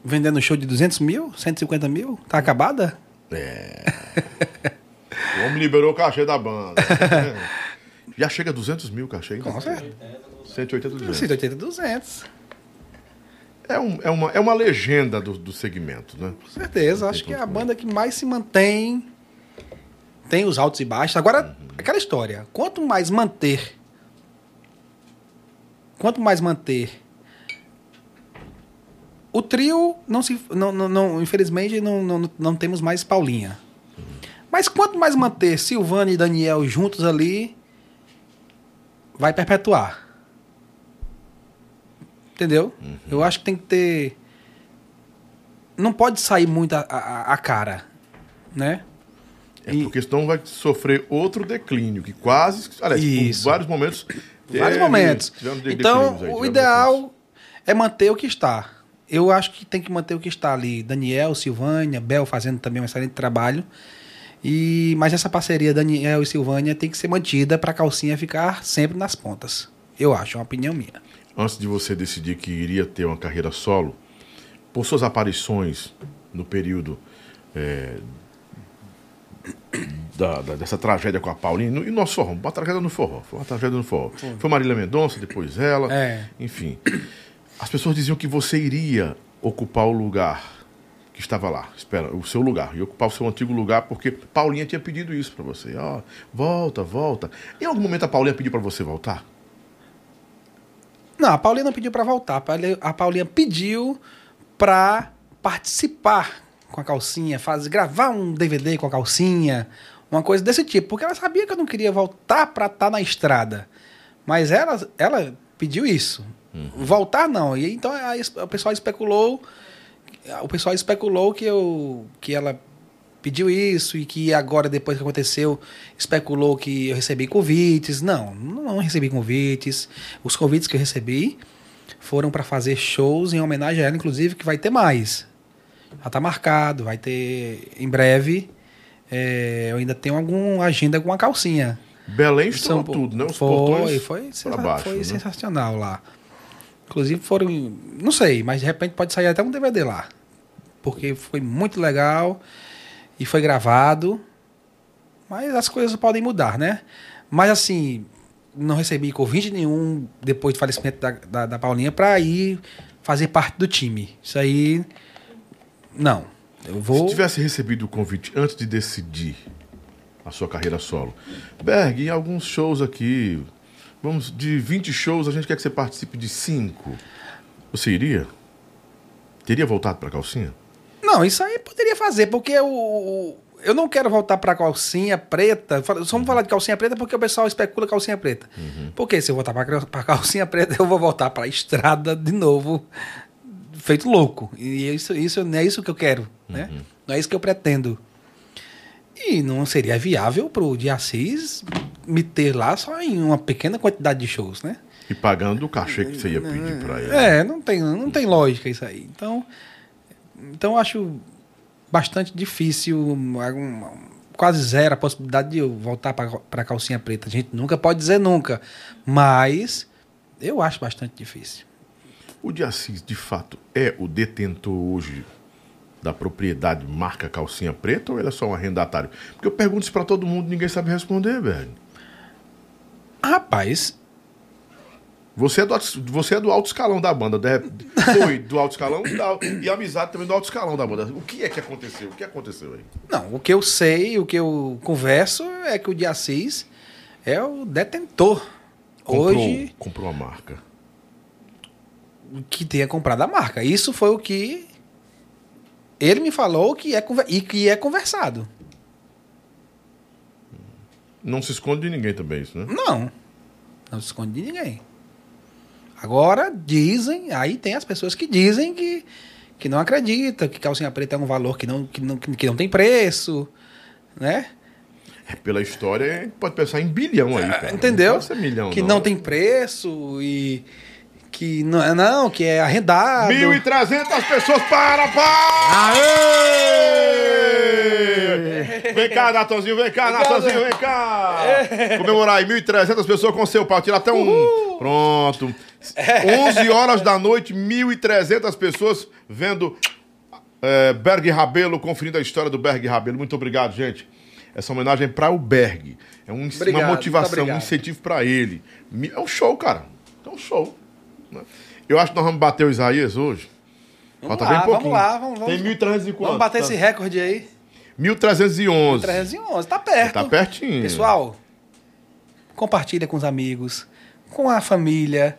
Vendendo show de 200 mil, 150 mil? Tá acabada? O homem liberou o cachê da banda. Já chega a 200 mil cachê ainda? Com certeza. 180, 200. 180, 200. É, um- é uma, é uma legenda do, do segmento, né? Com certeza. Acho que é a banda que mais se mantém. Tem os altos e baixos. Agora, aquela história. Quanto mais manter. Quanto mais manter. O trio, não se, não, não, não- infelizmente, não, não, não temos mais Paulinha. Mas quanto mais manter Silvana e Daniel juntos ali, vai perpetuar. Entendeu? Eu acho que tem que ter não pode sair muito a, a, a cara, né? É E- porque senão vai sofrer outro declínio, que quase, aliás, Isso. por vários momentos. Vários momentos. de- Então, aí, o ideal é manter o que está. Eu acho que tem que manter o que está ali. Daniel, Silvânia, Bel fazendo também um excelente trabalho. E mas essa parceria Daniel e Silvânia tem que ser mantida para a calcinha ficar sempre nas pontas. Eu acho, é uma opinião minha. antes de você decidir que iria ter uma carreira solo, por suas aparições no período é, da- da- dessa tragédia com a Paulinha, no, e nosso forró, uma tragédia no forró, foi uma tragédia no forró. Foi Marília Mendonça, depois ela, É. enfim. As pessoas diziam que você iria ocupar o lugar que estava lá, espera, o seu lugar, e ocupar o seu antigo lugar, porque Paulinha tinha pedido isso pra você. Ó, volta, volta. Em algum momento a Paulinha pediu pra você voltar? Não, a Paulinha não pediu para voltar. A Paulinha- A pediu para participar com a calcinha, fazer, gravar um DVD com a calcinha, uma coisa desse tipo, porque ela sabia que eu não queria voltar para estar na estrada. Mas ela, ela pediu isso. Voltar não. E então aí o pessoal especulou, o pessoal especulou que eu que ela pediu isso e que agora depois que aconteceu especulou que eu recebi convites. Não, não recebi convites. Os convites que eu recebi foram para fazer shows em homenagem a ela, inclusive que vai ter mais. Já tá marcado, vai ter em breve. É, eu ainda tenho alguma agenda com a calcinha. Belém estourou São- tudo, né? Os foi, portões foi, sensa- baixo, foi né? sensacional lá. Inclusive foram, não sei, mas de repente pode sair até um DVD lá. Porque foi muito legal e foi gravado. Mas as coisas podem mudar, né? Mas assim, não recebi convite nenhum depois do falecimento da, da, da Paulinha para ir fazer parte do time. Isso aí, não. Eu Se vou. tivesse recebido o convite antes de decidir a sua carreira solo, Berg, em alguns shows aqui, vamos, de 20 shows, a gente quer que você participe de 5. Você iria? Teria voltado pra calcinha? Não, isso aí poderia fazer, porque o, eu não quero voltar pra calcinha preta. Só vamos falar de calcinha preta porque o pessoal especula calcinha preta. Porque se eu voltar pra calcinha preta, eu vou voltar pra estrada de novo, feito louco. E isso, isso não é isso que eu quero, né? Não é isso que eu pretendo. E não seria viável pro dia 6 me ter lá só em uma pequena quantidade de shows, né? E pagando o cachê que você ia pedir pra ele. É, não tem, não tem lógica isso aí. Então, então eu acho bastante difícil, um- quase zero a possibilidade de eu voltar para a calcinha preta. A gente nunca pode dizer nunca, mas eu acho bastante difícil. O de Assis, de fato, é o detentor hoje da propriedade marca calcinha preta ou ele é só um arrendatário? Porque eu pergunto isso pra todo mundo e ninguém sabe responder, velho. Rapaz, Você é, do, alto- você é do alto escalão da banda. de- Foi do alto escalão e, da- e amizade também do alto escalão da banda. O que é que aconteceu? O que aconteceu aí? não, o que eu sei, o que eu converso é que o de Assis é o detentor. Comprou, Hoje, comprou a marca. que tenha comprado a marca. Isso foi o que ele me falou que é, e que é conversado. Não se esconde de ninguém também isso, né? Não. Não se esconde de ninguém. Agora, dizem, aí tem as pessoas que dizem que, que não acreditam, que calcinha preta é um valor que não, que não, que não tem preço, né? É, pela história, a gente pode pensar em bilhão aí, cara. Entendeu? Não milhão, que não. tem preço e que não, é não que é arrendado. 1.300 pessoas para, para! Vem cá, Natanzinho, vem cá, Natanzinho, vem cá! Comemorar aí, 1.300 pessoas com seu pau. Tira até um. Pronto. 11 horas da noite, 1.300 pessoas vendo é, Berg Rabelo, conferindo a história do Berg Rabelo. Muito obrigado, gente. essa homenagem para o Berg. É um, Obrigado, uma motivação, um incentivo para ele. É um show, cara. É um show. né? Eu acho que nós vamos bater o Isaías hoje. Vamos Falta lá, bem vamos pouquinho. lá, vamos- Tem vamos- 1.300 e quanto? Vamos bater Tá- esse recorde aí. 1.311. 311, tá perto. Tá pertinho. Pessoal, compartilha com os amigos, com a família.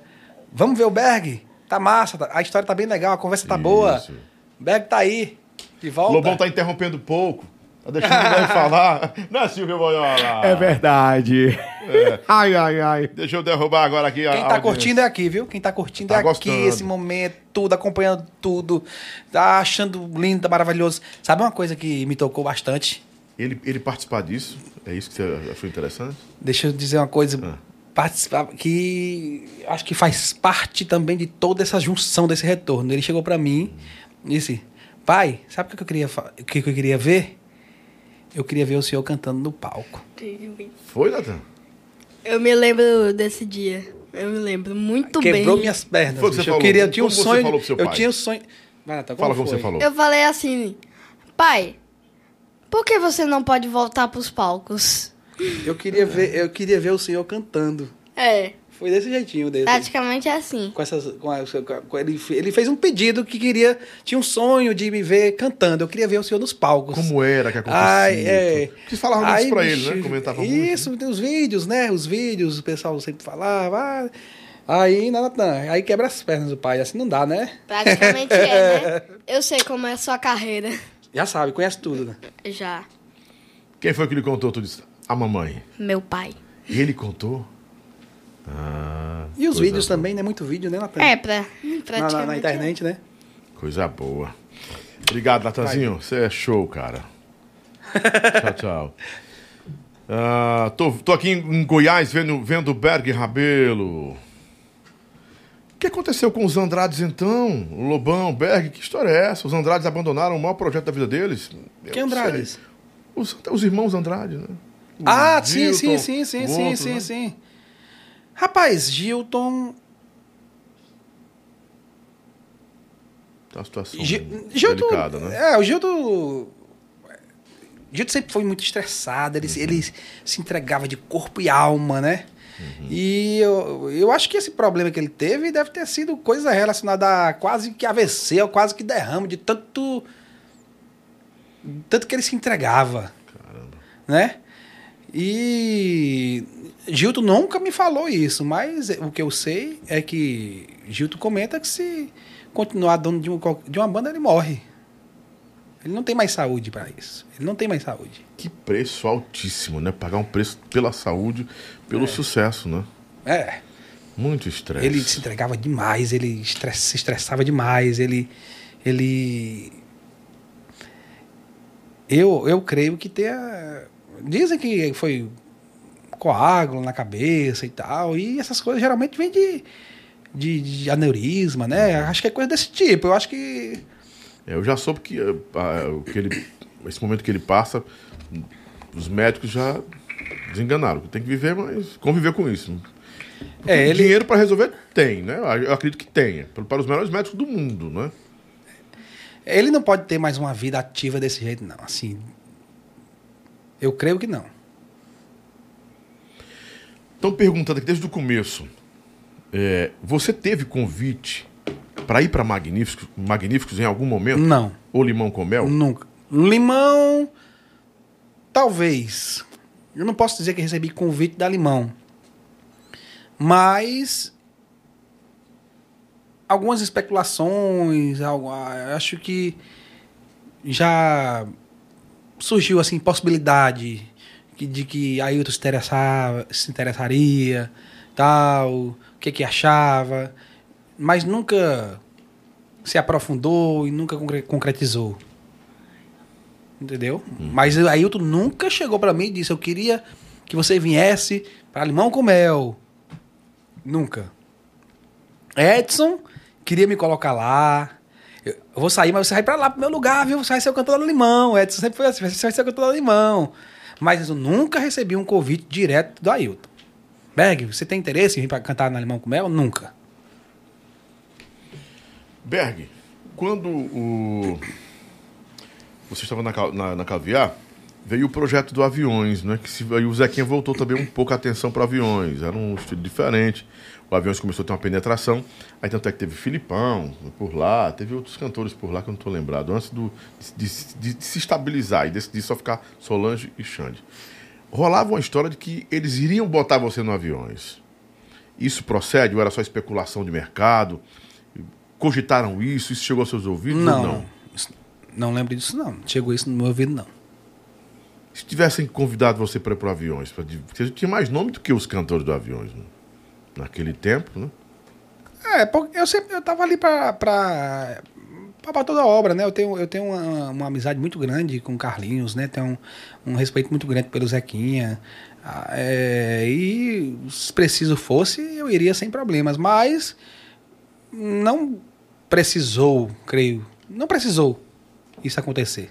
Vamos ver o Berg. Tá massa, tá- a história tá bem legal, a conversa tá boa. Isso. O Berg tá aí, de volta. Lobão tá interrompendo pouco. Tá deixando o velho falar. Não é Silvio Boiola? É verdade. Ai, ai, ai. Deixa eu derrubar agora aqui Quem tá audiência. curtindo é aqui, viu? Quem tá curtindo Tá é gostando. aqui, esse momento, tudo, acompanhando tudo. Tá achando lindo, tá maravilhoso. Sabe uma coisa que me tocou bastante? Ele, ele participar disso? É isso que você achou interessante? Deixa eu dizer uma coisa. Ah. Participar, que acho que faz parte também de toda essa junção desse retorno. Ele chegou pra mim e disse: Pai, sabe o que eu queria, o que eu queria ver? Eu queria ver o senhor cantando no palco. Foi, Natan? Eu me lembro desse dia. Eu me lembro muito Quebrou bem. minhas pernas. Foi que você eu falou. queria, eu tinha um sonho. falou pro seu eu pai? tinha um sonho. Vai, Fala como foi? você falou. Eu falei assim, pai, por que você não pode voltar pros palcos? Eu queria ver, eu queria ver o senhor cantando. É, Foi desse jeitinho desse. praticamente é assim. Com essas, com a- com a- ele, ele fez um pedido que queria. Tinha um sonho de me ver cantando. Eu queria ver o senhor nos palcos. Como era que acontecia? Ai, é. Vocês falavam Aí, isso pra ele, bicho, né? Comentava muito. Isso, tem os vídeos, né? Os vídeos, o pessoal sempre falava. ah, Aí, não, não, aí quebra as pernas do pai. Assim não dá, né? Praticamente é, né? Eu sei como é a sua carreira. Já sabe, conhece tudo, né? Já. Quem foi que lhe contou tudo isso? A mamãe. Meu pai. E ele contou? Ah, E os vídeos boa. também, né? Muito vídeo, né, Natan? É, pra, na, praticamente na, na internet, né? Coisa boa. Obrigado, Natanzinho. Você é show, cara. tchau, tchau. Ah, tô, tô aqui em, Goiás vendo, vendo o Berg Rabelo. O que aconteceu com os Andrades então? O Lobão, Berg, que história é essa? Os Andrades abandonaram o maior projeto da vida deles? Eu Que Andrades? Os, os irmãos Andrade, né? O Ah, sim, sim, sim, sim, sim, outro, sim, né? sim. Rapaz, Gilton. Tá uma situação Gi- Gilton. delicada, né? É, o Gilton. Gilton sempre foi muito estressado, ele, se- ele se entregava de corpo e alma, né? E eu, eu acho que esse problema que ele teve deve ter sido coisa relacionada a quase que AVC, ou quase que derrame, de tanto. Tanto que ele se entregava. Né? E Gilton nunca me falou isso, mas o que eu sei é que Gilton comenta que se continuar dono de, um, de uma banda, ele morre. Ele não tem mais saúde para isso. Ele não tem mais saúde. Que preço altíssimo, né? Pagar um preço pela saúde, pelo sucesso, né? É. Muito estresse. Ele se entregava demais, ele estress- se estressava demais, ele. ele eu, eu creio que tenha. Dizem que foi coágulo na cabeça e tal, e essas coisas geralmente vêm de, de, de aneurisma, né? Acho que é coisa desse tipo. Eu acho que. É, Eu já soube que, ah, o que ele, esse momento que ele passa, os médicos já desenganaram. Tem que viver, mas conviver com isso. Porque É, ele- Dinheiro para resolver tem, né? Eu acredito que tenha. Para os melhores médicos do mundo, né? Ele não pode ter mais uma vida ativa desse jeito, não. Assim. Eu creio que não. Estão perguntando aqui desde o começo. é, você teve convite para ir para Magníficos, Magníficos em algum momento? Não. Ou Limão com Mel? Nunca. Limão, talvez. Eu não posso dizer que recebi convite da Limão. Mas algumas especulações, algo- ah, acho que já surgiu assim possibilidade de que Ailton se, interessava, se interessaria, tal, o que que achava, mas nunca se aprofundou e nunca concre- concretizou. Entendeu? Mas o Ailton nunca chegou pra mim e disse: Eu queria que você viesse para Limão com Mel. Nunca. Edson queria me colocar lá. Eu vou sair, mas você vai pra lá pro meu lugar, viu? Você vai ser o cantor do Limão. Edson sempre foi assim: você vai ser o cantor do Limão. Mas eu nunca recebi um convite direto do Ailton. Berg, você tem interesse em vir pra cantar na Limão com Mel? Nunca. Berg, quando o... você estava na, na, na Caviar, veio o projeto do aviões, né? Que se, aí o Zequinha voltou também um pouco a atenção para aviões. Era um estilo diferente. O aviões começou a ter uma penetração. Aí tanto é que teve Filipão por lá, teve outros cantores por lá que eu não estou lembrado, antes do, de, de- de se estabilizar e decidir só ficar Solange e Xande. Rolava uma história de que eles iriam botar você no aviões. Isso procede ou era só especulação de mercado? Cogitaram isso? Isso chegou aos seus ouvidos Não, ou não. não? Lembro disso, não. Chegou isso no meu ouvido, não. Se tivessem convidado você para ir para aviões, pra, div- porque tinha mais nome do que os cantores do aviões, né? Naquele tempo, né? É, porque eu sempre eu tava ali pra, pra, pra toda a obra, né? Eu tenho, eu tenho uma, uma amizade muito grande com o Carlinhos, né? Tenho um, um respeito muito grande pelo Zequinha. Ah, é, e se preciso fosse, eu iria sem problemas. Mas não precisou, creio. Não precisou isso acontecer.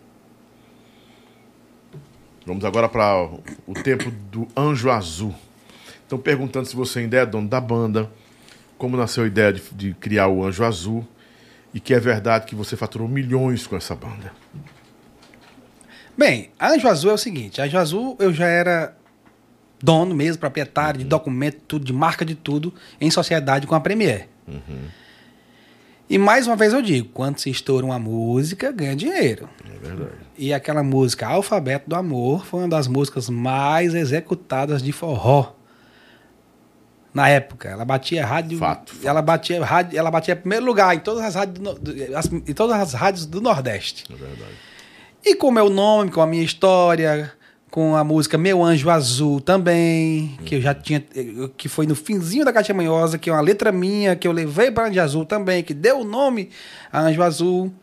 Vamos agora para o tempo do Anjo Azul. Estão perguntando se você ainda é dono da banda, como nasceu a ideia de, de criar o Anjo Azul e que é verdade que você faturou milhões com essa banda. Bem, a Anjo Azul é o seguinte: a Anjo Azul eu já era dono mesmo, proprietário de documento, tudo, de marca de tudo, em sociedade com a Premier. E mais uma vez eu digo: quando se estoura uma música, ganha dinheiro. É verdade. E aquela música Alfabeto do Amor foi uma das músicas mais executadas de forró. Na época, ela batia rádio, Fato, ela batia rádio, ela batia em primeiro lugar em todas as rádios do, as- em todas as rádios do Nordeste. É verdade. E com o meu nome, com a minha história, com a música Meu Anjo Azul também, que eu já tinha. que foi no finzinho da Caixa Manhosa, que é uma letra minha, que eu levei para Anjo Azul também, que deu o nome a Anjo Azul.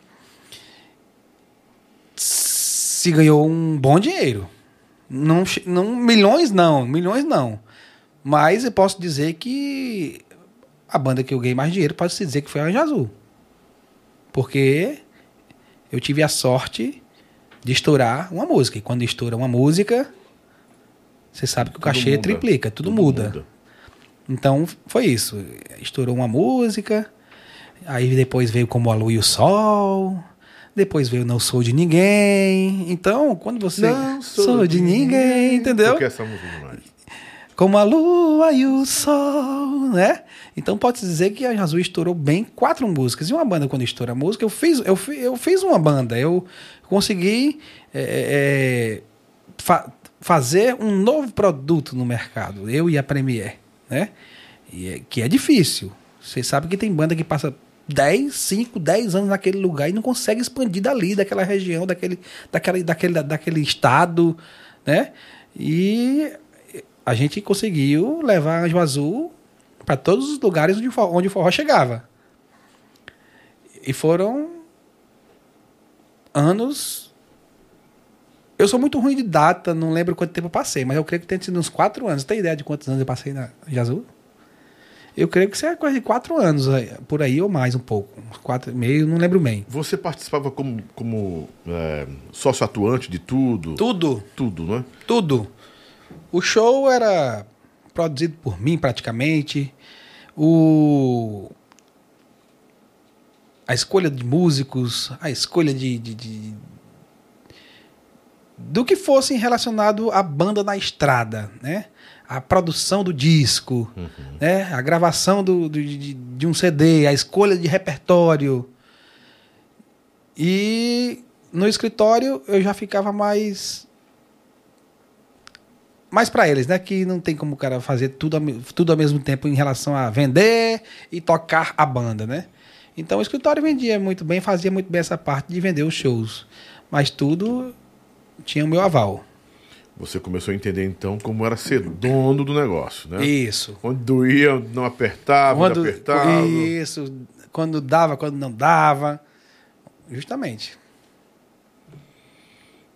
Se ganhou um bom dinheiro. Não, não, milhões não, milhões não. Mas eu posso dizer que a banda que eu ganhei mais dinheiro pode se dizer que foi a Anjo Azul. Porque eu tive a sorte de estourar uma música. E quando estoura uma música, você sabe que o Tudo cachê muda. triplica, tudo, muda. Então foi isso. Estourou uma música, aí depois veio Como a Lua e o Sol, depois veio Não Sou de Ninguém. Então, quando você. Não sou, de ninguém, entendeu? Porque essa música demais. Como a lua e o sol, né? Então pode dizer que a Azul estourou bem quatro músicas. E uma banda, quando estoura a música, eu fiz, eu, eu fiz uma banda. Eu consegui é, é, fa- fazer um novo produto no mercado. Eu e a Premier, né? É- que é difícil. Você sabe que tem banda que passa 10, 5, 10 anos naquele lugar e não consegue expandir dali, daquela região, daquele, daquela, daquele, daquele estado, né? E a gente conseguiu levar Anjo Azul para todos os lugares onde, o forró- onde o forró chegava. E foram anos. Eu sou muito ruim de data, não lembro quanto tempo eu passei, mas eu creio que tem sido uns quatro anos. Tem ideia de quantos anos eu passei na Anjo Azul? Eu creio que isso é coisa de quatro anos, por aí ou mais um pouco. Uns quatro e meio, não lembro bem. Você participava como, como é, sócio atuante de tudo? Tudo. Tudo, né? Tudo. O show era produzido por mim praticamente. O a escolha de músicos, a escolha de, de- de- do que fosse relacionado à banda na estrada, né? A produção do disco, né? A gravação do, do- de, de um CD, a escolha de repertório. E no escritório eu já ficava mais mais para eles, né? Que não tem como o cara fazer tudo, tudo ao mesmo tempo em relação a vender e tocar a banda, né? Então o escritório vendia muito bem, fazia muito bem essa parte de vender os shows. Mas tudo tinha o meu aval. Você começou a entender então como era ser dono do negócio, né? Isso. Onde doía, não apertava, Quando, apertava. isso. Quando dava, quando não dava. Justamente.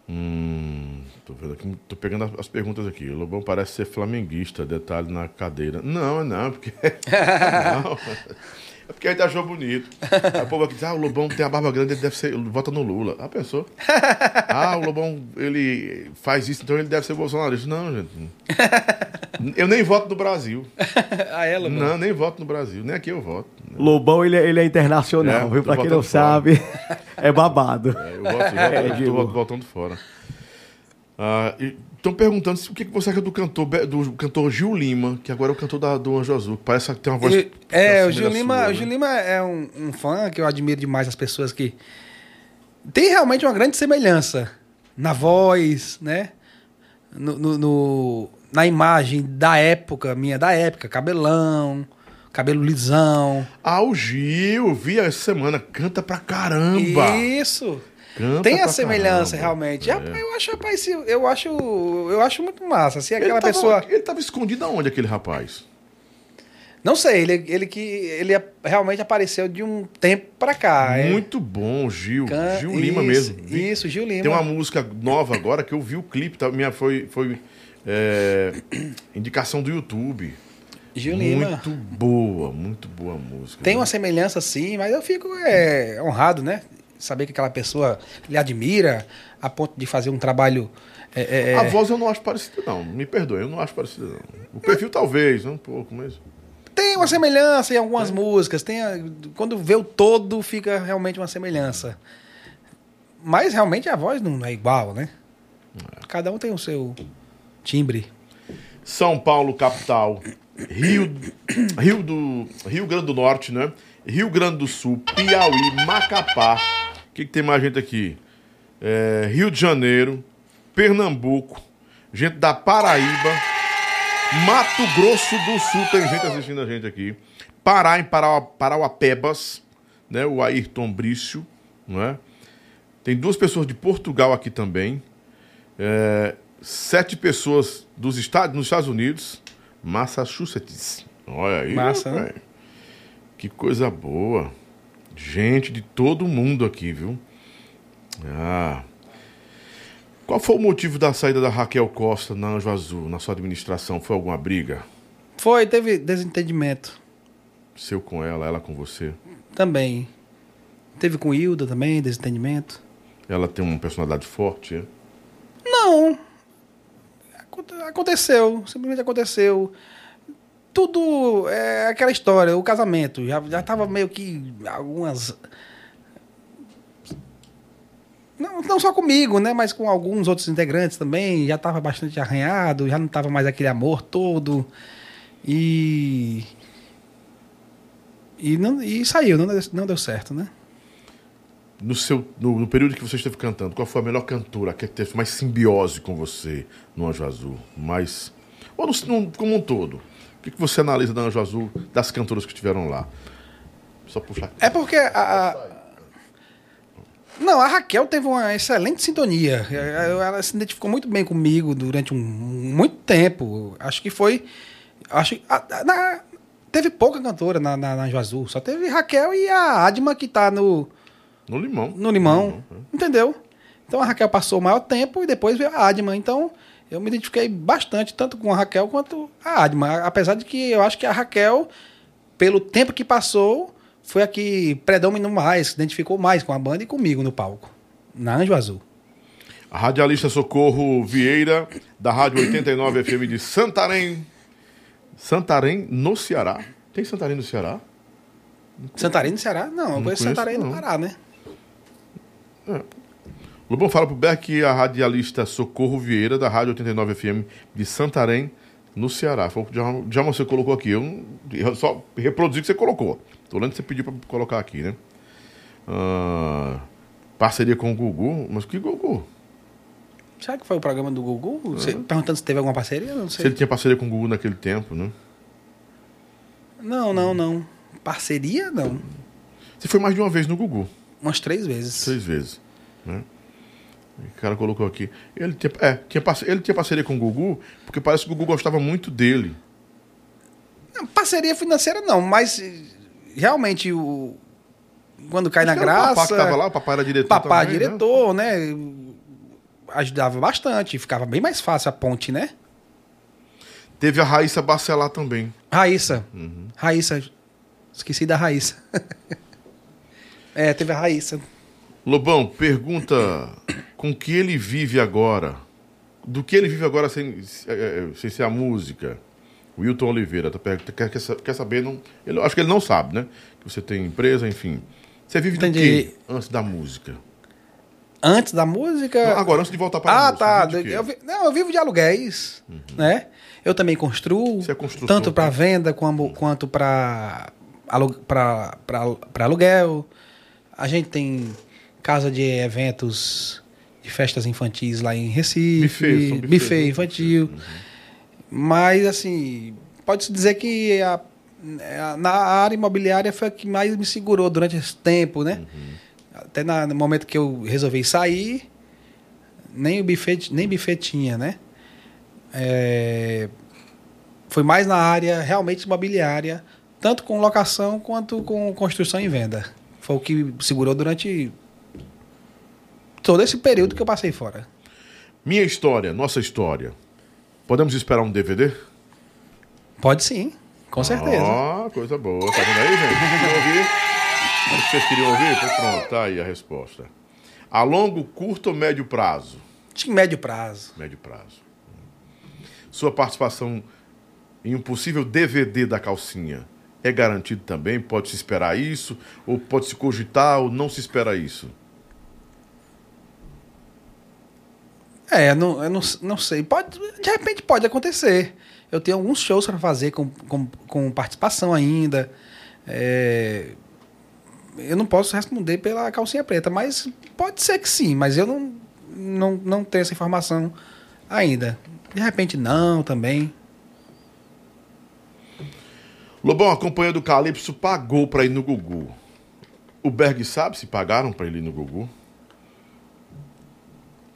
Hum, tô, vendo aqui, tô pegando as- as perguntas aqui. O Lobão parece ser flamenguista, detalhe na cadeira. Não, não, porque. não. É porque a gente achou bonito. Aí o povo aqui diz: ah, o Lobão tem a barba grande, ele deve ser. Vota no Lula. Ah, pensou? Ah, o Lobão, ele faz isso, então ele deve ser bolsonarista. Não, gente. Eu nem voto no Brasil. ah, ela, Não, nem voto no Brasil. Nem aqui eu voto. Lobão, ele, é- ele é internacional, É, viu? Pra quem não fora. sabe, é babado. É, eu voto, eu voto, É, eu tô voltando fora. Estão perguntando se- o que, você acha do cantor, do cantor Gil Lima, que agora é o cantor da, do Anjo Azul. que Parece que tem uma voz. E- é, o Gil Lima, sua, o né? Gil Lima é um, um fã que eu admiro demais as pessoas que tem realmente uma grande semelhança na voz, né? No, no- no- na imagem da época, minha da época, cabelão, cabelo lisão. Ah, o Gil, vi essa semana, canta pra caramba. Isso. Canta Tem a semelhança caramba. realmente. É. Eu acho, rapaz, eu acho, eu acho muito massa. Se aquela ele tava, pessoa, Ele tava escondido aonde, aquele rapaz? não sei, ele, ele que ele realmente apareceu de um tempo pra cá. é. Muito bom, Gil. Can- Gil Lima isso, mesmo. Vi- Isso, Gil Lima. Tem uma música nova agora que eu vi o clipe, tá? Minha foi, foi é, indicação do YouTube. Gil Lima. Muito boa, muito boa música. Tem né? uma semelhança sim, mas eu fico é, honrado, né? Saber que aquela pessoa lhe admira a ponto de fazer um trabalho. é, é, A voz eu não acho parecida, não. Me perdoe, eu não acho parecida, não. O perfil talvez, um pouco, mas. Tem uma semelhança em algumas músicas. Tem a- quando vê o todo, fica realmente uma semelhança. Mas realmente a voz não é igual, né? Cada um tem o seu timbre. São Paulo, capital. Rio, Rio, do, Rio Grande do Norte, né? Rio Grande do Sul, Piauí, Macapá. O que, que tem mais gente aqui? É, Rio de Janeiro, Pernambuco, gente da Paraíba, Mato Grosso do Sul, tem gente assistindo a gente aqui. Pará, em Parau, Parauapebas, né? O Ayrton Brício, não é? Tem duas pessoas de Portugal aqui também. É, sete pessoas dos Estados, nos Estados Unidos, Massachusetts. Olha aí. Massa, né? Que coisa boa. Gente de todo mundo aqui, viu? Ah. Qual foi o motivo da saída da Raquel Costa na Anjo Azul, na sua administração? Foi alguma briga? Foi, teve desentendimento Seu com ela, ela com você? também. Teve com Hilda também, desentendimento. Ela tem uma personalidade forte, é? Não. Aconte- Aconteceu, simplesmente aconteceu. Tudo é aquela história, o casamento. Já, já tava meio que algumas. Não, não só comigo, né? Mas com alguns outros integrantes também. Já tava bastante arranhado, já não tava mais aquele amor todo. E. E, não, e saiu, não deu, não deu certo, né? No, seu, no, no período que você esteve cantando, qual foi a melhor cantora que teve mais simbiose com você no Anjo Azul? Mais. Ou no, no- como um todo? O que, que você analisa do Anjo Azul das cantoras que estiveram lá? Só puxar. É porque a, a- Não, a Raquel teve uma excelente sintonia. Ela se identificou muito bem comigo durante um muito tempo. Acho que foi. Acho a- a- na- teve pouca cantora na, na, na Anjo Azul. Só teve Raquel e a Adma que tá no, No limão. no Limão. é. Entendeu? Então a Raquel passou o maior tempo e depois veio a Adma. Então eu me identifiquei bastante, tanto com a Raquel quanto a Adma. Apesar de que eu acho que a Raquel, pelo tempo que passou, foi a que predominou mais, se identificou mais com a banda e comigo no palco. Na Anjo Azul. A radialista Socorro Vieira, da Rádio 89 FM de Santarém. Santarém, no Ceará. Tem Santarém no Ceará? Santarém no Ceará? Não, eu conheço conheço, Santarém no não. Pará, né? Lobão fala pro Beck que a radialista Socorro Vieira, da Rádio 89 FM de Santarém, no Ceará. Foi o que já, você colocou aqui. Eu, eu só reproduzi o que você colocou. Tô lendo que você pediu pra colocar aqui, né? Ah, parceria com o Gugu. Mas que Gugu? Será que foi o programa do Gugu? Você perguntando se teve alguma parceria? Não Se sei. ele tinha parceria com o Gugu naquele tempo, né? Não, não, não. Parceria, não. Você foi mais de uma vez no Gugu. Umas três vezes. Três vezes. Né? O cara colocou aqui. Ele tinha, é, tinha, ele tinha parceria com o Gugu, porque parece que o Gugu gostava muito dele. Não, Parceria financeira não, mas eh, realmente o quando cai na Acho que era O graça, que tava lá, o papai era diretor. papá também, né? diretor, né? Ajudava bastante, ficava bem mais fácil a ponte, né? Teve a Raíssa Bacelar também. Raíssa. Uhum. Raíssa. Esqueci da Raíssa. é, teve a Raíssa. Lobão, pergunta com que ele vive agora. Do que ele vive agora sem, eh, sem ser a música? Wilton Oliveira tá quer, quer sa- quer saber? Não, ele, acho que ele não sabe, né? Que você tem empresa, enfim. Você vive Entendi. do quê antes da música? Antes da música. Não, agora, antes de voltar para a ah, música, tá. vive de quê? Eu, vi- não, eu vivo de aluguéis, né? Eu também construo, Você é tanto para né? venda como, quanto para aluguel. A gente tem casa de eventos, de festas infantis lá em Recife, Buffet, buffet né? infantil. Mas, assim, pode-se dizer que a, na área imobiliária foi a que mais me segurou durante esse tempo, né? Até na- no momento que eu resolvi sair, nem o buffet, nem buffet tinha, né? É, foi mais na área realmente imobiliária, tanto com locação quanto com construção e venda. Foi o que segurou durante todo esse período que eu passei fora. Minha história, nossa história. Podemos esperar um DVD? Pode sim, com certeza. Ah, coisa boa. Tá vendo aí, gente? Queriam ouvir? Vocês queriam ouvir? Então pronto, tá aí a resposta. A longo, curto ou médio prazo? De médio prazo. Médio prazo. Sua participação em um possível DVD da calcinha é garantido também? Pode-se esperar isso? Ou pode-se cogitar ou não se espera isso? É, não, eu não, não sei. Pode, de repente pode acontecer. Eu tenho alguns shows para fazer com, com, com participação ainda. É, eu não posso responder pela calcinha preta, mas pode ser que sim, mas eu não, não, não tenho essa informação ainda. De repente não também. Lobão, a companhia do Calypso pagou pra ir no Gugu. O Berg sabe se pagaram pra ele ir no Gugu?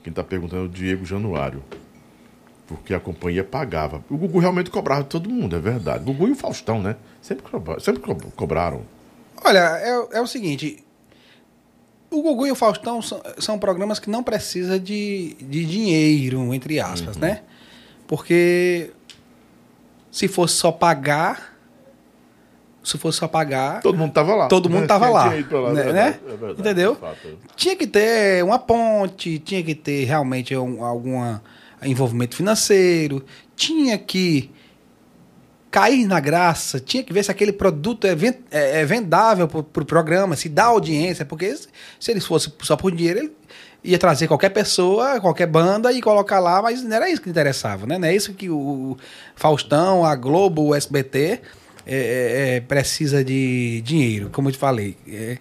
Quem tá perguntando é o Diego Januário. Porque a companhia pagava. O Gugu realmente cobrava de todo mundo, é verdade. O Gugu e o Faustão, né? Sempre, cobra- sempre co- cobraram. Olha, é, é o seguinte. O Gugu e o Faustão são, são programas que não precisam de, de dinheiro, entre aspas, né? Porque se fosse só pagar. Se fosse só pagar. Todo mundo tava lá. Todo mundo né? tava lá, lá, é né? verdade, é verdade, Entendeu? de fato. Tinha que ter uma ponte, tinha que ter realmente um, algum envolvimento financeiro, tinha que cair na graça, tinha que ver se aquele produto é, ven- é- é vendável para o pro programa, se dá audiência, porque se, se eles fossem só por dinheiro, ele ia trazer qualquer pessoa, qualquer banda e colocar lá, mas não era isso que interessava, né? Não é isso que o Faustão, a Globo, o SBT é, é, é, precisa de dinheiro, como eu te falei. É,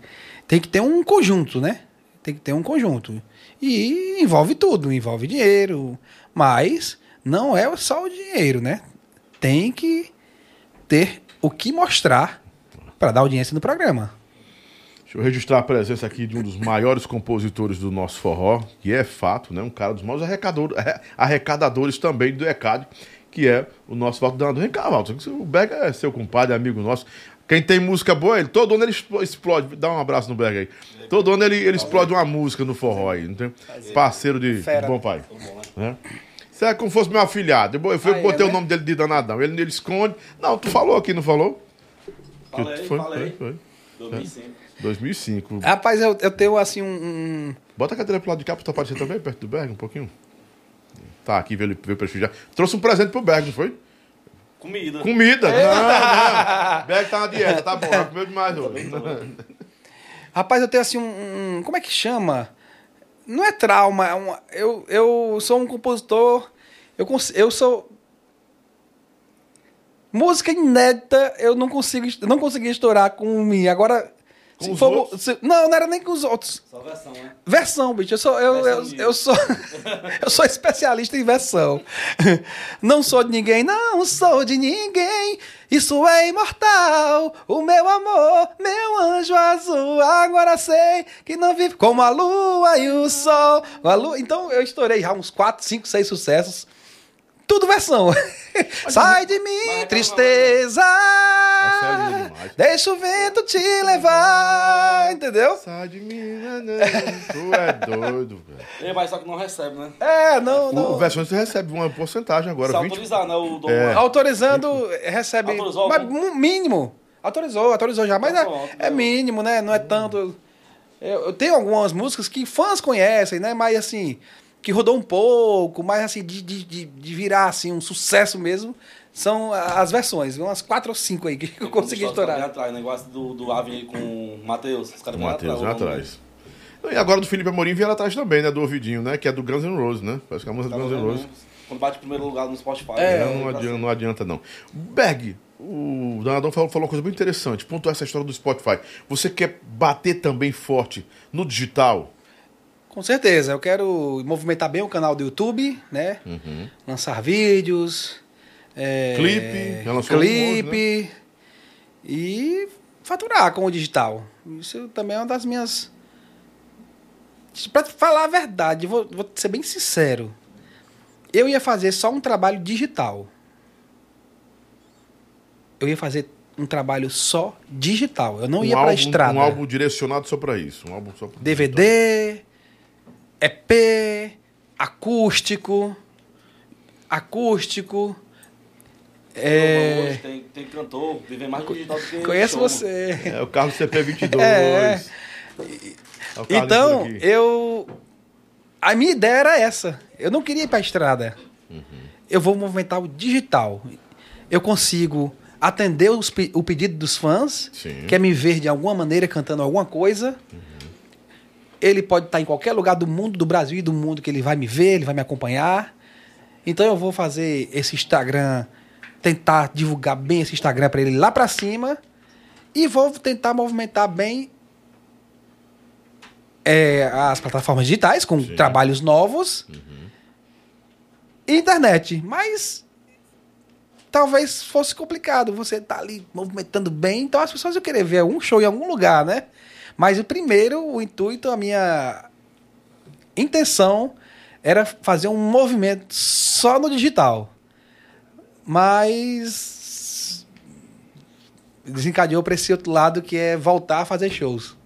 tem que ter um conjunto, né? Tem que ter um conjunto. E envolve tudo, envolve dinheiro, mas não é só o dinheiro, né? Tem que ter o que mostrar para dar audiência no programa. Deixa eu registrar a presença aqui de um dos maiores compositores do nosso forró, que é fato, né? Um cara dos maiores arrecadadores também do ECAD, que é o nosso Valdo Danado. Vem cá, Valdo, o Berg é seu compadre, amigo nosso. Quem tem música boa, ele, todo ano ele explo- explode. Dá um abraço no Berg aí. Todo ano ele, ele explode uma música no forró aí. Não tem? Parceiro de, de bom pai. Né? Isso é como se fosse meu afilhado. Eu, eu fui- Ah, é, botei né? o nome dele de danadão. Ele, ele esconde. Não, tu falou aqui, não falou? Que Falei, foi, falei. foi, foi. 2005. 2005. Rapaz, eu, eu tenho assim um. um- Bota a cadeira pro lado de cá pra tu aparecer também, perto do Berg, um pouquinho. Tá, aqui veio, veio prestigiar. Trouxe um presente pro Berg, não foi? Comida. Comida! Não, não. Berg tá na dieta, tá bom. Já comeu demais hoje. Rapaz, eu tenho assim um. um- como é que chama? Não é trauma, é um, eu, eu sou um compositor. Eu, cons- eu sou. Música inédita, eu não consigo, eu não consegui estourar com mim. Agora. Com os for- outros? se- não, não era nem com os outros. Só versão, né? Versão, bicho. Eu sou, eu, eu, eu sou, eu sou especialista em versão. Não sou de ninguém, não sou de ninguém. Isso é imortal. O meu amor, meu anjo azul. Agora sei que não vive como a lua e o sol. A lua... Então eu estourei já uns 4, 5, 6 sucessos. Tudo versão. Sai de mim, mas tristeza. É. Deixa o vento te levar. Entendeu? Sai de mim. Tu é doido, velho. Vai só que não recebe, né? É, não, O, não. o versões você recebe uma porcentagem agora, Se 20%. autorizar, né? O dom É. Autorizando, recebe. Autorizou mas algum? mínimo. Autorizou, autorizou já, mas Tá é, pronto, é mínimo, né? Não é tanto. Eu, eu tenho algumas músicas que fãs conhecem, né? Mas assim, que rodou um pouco, mas assim, de, de, de, virar assim, um sucesso mesmo, são as versões. Umas quatro ou cinco aí que eu consegui estourar. atrás, negócio do, do Avin aí com o Matheus. Os caras O Matheus, vem o nome atrás. E agora do Felipe Amorim vieram atrás também, né? Do ouvidinho, né? Que é do Guns N' Roses, né? Parece que é a música Tá do Guns N'? Roses. Quando bate em primeiro lugar no Spotify. É, né? não, adianta, não adianta, não. Berg, o Danadão falou, falou uma coisa muito interessante. Pontuar essa história do Spotify. Você quer bater também forte no digital? Com certeza, eu quero movimentar bem o canal do YouTube, né? Lançar vídeos. é, Clipe, clipe. E faturar com o digital. Isso também é uma das minhas. Pra falar a verdade, vou, vou ser bem sincero. Eu ia fazer só um trabalho digital. Eu ia fazer um trabalho só digital. Eu não um ia álbum, pra estrada. Um álbum direcionado só pra isso. Um álbum só pra DVD, EP, acústico, acústico. É, Hoje tem, tem cantor, vive mais digital do que conheço show. você. É o Carlos CP22. É. É Então, eu. A minha ideia era essa. Eu não queria ir pra estrada. Eu vou movimentar o digital. Eu consigo atender os o pedido dos fãs, Sim. quer me ver de alguma maneira cantando alguma coisa. Ele pode estar em qualquer lugar do mundo, do Brasil e do mundo que ele vai me ver, ele vai me acompanhar. Então eu vou fazer esse Instagram, tentar divulgar bem esse Instagram para ele lá para cima e vou tentar movimentar bem é, as plataformas digitais com Sim. trabalhos novos e internet. Mas talvez fosse complicado você estar ali movimentando bem, então as pessoas iam querer ver um show em algum lugar, né? Mas o primeiro, o intuito, a minha intenção era fazer um movimento só no digital. Mas desencadeou para esse outro lado que é voltar a fazer shows.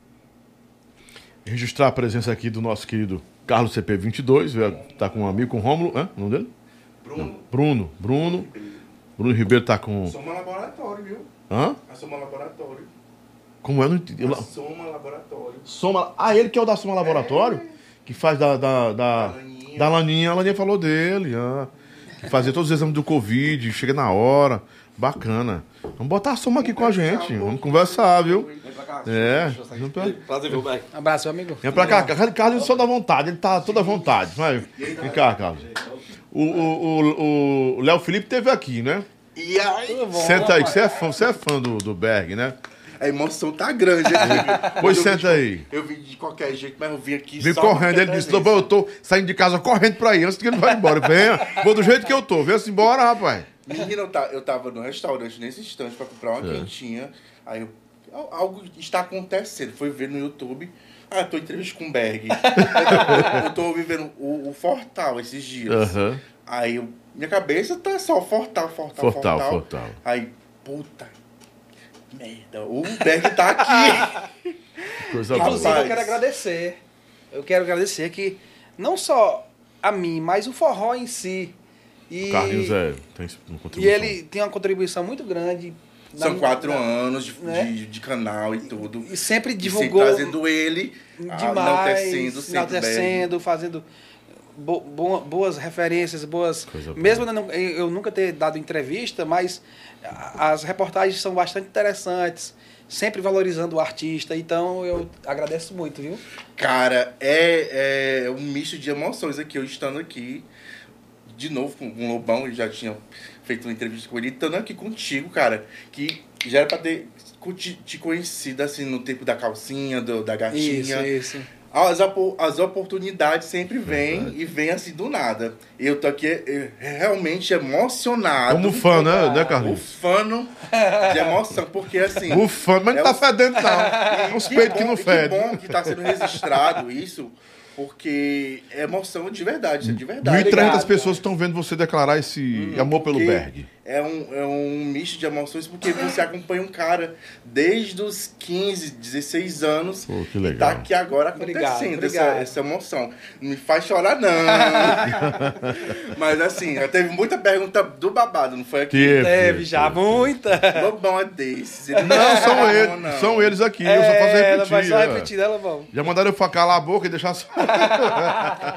Registrar a presença aqui do nosso querido Carlos CP22. veio- Tá com um amigo, com o Rômulo. Hã? O nome dele? Bruno. Bruno. Bruno. Bruno Ribeiro tá com. Soma Laboratório, viu? Hã? A Soma Laboratório. Como é? Eu não entendi. A Soma Laboratório. Soma. Ah, ele que é o da Soma Laboratório? Que faz da. Da, da, Laninha. da Laninha. A Laninha falou dele. ah. Que fazia todos os exames do Covid, chega na hora. Bacana. Vamos botar a Soma aqui com a gente. Vamos conversar, viu? Vem pra cá. É. Vem pra- Prazer ver o Beck. Um abraço, meu amigo. Vem pra cá, Carlos, Carlos só dá vontade, ele tá toda à vontade. Vai, vem cá, Carlos. O o- o- o Léo Felipe teve aqui, né? E aí? Senta aí, que você é fã, você é fã do, do Berg, né? A emoção tá grande aqui. Pois vim senta aí. Eu vim de qualquer jeito, mas eu vim aqui só correndo, ele disse: Lobão, eu tô saindo de casa correndo pra ir, antes que ele vá embora. Venha, vou do jeito que eu tô, venha-se embora, rapaz. Menino, eu, ta- eu tava no restaurante nesse instante pra comprar uma É. quentinha. Aí eu, al- algo está acontecendo. Foi ver no YouTube. Ah, eu tô em entrevista com o Berg. eu, eu tô vivendo o, o Fortal esses dias. Aham. Aí eu, minha cabeça tá só Fortal, Fortal, Fortal, Fortal. Fortal. Aí, puta merda, o Berg tá aqui. Coisa Inclusive, boa. Rapaz. eu quero agradecer. Eu quero agradecer que não só a mim, mas o forró em si. E, O Carlinhos é. Tem uma e contribuição. ele tem uma contribuição muito grande. na- São quatro na- anos de, né? de, de canal e tudo. E sempre E divulgou sempre trazendo ele, demais, enaltecendo fazendo bo- bo- boas referências, boas. Coisa boa. Mesmo eu, não- eu nunca ter dado entrevista, mas as reportagens são bastante interessantes, sempre valorizando o artista. Então eu agradeço muito, viu? Cara, é, é um misto de emoções aqui, eu estando aqui, de novo com o Lobão, eu já tinha feito uma entrevista com ele, estando aqui contigo, cara, que já era pra ter te, te conhecido, assim, no tempo da calcinha, do, da gatinha. Isso, isso. As, as oportunidades sempre vêm e vêm assim do nada. Eu tô aqui realmente emocionado. Como fã, né, né, Carlinhos? Ufano de emoção, porque assim... O fã, mas não É tá o- fedendo, não. E Uns peitos que bom- não fedem. Que bom que tá sendo registrado isso, porque é emoção de verdade, isso é de verdade. 1.300 Obrigado. pessoas estão vendo você declarar esse amor pelo Porque Berg. É um, é um misto de emoções, porque você acompanha um cara desde os 15, 16 anos Pô, que e legal. tá aqui agora Obrigado, acontecendo essa, obrigado. essa emoção. Não me faz chorar, não. Mas assim, já teve muita pergunta do babado, não foi aqui? Teve, Teve já muita. Lobão é desses. Ele Não, são não, eles, não. são eles aqui, eu só faço É, ela repetir. vai só é. repetir, ela vamos. Já mandaram eu calar a boca e deixar só.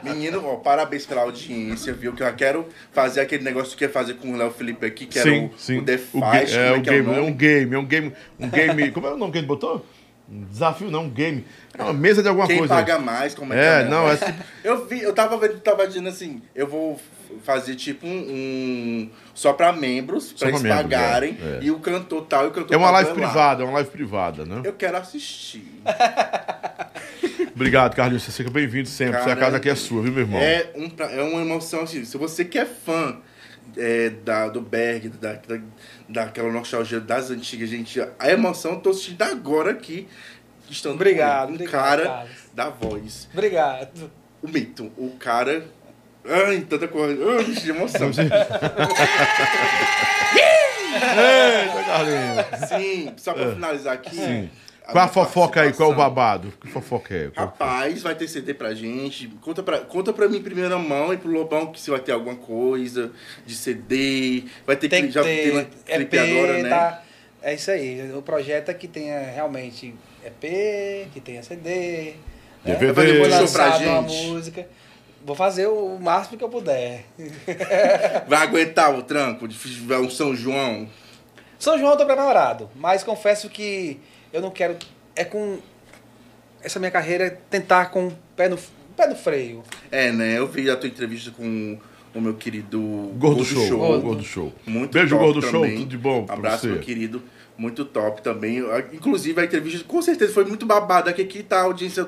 Menino, ó, parabéns pela audiência, viu? Que eu quero fazer aquele negócio que ia fazer com o Léo Felipe aqui, que era o, o The Fight, é, o que é o game, é nome? um game, é um game, um game. Como é o nome que ele botou? Um desafio não, um game. É uma mesa de alguma Quem coisa. paga mais, como é, É, que é? não, é Eu vi, eu tava vendo, tava dizendo assim, eu vou fazer tipo um, um- só pra membros, pra eles membros, pagarem, é, é. e o cantor tal, e o cantor É uma live privada, é uma live privada, né? Eu quero assistir. Obrigado, Carlinhos. Você seja bem-vindo sempre. Cara, a casa aqui é sua, viu, meu irmão? É, um, é uma emoção assim. Se você que é fã é, da, do Berg, da, da, daquela nostalgia das antigas, gente, a emoção eu tô sentindo agora aqui. Estando Obrigado, com um obrigado, cara Carlos. da voz. Obrigado. O mito, o cara. Ai, tanta coisa. Ai, de emoção. Eita, Carlinhos. Sim, só pra finalizar aqui. Sim. Qual a fofoca aí? Qual é o babado? Que fofoca é? Qual- Rapaz, vai ter CD pra gente. Conta pra, conta pra mim em primeira mão e pro Lobão que se vai ter alguma coisa de CD. Vai ter Tem clipe, que já ter tem clipe EP, agora, né? tá? É isso aí. O projeto é que tenha realmente EP, que tenha CD. né? DVD. Depois pra lançado uma gente. música. Vou fazer o máximo que eu puder. Vai aguentar o tranco de um São João. São João eu tô preparado, mas confesso que eu não quero. É com. Essa minha carreira é tentar com o pé no, pé no freio. É, né? Eu vi a tua entrevista com o meu querido Gordo Show. Gordo. Gordo Show. Muito Beijo, top Gordo Show. também. Tudo de bom Abraço, você. meu querido. Muito top também. Inclusive, a entrevista com certeza foi muito babada. Que aqui tá a audiência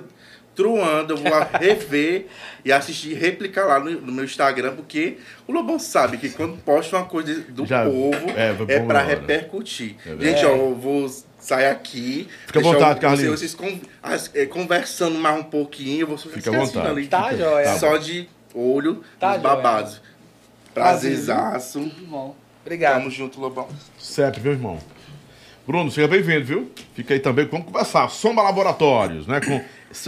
truando. Eu vou rever e assistir, replicar lá no, no meu Instagram, porque o Lobão sabe que quando posta uma coisa do Já- povo, é, é, hora. repercutir. É. Gente, ó, eu vou sair aqui. Fica à vontade, o- Carlinhos. Vocês, vocês con- as- é, conversando mais um pouquinho. Eu vou Fica à vontade. ali, Tá, joia. Só de olho Tá, nos babados. Prazerzaço. Tudo bom. Obrigado. Tamo junto, Lobão. Sempre, meu irmão. Bruno, seja bem-vindo, viu? Fica aí também. Vamos conversar. Soma Laboratórios, né? Com,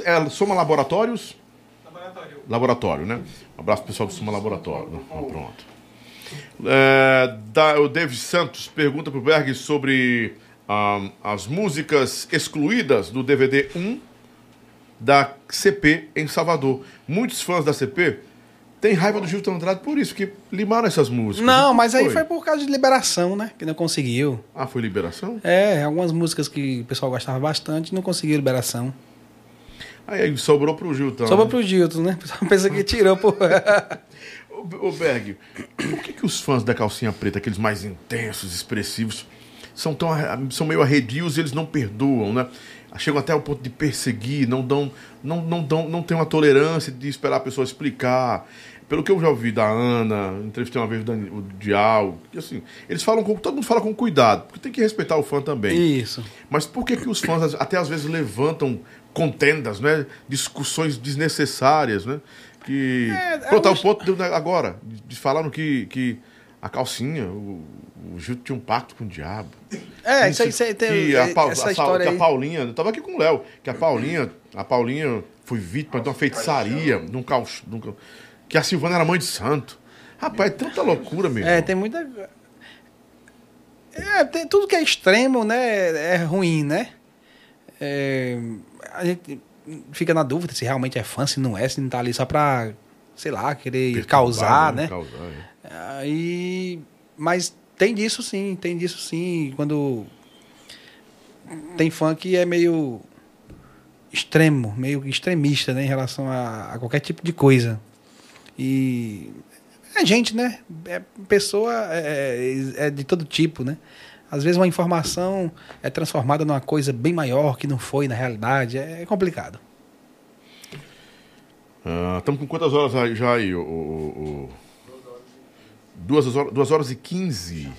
é, Soma Laboratórios? Laboratório. Laboratório, né? Um abraço pro pessoal do Soma Laboratório. Ah, pronto. É, da- o David Santos pergunta pro Berg sobre ah, as músicas excluídas do DVD 1 da CP em Salvador. Muitos fãs da CP têm raiva do Gilton Andrade por isso, que limaram essas músicas. Não, mas aí que foi por causa de liberação, né? Que não conseguiu. Ah, foi liberação? É, algumas músicas que o pessoal gostava bastante não conseguiu liberação. Aí, aí sobrou pro Gilton. Sobrou né? pro Gilton, né? O pessoal pensa que tirou por. Ô, Berg, por que, que os fãs da calcinha preta, aqueles mais intensos, expressivos, são, tão, são meio arredios e eles não perdoam, né? Chegam até ao ponto de perseguir, não dão, não, não dão, não tem uma tolerância de esperar a pessoa explicar. Pelo que eu já ouvi da Ana, entrevistei uma vez o, Dial, que assim, eles falam com, todo mundo fala com cuidado, porque tem que respeitar o fã também. Isso. Mas por que, que os fãs até às vezes levantam contendas, né? Discussões desnecessárias, né? Que. É, Pronto, eu ao ponto de, agora, de, de falaram que, que a calcinha, o, o Gil tinha um pacto com o diabo. É, isso aí, isso aí tem. que a, Pau- essa a história que a. Paulinha, eu tava aqui com o Léo, que a Paulinha, a Paulinha foi vítima de uma feitiçaria, num cal, num que a Silvana era mãe de santo. Rapaz, tanta loucura mesmo. É, tem muita. É, tem, tudo que é extremo, né? É ruim, né? É, a gente fica na dúvida se realmente é fã, se não é, se não tá ali só pra, sei lá, querer Perturbar, causar, né? Causar, é. Aí, mas tem disso sim, tem disso sim. Quando tem fã que é meio extremo, meio extremista, né, em relação a, a qualquer tipo de coisa. E é gente, né? É pessoa é, é de todo tipo, né? Às vezes uma informação é transformada numa coisa bem maior que não foi na realidade. É complicado. Estamos com quantas horas aí, já aí? O, o- o- Duas, horas, duas horas e quinze.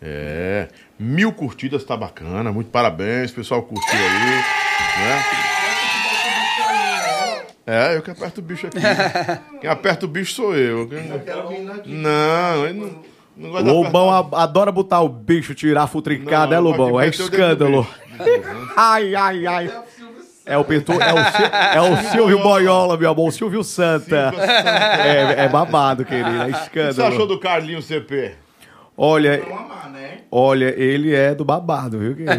É. Mil curtidas, tá bacana. Muito parabéns, pessoal curtiu aí. Né? É, eu que aperto o bicho aqui. Quem aperta o bicho sou eu. Quem- Não, ele não, não gosta Lobão a- adora botar o bicho, tirar a futricada, Não, é, Lobão? É escândalo. Ai, ai, ai. É o, Pinto, é, o, Sil- é o Silvio Boiola, meu amor, o Silvio Santa. Silvio Santa. É, é babado, querido, é O que você achou escândalo. do Carlinho CP? Olha, né? olha, ele é do babado, viu? querido?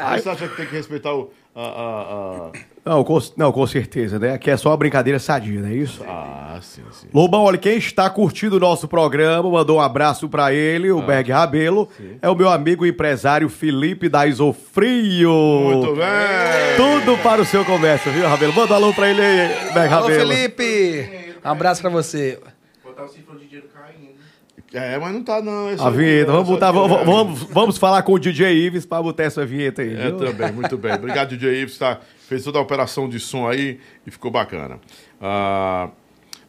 Aí você acha que tem que respeitar o. A, a, a- não, com, não, com certeza, né? Aqui é só uma brincadeira sadia, não é isso? Ah, sim, sim. Lobão, olha, quem está curtindo o nosso programa, mandou um abraço pra ele, Ah, o Berg Rabelo. É o meu amigo empresário Felipe da Isofrio. Muito bem. Tudo para o seu comércio, viu, Rabelo? Manda um alô pra ele aí, Berg Alô, Rabelo. Felipe! Um abraço pra você. Botar o cifrão de dinheiro caindo. É, mas não tá, não. Esse A vinheta, vamos botar, aqui, vamos, é. vamos, vamos falar com o DJ Ives pra botar essa vinheta aí, É, viu? também, muito bem. Obrigado, DJ Ives, tá? Fez toda a operação de som aí e ficou bacana. Ah,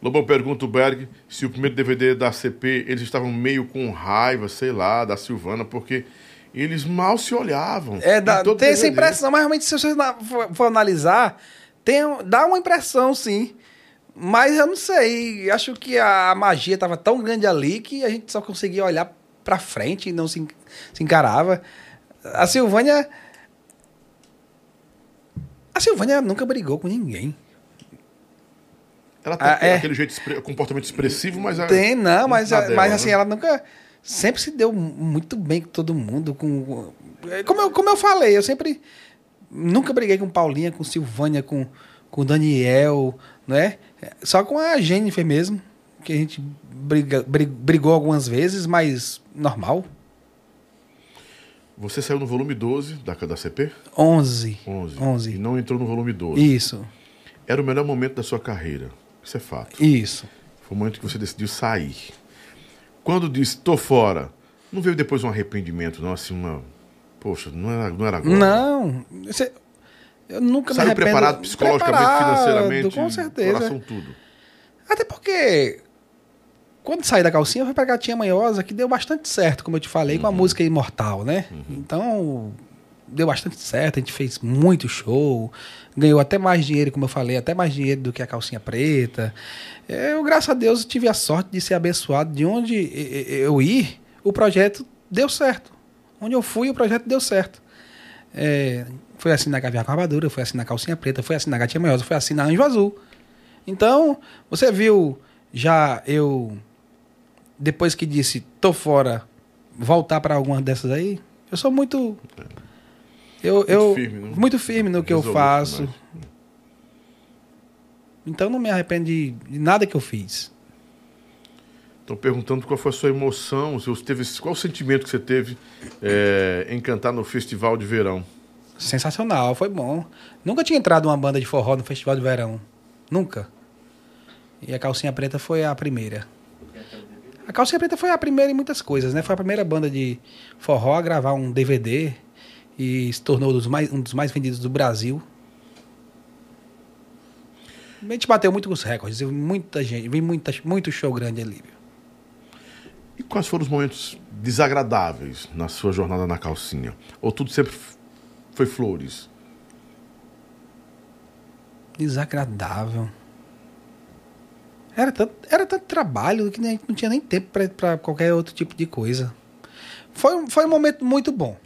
Lobão pergunta o Berg se o primeiro DVD da CP eles estavam meio com raiva, sei lá, da Silvana, porque eles mal se olhavam. É, dá, tem essa DVD. impressão, mas realmente, se você for, for analisar, tem, dá uma impressão, sim. Mas eu não sei. Acho que a magia estava tão grande ali que a gente só conseguia olhar pra frente e não se, se encarava. A Silvânia. A Silvânia nunca brigou com ninguém. Ela tem Ah, é. aquele jeito, comportamento expressivo, mas... é- Tem, não, mas, na dela, mas assim, né? ela nunca. Sempre se deu muito bem com todo mundo. Com, como, eu, como eu falei, eu sempre. Nunca briguei com Paulinha, com Silvânia, com, com Daniel, né? Só com a Jennifer mesmo. Que a gente briga, bri- brigou algumas vezes, mas normal. Você saiu no volume 12 da, da CP? 11. 11. 11. E não entrou no volume 12. Isso, Era o melhor momento da sua carreira. Isso é fato. isso. Foi o momento que você decidiu sair. Quando disse, tô fora, não veio depois um arrependimento, não? Assim, uma. Poxa, não era, não era agora. Não, você- eu nunca me Saiu arrependo. preparado psicologicamente, Preparado, financeiramente, Com certeza. coração, tudo. Até porque quando saí da calcinha foi pra Gatinha Manhosa, que deu bastante certo, como eu te falei, com a música Imortal, né? Então, deu bastante certo, a gente fez muito show, ganhou até mais dinheiro, como eu falei, até mais dinheiro do que a calcinha preta. Eu, graças a Deus, tive a sorte de ser abençoado. De onde eu ir, o projeto deu certo. Onde eu fui, o projeto deu certo. É, foi assim na Gavião com Armadura, foi assim na Calcinha Preta, foi assim na Gatinha Manhosa, foi assim na Anjo Azul. Então, você viu já eu, depois que disse tô fora, voltar para alguma dessas aí? Eu sou muito. Eu, eu, firme, né? muito firme no que eu Resoluto faço. demais. Então não me arrependo de, de nada que eu fiz. Estão perguntando qual foi a sua emoção, se você teve, qual o sentimento que você teve é, em cantar no Festival de Verão. Sensacional, foi bom. Nunca tinha entrado uma banda de forró no Festival de Verão. Nunca. E a Calcinha Preta foi a primeira. A Calcinha Preta foi a primeira em muitas coisas, né? Foi a primeira banda de forró a gravar um DVD e se tornou dos mais- um dos mais vendidos do Brasil. A gente bateu muito os recordes, viu? muita gente, vi muita, muito show grande ali. viu? E quais foram os momentos desagradáveis na sua jornada na calcinha? Ou tudo sempre foi flores? Desagradável. Era tanto, era tanto trabalho que gente não tinha nem tempo pra qualquer outro tipo de coisa. Foi, um- foi um momento muito bom.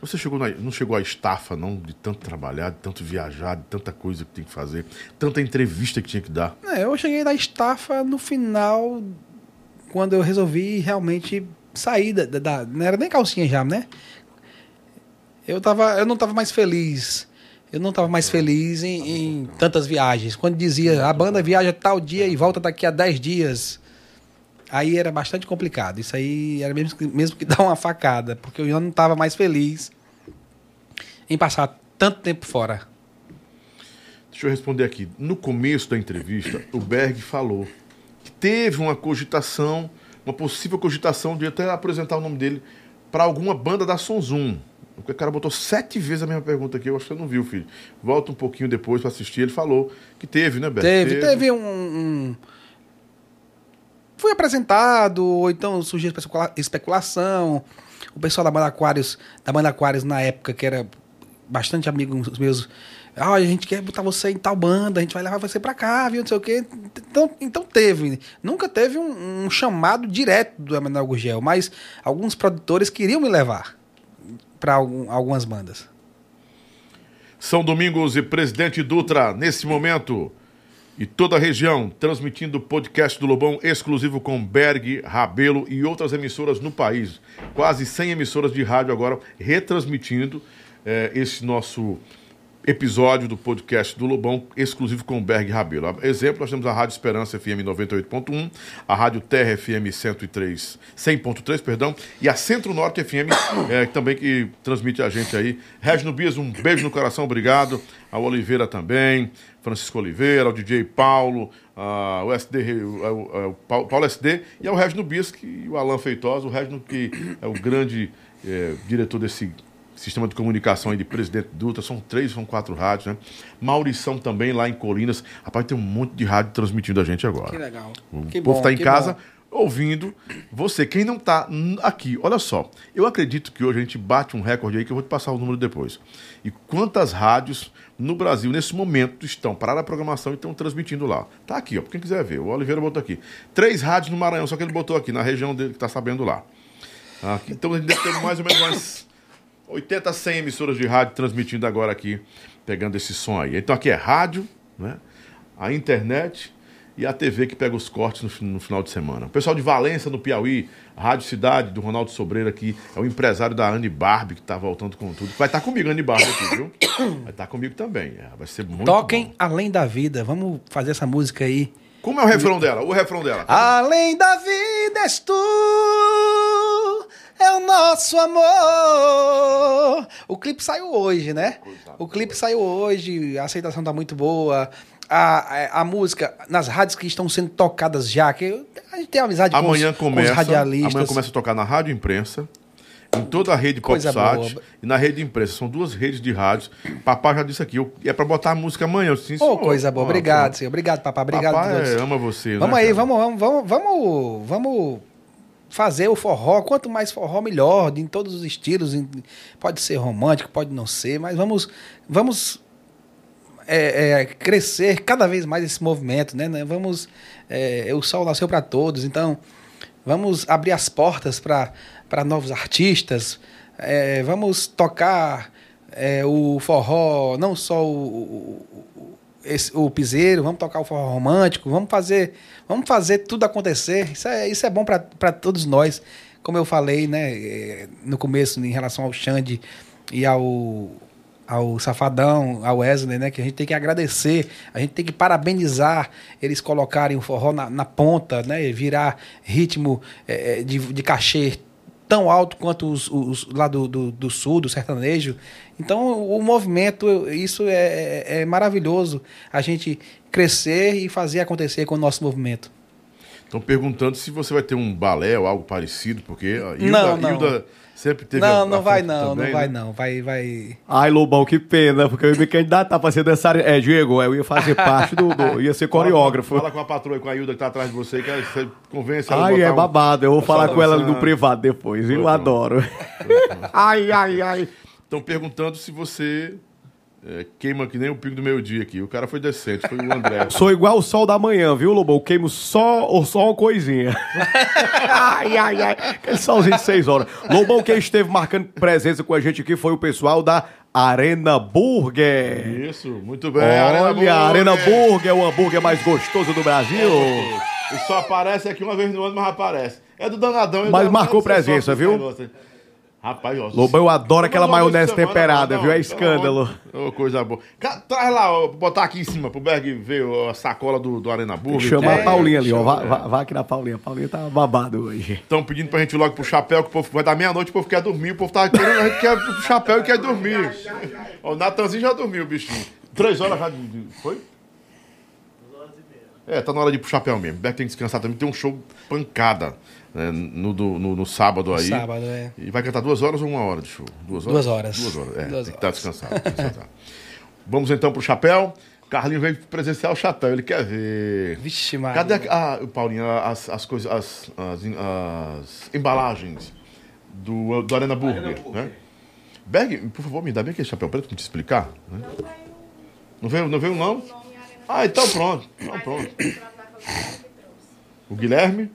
Você chegou na- não chegou à estafa, não, de tanto trabalhar, de tanto viajar, de tanta coisa que tem que fazer, tanta entrevista que tinha que dar. É, eu cheguei na estafa no final, quando eu resolvi realmente sair da, da- da- Não era nem calcinha já, né? Eu, tava, eu não estava mais feliz. Eu não estava mais feliz em, em tantas viagens. Quando dizia a banda viaja tal dia e volta daqui a 10 dias. Aí era bastante complicado. Isso aí era mesmo, que- mesmo que dar uma facada, porque eu já não estava mais feliz em passar tanto tempo fora. Deixa eu responder aqui. No começo da entrevista, o Berg falou que teve uma cogitação, uma possível cogitação de até apresentar o nome dele para alguma banda da Sonzum. O cara botou sete vezes a mesma pergunta aqui, eu acho que você não viu, filho. Volta um pouquinho depois para assistir. Ele falou que teve, né, Berg? Teve, teve um, um- Fui apresentado, ou então surgiu especula- especulação. O pessoal da banda Aquários, da banda Aquários na época, que era bastante amigo dos meus. Ah, a gente quer botar você em tal banda, a gente vai levar você pra cá, viu? Não sei o quê. Então, então teve. Nunca teve um, um chamado direto do Emanuel Gurgel, mas alguns produtores queriam me levar para algumas bandas. São Domingos e Presidente Dutra, nesse momento, e toda a região, transmitindo o podcast do Lobão exclusivo com Berg, Rabelo e outras emissoras no país. Quase 100 emissoras de rádio agora retransmitindo eh, esse nosso episódio do podcast do Lobão, exclusivo com Berg Rabelo. Exemplo, nós temos a Rádio Esperança FM 98.1, a Rádio Terra FM 103, 100.3, perdão, e a Centro Norte FM, eh, também que transmite a gente aí. Regino Bias, um beijo no coração, obrigado. A Oliveira também, Francisco Oliveira, ao DJ Paulo, a, o SD, o, o- o Paulo SD, e ao Regino Bias, que, o Alan Feitosa, o Regino que é o grande eh, diretor desse sistema de comunicação aí de Presidente Dutra, são três, são quatro rádios, né? Maurição também, lá em Colinas. Rapaz, tem um monte de rádio transmitindo a gente agora. Que legal. O Que povo está em casa bom. ouvindo você. Quem não está aqui, olha só. Eu acredito que hoje a gente bate um recorde aí que eu vou te passar o número depois. E quantas rádios no Brasil, nesse momento, estão pararam a programação e estão transmitindo lá. Tá aqui, ó. Pra quem quiser ver. O Oliveira botou aqui. Três rádios no Maranhão, só que ele botou aqui, na região dele que tá sabendo lá. Aqui, então a gente deve ter mais ou menos umas 80, 100 emissoras de rádio transmitindo agora aqui, pegando esse som aí. Então aqui é rádio, né? a internet e a TV que pega os cortes no, no final de semana. O pessoal de Valença, no Piauí, Rádio Cidade, do Ronaldo Sobreira aqui, é o empresário da Anne Barbie, que tá voltando com tudo. Vai estar comigo, Anne Barbie, aqui, viu? Vai estar comigo também. é, vai ser muito Toquem bom. Além da Vida. Vamos fazer essa música aí. Como é o refrão dela? O refrão dela. Além da vida és tu, é o nosso amor. O clipe saiu hoje, né? O clipe saiu hoje, a aceitação tá muito boa. A, a, a música nas rádios que estão sendo tocadas já, que a gente tem amizade Amanhã com, os, com os começa, radialistas. amanhã começa a tocar na Rádio Imprensa, em toda a rede PopSat e na rede imprensa. São duas redes de rádios. Papai já disse aqui, eu- é pra botar a música amanhã. Eu disse, senhor. coisa boa. Obrigado, senhor. Obrigado, papai. Obrigado Papai é, ama você, Vamos né, aí, cara? vamos, vamos, vamos, vamos, vamos fazer o forró. Quanto mais forró, melhor, em todos os estilos. Pode ser romântico, pode não ser, mas vamos, vamos é, é, crescer cada vez mais esse movimento, né? né? Vamos, é, o sol nasceu para todos, então vamos abrir as portas para novos artistas. é, vamos tocar é, o forró, não só o, o- esse- o piseiro, vamos tocar o forró romântico, vamos fazer, vamos fazer tudo acontecer. Isso é, isso é bom para todos nós. Como eu falei, né, eh, no começo em relação ao Xande e ao ao Safadão, ao Wesley, né, que a gente tem que agradecer, a gente tem que parabenizar eles colocarem o forró na, na ponta, né, virar ritmo eh, de, de cachê tão alto quanto os, os lá do, do, do sul, do sertanejo. Então, o movimento, isso é, é- é maravilhoso, a gente crescer e fazer acontecer com o nosso movimento. Estão perguntando se você vai ter um balé ou algo parecido, porque a Hilda, Não, não. Hilda sempre teve não, não vai não, também, não vai né? não, vai, vai... Ai, Lobão, que pena, porque eu ia me candidatar pra ser dançarino. É, Diego, eu ia fazer parte do. do- ia ser coreógrafo. Fala, fala com a patroa, com a Hilda que tá atrás de você, que você convence ela a Ai, botar é um- babado. Eu vou um falar com ela no privado depois. Eu Foi, adoro. Ai, ai, ai. Estão perguntando se você é, queima que nem o pico do meio-dia aqui. O cara foi decente, foi o André. Sou igual o sol da manhã, viu, Lobão? Queimo só ou só uma coisinha. ai, ai, ai. Aquele solzinho de seis horas. Lobão, quem esteve marcando presença com a gente aqui foi o pessoal da Arena Burger. Isso, muito bem. Olha, a Arena Burger. Burger é o hambúrguer mais gostoso do Brasil. E só aparece aqui uma vez no ano, mas aparece. É do danadão. é Mas do- marcou presença, viu? negócio. Rapaz, ó. Lobão, eu adoro aquela maionese semana, temperada, não, viu? É escândalo. coisa boa. Ca- Traz lá, ó, botar aqui em cima pro Berg ver ó, a sacola do, do Arena Burger. Chama É, a Paulinha ali, ó. Vá, é. vá, vá aqui na Paulinha. A Paulinha tá babado hoje. Estão pedindo pra gente ir logo pro chapéu, que o povo vai dar meia-noite, o povo quer dormir, o povo tá querendo, a gente quer pro chapéu e quer dormir. Ó, o Natanzinho já dormiu, bichinho. Três horas já. de- de- Foi? É, tá na hora de ir pro chapéu mesmo. O Beck tem que descansar também. Tem um show pancada né, no, do- no, no sábado aí. Sábado, é. E vai cantar duas horas ou uma hora de show? Duas horas? Duas horas. Duas horas, é. Duas tem que estar descansado. Vamos então pro chapéu. Carlinho veio presenciar o chapéu, ele quer ver. Vixe, Maria. Cadê a, a, Paulinho, as, as coisas, as, as, as embalagens do, do Arena Burger, né? Berg, por favor, me dá bem aquele chapéu preto pra te explicar. Né? Não veio, não veio não? Ah, então pronto. Então pronto. O Guilherme,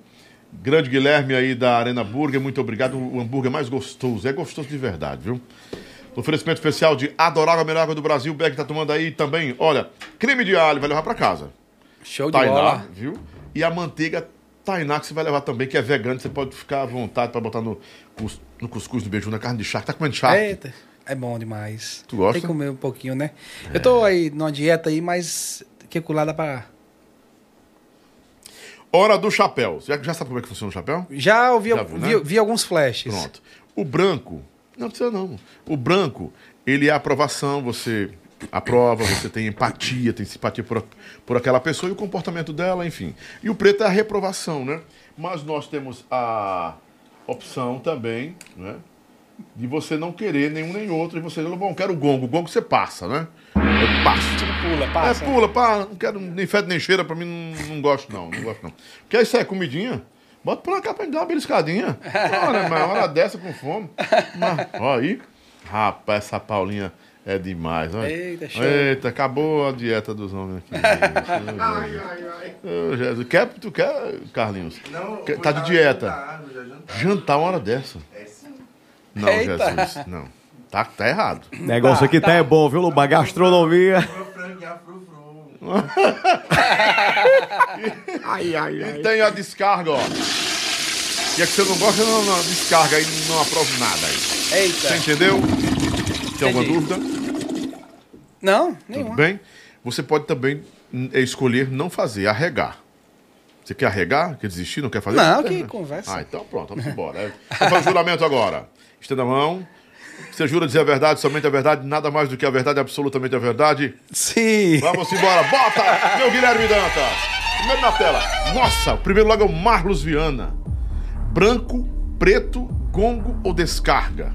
grande Guilherme aí da Arena Burger, muito obrigado. O hambúrguer mais gostoso, é gostoso de verdade, viu? Oferecimento especial de Adorável, a melhor água do Brasil. O Berg tá tomando aí também, olha, creme de alho, vai levar pra casa. Show de Tainá, bola. viu? E a manteiga Tainá que você vai levar também, que é vegana, você pode ficar à vontade pra botar no, no cuscuz do beijo, na carne de charque. Tá comendo charque? Eita, é bom demais. Tu gosta? Tem que comer um pouquinho, né? Eu tô aí numa dieta aí, mas que culada pra. Hora do chapéu. Já, já sabe como é que funciona o chapéu? Já ouvi, Já viu, vi, né? vi alguns flashes. Pronto. O branco, não precisa não. O branco, ele é aprovação, você aprova, você tem empatia, tem simpatia por, por aquela pessoa e o comportamento dela, enfim. E o preto é a reprovação, né? Mas nós temos a opção também, né? De você não querer nenhum nem outro, e você, bom, quero o gongo. O gongo você passa, né? Eu passo. Pula, É, passa. pula, pá, não quero nem fede nem cheira, pra mim não, não gosto não, não gosto não. Porque isso é comidinha, bota pra cá pra me dar uma beliscadinha. Ora, mas uma hora dessa com fome. Mas, ó aí, rapaz, essa Paulinha é demais, olha. Eita, show. Eita, acabou a dieta dos homens aqui. ai, ai, ai. Ô, Jesus, quer, tu quer, Carlinhos? Quer- tá de dieta. Jantar uma hora dessa. Não, Eita. Jesus, não. Tá, tá errado. Negócio aqui tá é bom, viu, Lubá? Gastronomia. Ai, ai, ai. E tem a descarga, ó. E é que você não gosta, não, não descarga aí, não aprovo nada aí. Eita. Você entendeu? Tem alguma dúvida? Não, Tudo nenhuma. bem? Você pode também hum, escolher não fazer, arregar. Você quer arregar? Quer desistir? Não quer fazer? Não, que conversa. Ah, então pronto, vamos embora. Vamos fazer o juramento agora. Estenda a mão. Você jura dizer a verdade, somente a verdade, nada mais do que a verdade, absolutamente a verdade. Sim. Vamos embora. Bota, meu Guilherme Dantas. Primeiro na tela. Nossa, o primeiro logo é o Marlos Viana. Branco, preto, gongo ou descarga?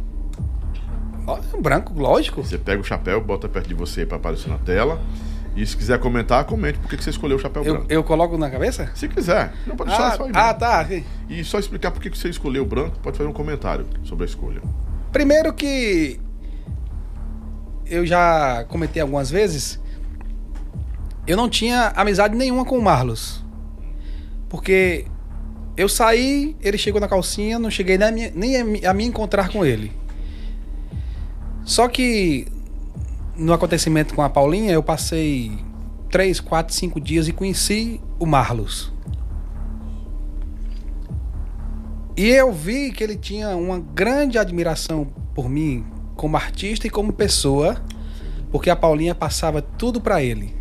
Branco, lógico. Você pega o chapéu, bota perto de você para aparecer na tela. E se quiser comentar, comente por que você escolheu o chapéu Eu, branco. eu coloco na cabeça? Se quiser. Não pode deixar Ah, só aí. ah, tá. E só explicar por que você escolheu o branco, pode fazer um comentário sobre a escolha. Primeiro que eu já comentei algumas vezes, eu não tinha amizade nenhuma com o Marlos. Porque eu saí, ele chegou na calcinha, não cheguei nem a me, nem a me- encontrar com ele. Só que no acontecimento com a Paulinha, eu passei três, quatro, cinco dias e conheci o Marlos. E eu vi que ele tinha uma grande admiração por mim como artista e como pessoa, porque a Paulinha passava tudo pra ele.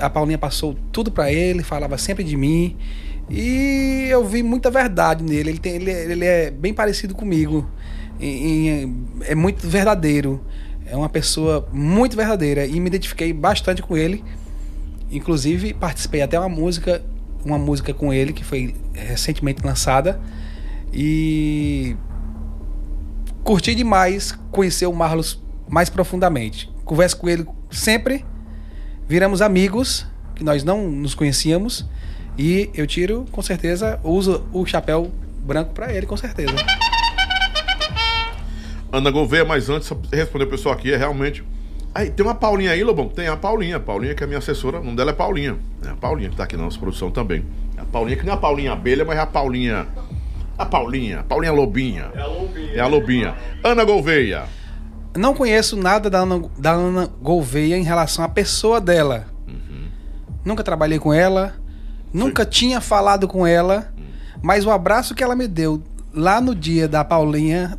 A Paulinha passou tudo pra ele, falava sempre de mim. E eu vi muita verdade nele. Ele, tem- ele, ele é bem parecido comigo. em- em- é muito verdadeiro. É uma pessoa muito verdadeira. E me identifiquei bastante com ele. Inclusive, participei até uma música, uma música com ele que foi recentemente lançada. E curti demais conhecer o Marlos mais profundamente. Converso com ele sempre. Viramos amigos, que nós não nos conhecíamos. E eu tiro, com certeza, uso o chapéu branco pra ele, com certeza. Ana Gouveia, mas antes, responder o pessoal aqui, é realmente. Aí, tem uma Paulinha aí, Lobão? Tem a Paulinha. A Paulinha, que é minha assessora, o nome dela é Paulinha. É a Paulinha que tá aqui na nossa produção também. É a Paulinha, que não é a Paulinha Abelha, mas é a Paulinha. A Paulinha, Paulinha Lobinha. É a Lobinha. É a Lobinha. Ana Gouveia. Não conheço nada da Ana, da Ana Gouveia em relação à pessoa dela. Nunca trabalhei com ela, nunca tinha falado com ela, mas o abraço que ela me deu lá no dia da Paulinha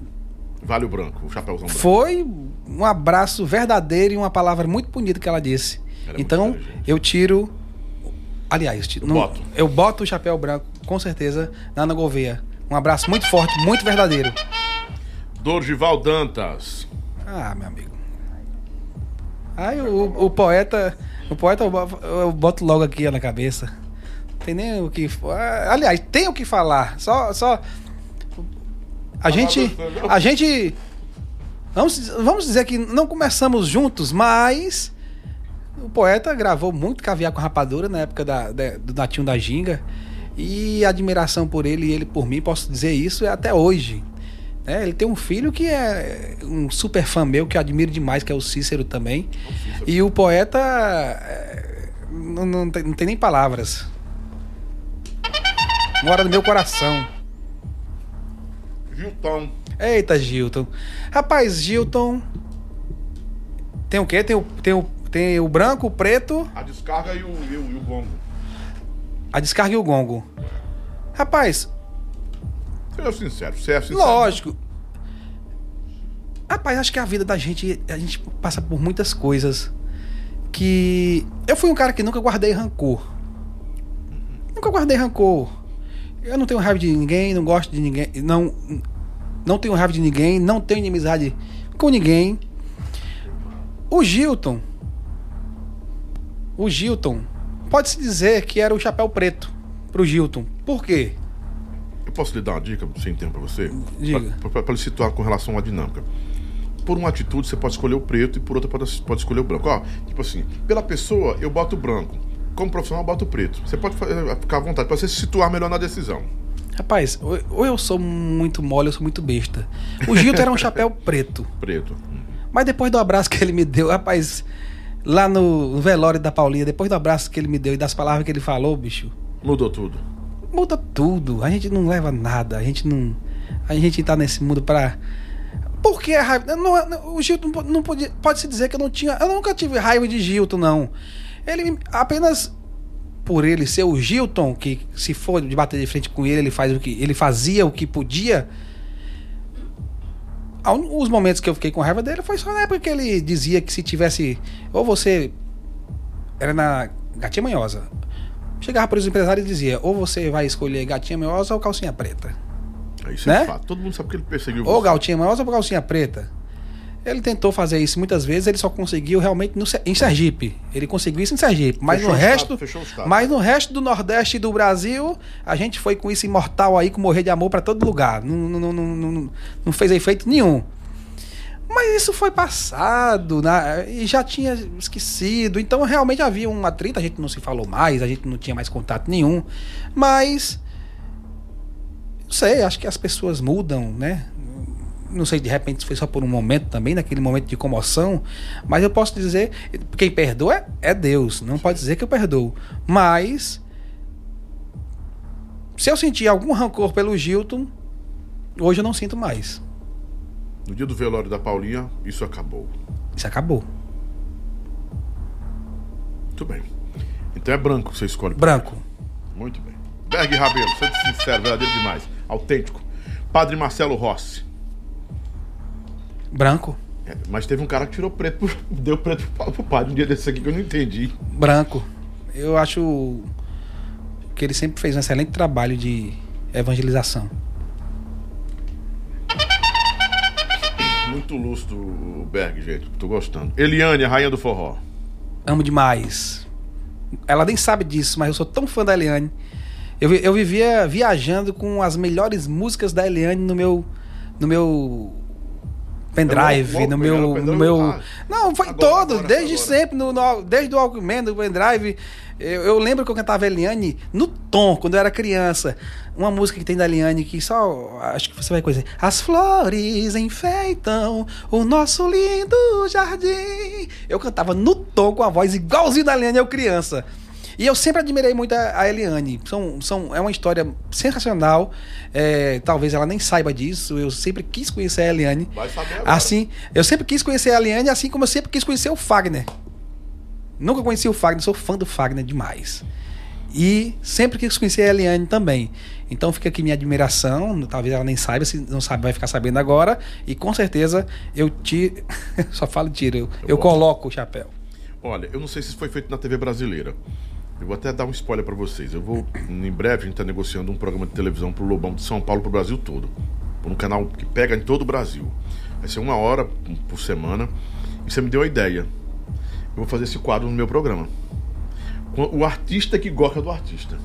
Vale o branco, o chapéuzão branco. foi um abraço verdadeiro e uma palavra muito bonita que ela disse. Ela é então, eu tiro. Aliás, Eu não- boto. eu boto o chapéu branco, com certeza, na Ana Gouveia. Um abraço muito forte, muito verdadeiro. Dorgival Dantas. Ah, meu amigo. Aí o, o poeta. O poeta eu bo- eu boto logo aqui na cabeça. Não tem nem o que. ah, Aliás, tem o que falar. Só. só a gente. A gente. Vamos, vamos dizer que não começamos juntos, mas. O poeta gravou muito Caviar com Rapadura na época da, da- do Natinho da Ginga. E a admiração por ele e ele por mim, posso dizer isso, é até hoje. né? ele tem um filho que é um super fã meu, que eu admiro demais, que é o Cícero também. E o poeta. é, Não, não, tem, não tem nem palavras. Mora no meu coração. Gilton. Eita, Gilton. Rapaz, Gilton. Tem o quê? Tem o, tem o, tem o branco, o preto, A descarga e o, e o, e o gongo. a descarga e o gongo. Rapaz, Seja sincero, você é sincero. lógico. Rapaz, acho que a vida da gente, a gente passa por muitas coisas que. Eu fui um cara que nunca guardei rancor. Nunca guardei rancor. Eu não tenho raiva de ninguém, não gosto de ninguém. Não, não tenho raiva de ninguém, não tenho inimizade com ninguém. O Gilton. O Gilton. Pode-se dizer que era o chapéu preto pro Gilton. Por quê? Eu posso lhe dar uma dica, sem tempo pra você? Diga. Pra lhe situar com relação à dinâmica. Por uma atitude, você pode escolher o preto e por outra, pode, pode escolher o branco. Ó, tipo assim, pela pessoa, eu boto o branco. Como profissional, eu boto o preto. Você pode fa- ficar à vontade pra você se situar melhor na decisão. Rapaz, ou- eu sou muito mole, ou eu sou muito besta. O Gilton era um chapéu preto. Preto. Mas depois do abraço que ele me deu, rapaz, lá no velório da Paulinha, depois do abraço que ele me deu e das palavras que ele falou, bicho, Mudou tudo. muda tudo. A gente não leva nada. A gente não. A gente tá nesse mundo pra. Por que a raiva? Não, não, o Gilton não po- não podia. Pode-se dizer que eu não tinha. Eu nunca tive raiva de Gilton, não. Ele apenas por ele ser o Gilton, que se for de bater de frente com ele, ele faz o que. Ele fazia o que podia. Os momentos que eu fiquei com raiva dele foi só na época que ele dizia que se tivesse. Ou você. Era na Gatinha Manhosa. Chegava para os empresários e dizia: ou você vai escolher gatinha manhosa ou calcinha preta. Isso Né? é fato. Todo mundo sabe que ele perseguiu Ou você. gatinha manhosa ou calcinha preta. Ele tentou fazer isso muitas vezes, ele só conseguiu realmente no, em Sergipe. Ele conseguiu isso em Sergipe. Mas Fechou no resto. estado, mas no resto do Nordeste e do Brasil, a gente foi com isso imortal aí, com morrer de amor para todo lugar. Não, não, não, não, não, fez efeito nenhum. Mas isso foi passado, né? E já tinha esquecido. Então realmente havia um atrito, a gente não se falou mais, a gente não tinha mais contato nenhum. Mas. Não sei, acho que as pessoas mudam, né? Não sei, de repente foi só por um momento também, naquele momento de comoção. Mas eu posso dizer, quem perdoa é, é Deus. Não pode dizer que eu perdoo. Mas. Se eu sentir algum rancor pelo Gilton, hoje eu não sinto mais. No dia do velório da Paulinha, isso acabou. Isso acabou. Muito bem. Então é branco que você escolhe. Branco. Muito bem. Berg Rabelo, sendo sincero, verdadeiro demais. Autêntico. Padre Marcelo Rossi. Branco. É, mas teve um cara que tirou preto, deu preto pro, padre um dia desse aqui que eu não entendi. Branco. Eu acho que ele sempre fez um excelente trabalho de evangelização. Muito lúcido o Berg, gente. Tô gostando. Eliane, a rainha do forró. Amo demais. Ela nem sabe disso, mas eu sou tão fã da Eliane. Eu, eu vivia viajando com as melhores músicas da Eliane no meu. No meu. Pendrive, no meu. pendrive? No meu Ah, não, foi agora, todo, agora, desde agora. sempre, no, no- desde o Walkman, do pendrive. Eu, eu lembro que eu cantava Eliane no tom, quando eu era criança. Uma música que tem da Eliane que só. Acho que você vai conhecer. As flores enfeitam o nosso lindo jardim. Eu cantava no tom com a voz igualzinho da Eliane, eu criança. E eu sempre admirei muito a, Eliane. São, são, é uma história sensacional. É, talvez ela nem saiba disso. Eu sempre quis conhecer a Eliane. Vai saber agora. Assim, eu sempre quis conhecer a Eliane, assim como eu sempre quis conhecer o Fagner. Nunca conheci o Fagner, sou fã do Fagner demais. E sempre quis conhecer a Eliane também. Então fica aqui minha admiração. Talvez ela nem saiba, se não sabe, vai ficar sabendo agora. E com certeza eu te. Só falo tiro, eu, eu bom. coloco o chapéu. Olha, eu não sei se isso foi feito na TV brasileira. Eu vou até dar um spoiler pra vocês. Eu vou, em breve, a gente tá negociando um programa de televisão pro Lobão de São Paulo, pro Brasil todo. Por um canal que pega em todo o Brasil. Vai ser uma hora por semana. E você me deu a ideia. Eu vou fazer esse quadro no meu programa. O artista que gosta do artista.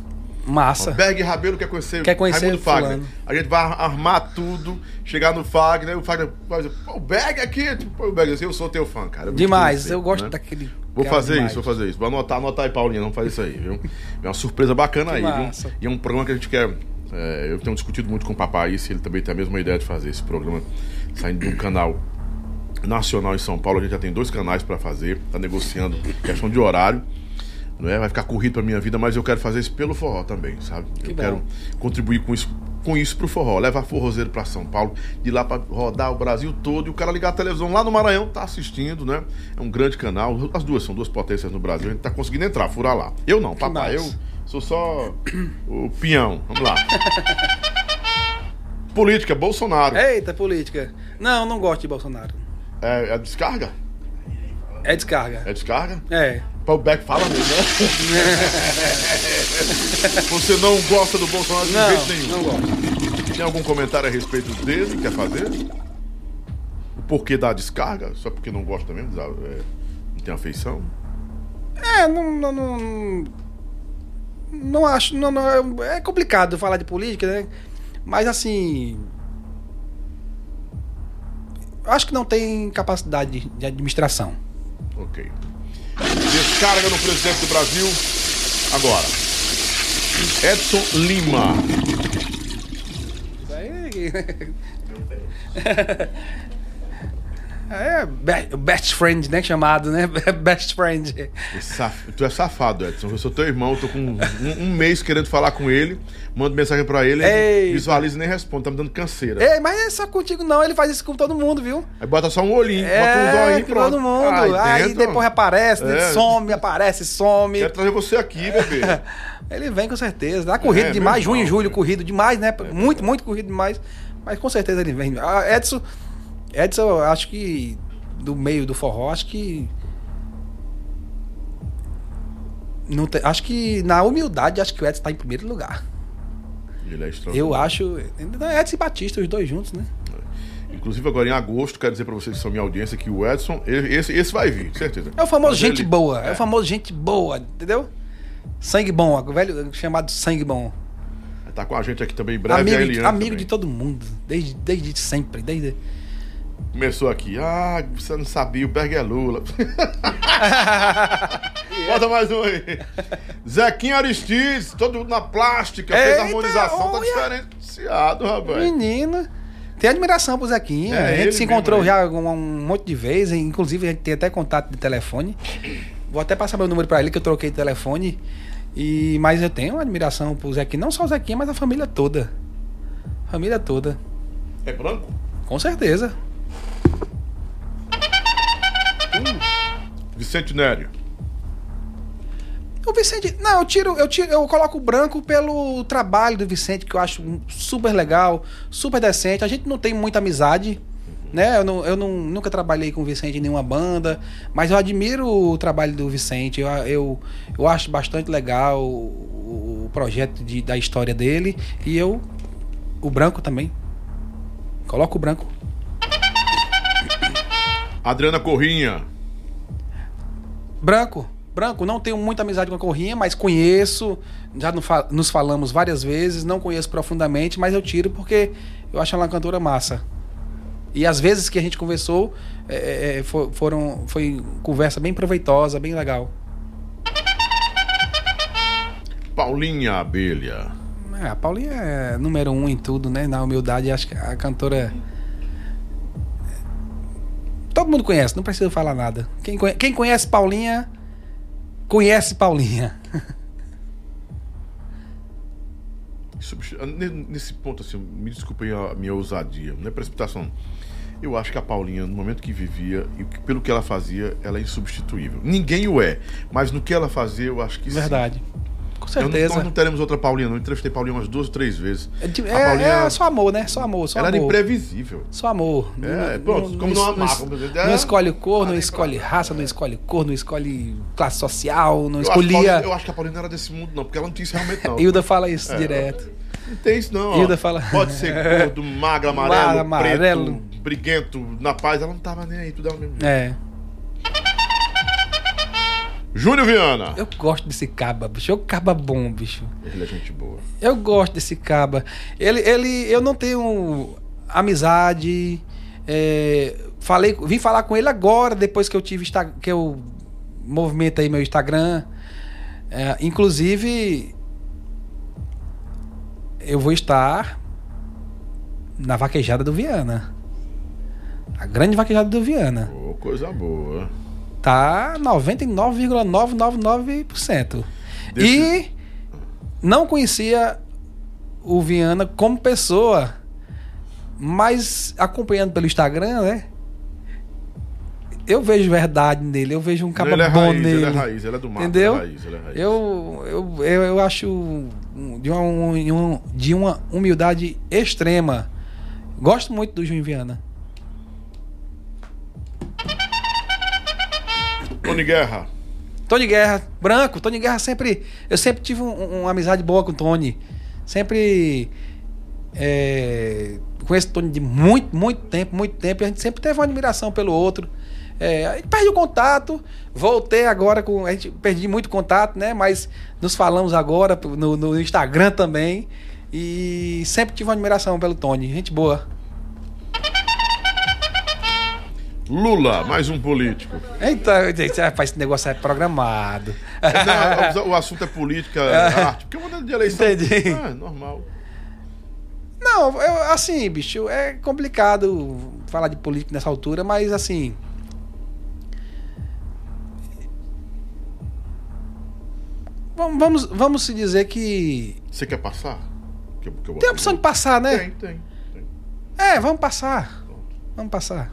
Massa. Berg Rabelo quer conhecer, Quer conhecer Raimundo Fagner. fulano. A gente vai armar tudo, chegar no Fagner, o Fagner vai dizer, pô, o Berg aqui, tipo, o Berg eu sou teu fã, cara. Eu Demais, eu gosto né? daquele. Vou cara fazer demais. isso, vou fazer isso. Vou anotar, anotar aí, Paulinha, não faz isso aí, viu? É uma surpresa bacana Que aí, massa. viu? E é um programa que a gente quer. é, eu tenho discutido muito com o papai se ele também tem a mesma ideia de fazer esse programa saindo de um canal nacional em São Paulo. A gente já tem dois canais para fazer, tá negociando questão de horário. Não é? Vai ficar corrido pra minha vida, mas eu quero fazer isso pelo forró também, sabe? Que eu bom. quero contribuir com isso com isso pro forró, levar forrozeiro pra São Paulo, de lá pra rodar o Brasil todo, e o cara ligar a televisão lá no Maranhão, tá assistindo, né? É um grande canal, as duas são duas potências no Brasil, a gente tá conseguindo entrar, furar lá. Eu não, papai, eu sou só o peão. Vamos lá. Política, Bolsonaro. Eita, política. Não, não gosto de Bolsonaro. É, é descarga? É descarga. É descarga? É. Beck fala mesmo, né? Você não gosta do Bolsonaro de Não, jeito nenhum? não gosto. Tem algum comentário a respeito dele? Quer fazer? O porquê da descarga? Só porque não gosta mesmo? é, não tem afeição? É, não. Não, não, não acho. Não, não, é complicado falar de política, né? Mas assim. Acho que não tem capacidade de, de administração. Ok. Descarga no presidente do Brasil. Agora. Edson Lima. Isso aí. É, be- best friend, né? Chamado, né? Best friend. Saf- Tu é safado, Edson. Eu sou teu irmão, tô com um, um mês querendo falar com ele. Mando mensagem pra ele, visualiza e nem responde. Tá me dando canseira. Ei, mas é só contigo não, ele faz isso com todo mundo, viu? Aí bota só um olhinho, bota um É, zoinho e pronto. todo mundo. Ah, aí dentro. depois aparece, É. some, aparece, some. Quero trazer você aqui, bebê. Ele vem com certeza. Tá corrido É, demais, junho e julho corrido demais, né? Muito, muito corrido demais. Mas com certeza ele vem. Ah, Edson, Edson, eu acho que do meio do forró, acho que. Não tem- acho que na humildade, acho que o Edson tá em primeiro lugar. Ele é. Eu acho. Edson e Batista, os dois juntos, né? Inclusive, agora em agosto, quero dizer pra vocês que são minha audiência que o Edson, esse, esse vai vir, certeza. É o famoso Mas gente ele- boa. É. é. o famoso gente boa, entendeu? Sangue bom, o velho chamado sangue bom. Tá com a gente aqui também em breve. amigo amigo também. de todo mundo. Desde, desde sempre. Desde... Começou aqui. Ah, você não sabia, o Berg é Lula. Bota mais um aí. Zequinha Aristides, todo na plástica, fez Eita, a harmonização, tá olha. diferenciado, rapaz. Menino. Tem admiração pro Zequinha. É, a gente se encontrou mesmo, já um, um monte de vezes. Inclusive, a gente tem até contato de telefone. Vou até passar meu número pra ele, que eu troquei de telefone. E, mas eu tenho admiração pro Zequinha. Não só o Zequinha, mas a família toda. Família toda. É branco? Com certeza. Vicente Nério. O Vicente, não, eu tiro, eu tiro, eu coloco o branco pelo trabalho do Vicente, que eu acho super legal, super decente. A gente não tem muita amizade, né? Eu, não, eu não, nunca trabalhei com o Vicente em nenhuma banda, mas eu admiro o trabalho do Vicente. Eu, eu, eu acho bastante legal o, o projeto de, da história dele. E eu, o branco também. Coloco o branco. Adriana Corrinha. Branco, branco, não tenho muita amizade com a Corrinha, mas conheço, já nos falamos várias vezes, não conheço profundamente, mas eu tiro porque eu acho ela uma cantora massa. E às vezes que a gente conversou, é, é, fo- foram, foi conversa bem proveitosa, bem legal. Paulinha Abelha. É, a Paulinha é número um em tudo, né? Na humildade, acho que a cantora. Todo mundo conhece, não precisa falar nada. Quem conhe- quem conhece Paulinha, conhece Paulinha. Nesse ponto, assim, me desculpem a minha ousadia, não é precipitação. Eu acho que a Paulinha, no momento que vivia e pelo que ela fazia, ela é insubstituível. Ninguém o é, mas no que ela fazia, eu acho que sim. Verdade. Com Eu não- certeza. nós não teremos outra Paulinha, não. Eu entrevistei Paulinha umas duas, três vezes. É, A é- Paulinha, é só amor, né? Só amor, só ela era amor. imprevisível. Só amor. É, pronto, como não como dizer, não é, escolhe cor, não escolhe raça, não escolhe cor, não escolhe classe social, não Eu acho, que a Paulinha, escolhia. eu acho que a Paulinha não era desse mundo, não, porque ela não tinha isso realmente, não. Hilda fala isso É. direto. Não tem isso, não. ó. Hilda fala- Pode ser gordo, magro, amarelo, amarelo. preto, briguento, na paz. Ela não tava nem aí, tudo ela mesmo. É. Júnior Viana. Eu gosto desse caba, bicho. É um caba bom, bicho. Ele é gente boa. Eu gosto desse caba. Ele, ele, eu não tenho amizade. é, falei, vim falar com ele agora, depois que eu tive que eu movimentei meu Instagram. É, inclusive, eu vou estar na vaquejada do Viana. A grande vaquejada do Viana. Ô, coisa boa. Tá 99,999%. Desse- E não conhecia o Viana como pessoa, mas acompanhando pelo Instagram, né? Eu vejo verdade nele, eu vejo um cara ele é bom raiz, nele. ele é raiz, ele é do mato. Entendeu? Ele é raiz, é raiz. Eu, eu, eu, eu acho de uma, um- de uma humildade extrema. Gosto muito do Juninho Viana. Tony Guerra. Tony Guerra, branco. Tony Guerra sempre. Eu sempre tive um- um- uma amizade boa com o Tony. Sempre. É, conheço o Tony de muito, muito tempo, muito tempo. E a gente sempre teve uma admiração pelo outro. É, a gente perde o contato. Voltei agora com. A gente perdi muito contato, né? Mas nos falamos agora no, no Instagram também. E sempre tive uma admiração pelo Tony. Gente boa. Lula, mais um político. Eita, gente, rapaz, esse negócio é programado. Não, o assunto é política, é arte. Porque é uma de eleição. Entendi. É, normal. Não, eu, assim, bicho, é complicado falar de política nessa altura, mas assim. Vamos, vamos, vamos se dizer que. Você quer passar? Que eu- que eu Tem a opção de passar, né? Tem, tem. tem. É, vamos passar. Vamos passar.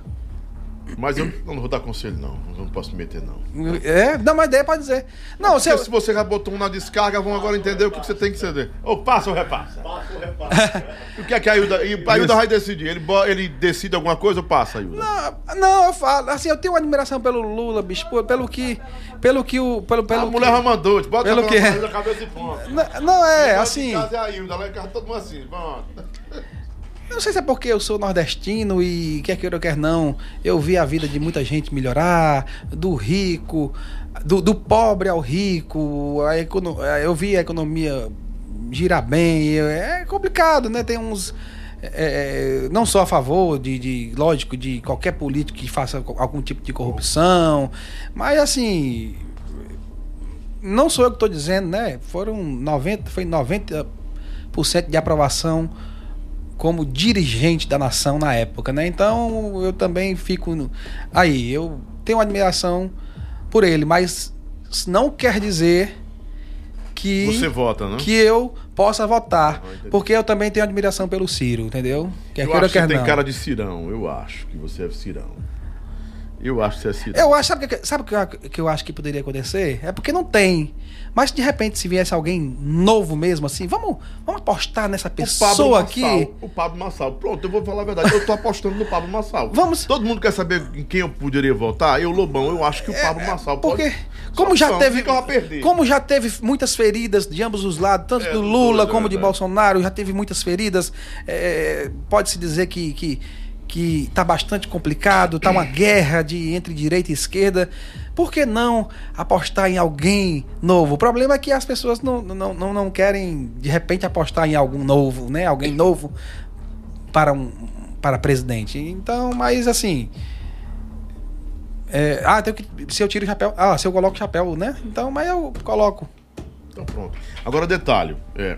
Mas eu não vou dar conselho, não. Eu não posso me meter, não. É, dá uma ideia, pode dizer. Não, Porque você. se você já botou um na descarga, vão agora entender o que que você tem que ceder. Ou passa ou repassa. Passa ou repassa. o que é que a Ailda... A Ailda vai decidir? Ele, ele decide alguma coisa ou passa, Ailda? Não, não, eu falo, assim, eu tenho uma admiração pelo Lula, bicho, por- pelo que. Pelo que o. Pelo, pelo a mulher já que, mandou. tipo, Bota pelo a que- na cabeça e ponto. não, não, é, assim. casa é a Ailda, lá em casa todo mundo assim. Pronto. Não sei se é porque eu sou nordestino e quer queira ou quer não, eu vi a vida de muita gente melhorar, do rico, do, do pobre ao rico, a econo- eu vi a economia girar bem, é complicado, né? Tem uns. é, não sou a favor de, de, lógico, de qualquer político que faça algum tipo de corrupção, mas assim, não sou eu que estou dizendo, né? Foram 90, foi 90% de aprovação como dirigente da nação na época, né? Então eu também fico no- aí, eu tenho admiração por ele, mas não quer dizer que Você vota, né? que eu possa votar, Ah, porque eu também tenho admiração pelo Ciro, entendeu? Quer eu queira acho que quer você tem cara de cirão. Eu acho que você é cirão. Eu acho que é cirão. Eu acho, sabe o que, sabe o que eu- que eu acho que poderia acontecer? É porque não tem. Mas de repente, se viesse alguém novo mesmo, assim, vamos, vamos apostar nessa O pessoa Pablo aqui. Massal, o Pablo Massal. Pronto, eu vou falar a verdade. Eu tô apostando no Pablo Massal. Vamos- Todo mundo quer saber em quem eu poderia votar? Eu, Lobão, eu acho que o Pablo Massal Porque, pode. como Só já teve. Como já teve muitas feridas de ambos os lados, tanto É, do Lula dois, é como de verdade. Bolsonaro, já teve muitas feridas. é, Pode-se dizer que, que, que tá bastante complicado, tá uma guerra de, entre direita e esquerda. Por que não apostar em alguém novo? O problema é que as pessoas não, não, não, não querem, de repente, apostar em algum novo, né? Alguém novo para um para presidente. Então, mas assim. é, ah, tenho que, se eu tiro o chapéu. Ah, se eu coloco o chapéu, né? Então, mas eu coloco. Então pronto. Agora detalhe, é.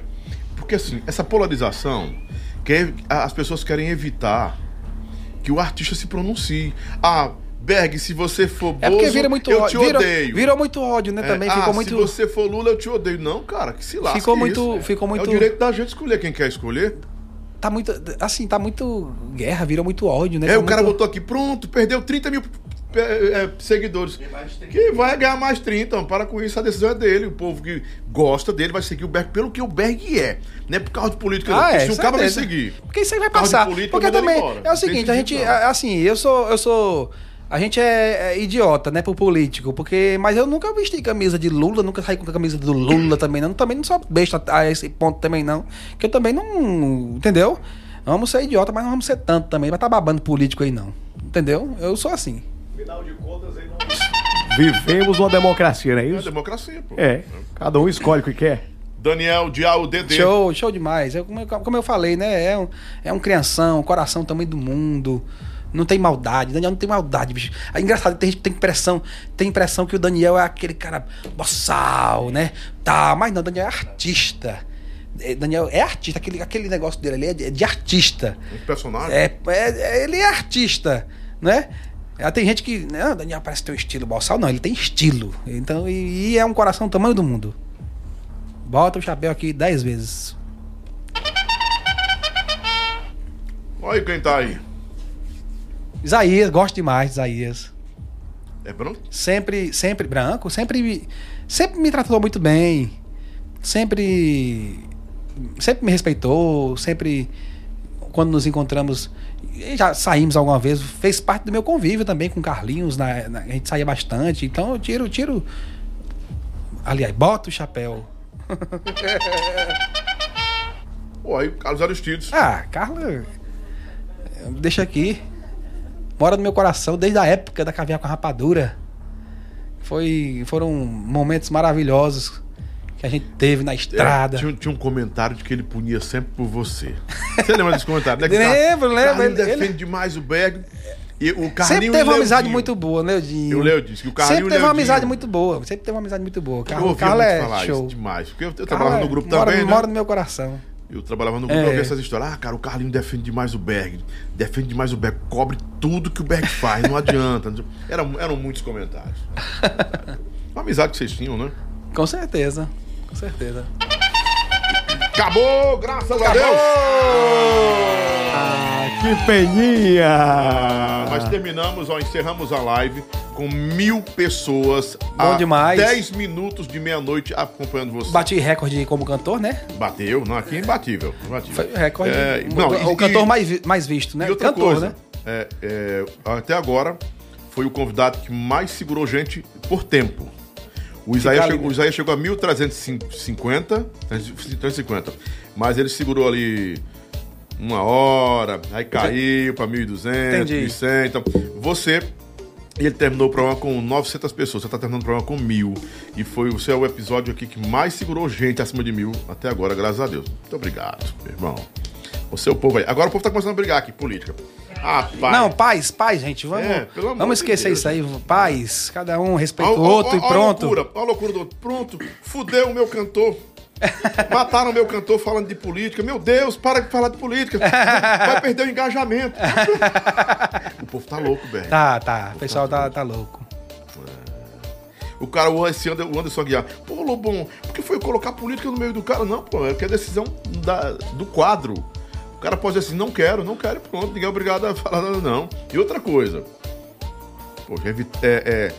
Porque assim, essa polarização, que as pessoas querem evitar que o artista se pronuncie. Ah, Berg, se você for É porque Bozo, vira muito eu ódio. te odeio. virou muito ódio, né? É, Também ah, ficou muito. se você for Lula, eu te odeio. Não, cara, que se lasque Ficou muito- isso. ficou muito- É o direito da gente escolher quem quer escolher. Tá muito. Assim, tá muito. Guerra, virou muito ódio, né? É, Tá o cara muito- botou aqui, pronto, perdeu 30 mil é, é, seguidores. Que vai ganhar mais 30, então, para com isso, a decisão é dele. O povo que gosta dele vai seguir o Berg pelo que o Berg é. Não é por causa de política. Ah, é, se o cara vai seguir. Porque isso aí vai passar. política, Porque também é o seguinte, a gente, a- assim, eu sou, eu sou, a gente é, é idiota, né, pro político, porque, mas eu nunca vesti camisa de Lula, nunca saí com a camisa do Lula também não, também não sou besta a esse ponto também não, que eu também não, entendeu? Vamos ser idiota, mas não vamos ser tanto também, vai tá babando político aí não, entendeu? Eu sou assim. Afinal de contas, ele não... Vivemos uma democracia, não é É isso? democracia, pô. É. Cada um escolhe o que quer. Daniel Dial DD. Show, show demais. Eu, como, eu, como eu falei, né? É um, é um crianção, coração também do mundo. Não tem maldade. Daniel não tem maldade, bicho. É engraçado, tem gente que tem impressão, tem impressão que o Daniel é aquele cara boçal, né? Tá, mas não, Daniel é artista. É, Daniel é artista, aquele, aquele negócio dele ali é de, é de artista. Um personagem. É, é- ele é artista, né? Ah, Tem gente que. Não, Daniel parece ter um estilo boçal. Não, ele tem estilo. Então, e, e é um coração do tamanho do mundo. Bota o chapéu aqui dez vezes. Olha quem tá aí. Isaías, gosto demais de Isaías. É branco? Sempre, sempre branco, sempre, me- sempre me tratou muito bem. Sempre, sempre me respeitou, sempre quando nos encontramos, já saímos alguma vez, fez parte do meu convívio também com Carlinhos, na, na- a gente saía bastante, então eu tiro, tiro, aliás, boto o chapéu. Pô, aí Carlos Aristides. Ah, Carla, deixa aqui. Mora no meu coração desde a época da caviar com a rapadura. Foi, foram momentos maravilhosos que a gente teve na estrada. É, tinha, tinha um comentário de que ele punia sempre por você. Você lembra desse comentário, né? Lembro, o lembro, Carlinho ele- defende ele- demais o Berg. E o Carlinho Sempre teve uma amizade Leodinho. muito boa, né, Leodinho. E o Léo disse que o Carlinho Sempre teve uma Leodinho- amizade muito boa. Sempre teve uma amizade muito boa. Eu Carlos, Carlos muito é falar show. isso demais. Porque eu, eu trabalhava no é- grupo mora, também, né? Mora no meu coração. Eu trabalhava no grupo, É. eu essas histórias. Ah, cara, o Carlinho defende demais o Berg. Defende demais o Berg. Cobre tudo que o Berg faz. Não adianta. Eram, eram muitos comentários. Uma amizade que vocês tinham, né? Com certeza. Com certeza. Acabou, graças a Deus! Ah, que peninha! Ah, nós terminamos, ó, encerramos a live com mil pessoas Bom a demais. 10 minutos de meia-noite acompanhando você. Bati recorde como cantor, né? Bateu, não, aqui é imbatível. imbatível. Foi recorde. É, o, não, o e- cantor mais, mais visto, né? E outra cantor, coisa, né? é, é, até agora foi o convidado que mais segurou gente por tempo. O Isaías, chegou, o Isaías chegou a 1.350, 350, mas ele segurou ali uma hora, aí caiu para 1.200, Entendi. 1.100. Então, você, ele terminou o programa com 900 pessoas, você está terminando o programa com mil. E foi o seu episódio aqui que mais segurou gente acima de mil até agora, graças a Deus. Muito obrigado, meu irmão. O seu povo aí. Agora o povo tá começando a brigar aqui, política. Não, paz, paz, gente. Vamos, É, vamos esquecer Deus. isso aí. Paz. Cada um respeita o outro ó, e ó a pronto. loucura, ó a loucura do outro. Pronto, fudeu o meu cantor. Mataram o meu cantor falando de política. Meu Deus, para de falar de política. Vai perder o engajamento. o povo tá louco, velho. Tá, tá. O pessoal tá, tá louco. O cara, o Ander- o Anderson Aguiar. Pô, Lobão, por que foi colocar política no meio do cara? Não, pô, é que é decisão da, do quadro. O cara pode dizer assim, não quero, não quero, e pronto, ninguém é obrigado a falar nada, não. E outra coisa, pô, é, é, é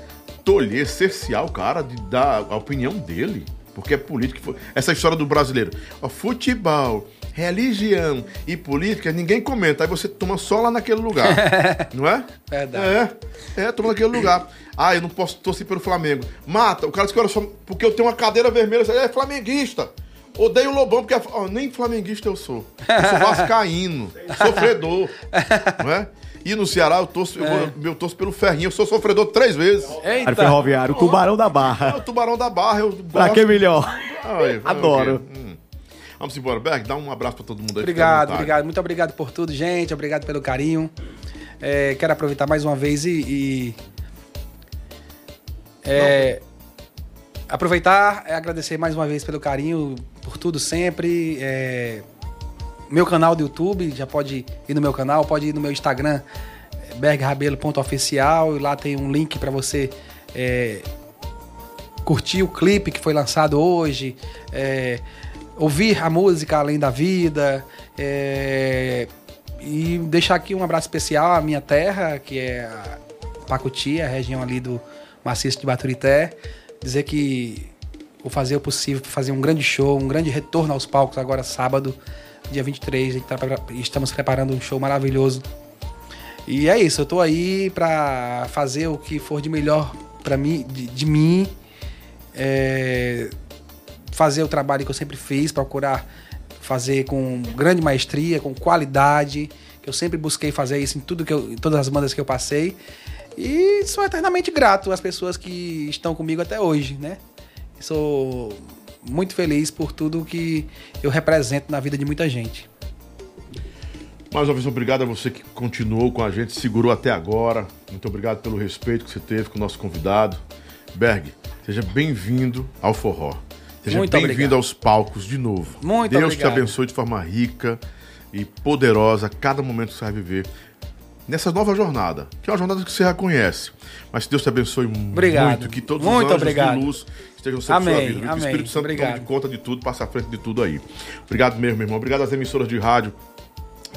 tolher, cercear o cara de dar a opinião dele. Porque é política. fo- Essa história do brasileiro. Ó, futebol, religião e política, ninguém comenta. Aí você toma só lá naquele lugar. não é? Verdade. É, é, toma naquele lugar. Ah, eu não posso torcer pelo Flamengo. Mata, o cara diz que olha só, porque eu tenho uma cadeira vermelha, é flamenguista. Odeio o Lobão, porque ó, nem flamenguista eu sou. Eu sou vascaíno, sofredor. não é? E no Ceará eu torço, eu, vou- eu torço pelo Ferrinho, eu sou sofredor três vezes. Eita. Ferroviário, o Tubarão da É Barra. o Tubarão da Barra, eu Pra gosto. que melhor? Ai, Adoro. Hum. Vamos embora, Berg, dá um abraço pra todo mundo aí. Obrigado, obrigado. Muito obrigado por tudo, gente. Obrigado pelo carinho. É, quero aproveitar mais uma vez e. e- é, aproveitar e agradecer mais uma vez pelo carinho, por tudo sempre. É, meu canal do YouTube, já pode ir no meu canal, pode ir no meu Instagram, bergrabelo.oficial, e lá tem um link para você é, curtir o clipe que foi lançado hoje, é, ouvir a música Além da Vida, é, e deixar aqui um abraço especial à minha terra, que é a Pacuti, a região ali do maciço de Baturité. Dizer que vou fazer o possível para fazer um grande show, um grande retorno aos palcos agora sábado, dia 23. A gente tá estamos preparando um show maravilhoso. E é isso, eu tô aí pra fazer o que for de melhor para mim, de, de mim, é, fazer o trabalho que eu sempre fiz, procurar fazer com grande maestria, com qualidade, que eu sempre busquei fazer isso em tudo que eu, em todas as bandas que eu passei. E sou eternamente grato às pessoas que estão comigo até hoje, né? Sou muito feliz por tudo que eu represento na vida de muita gente. Mais uma vez, obrigado a você que continuou com a gente, segurou até agora. Muito obrigado pelo respeito que você teve com o nosso convidado. Berg, seja bem-vindo ao forró. Seja bem-vindo aos palcos de novo. Muito Deus obrigado. te abençoe de forma rica e poderosa cada momento que você vai viver nessa nova jornada, que é uma jornada que você já conhece. Mas que Deus te abençoe Obrigado. muito, que todos Muito os anjos obrigado. de luz estejam sempre na sua Amém, vida. Que o amém. Espírito Santo Obrigado. tome de conta de tudo, passe à frente de tudo aí. Obrigado mesmo, meu irmão. Obrigado às emissoras de rádio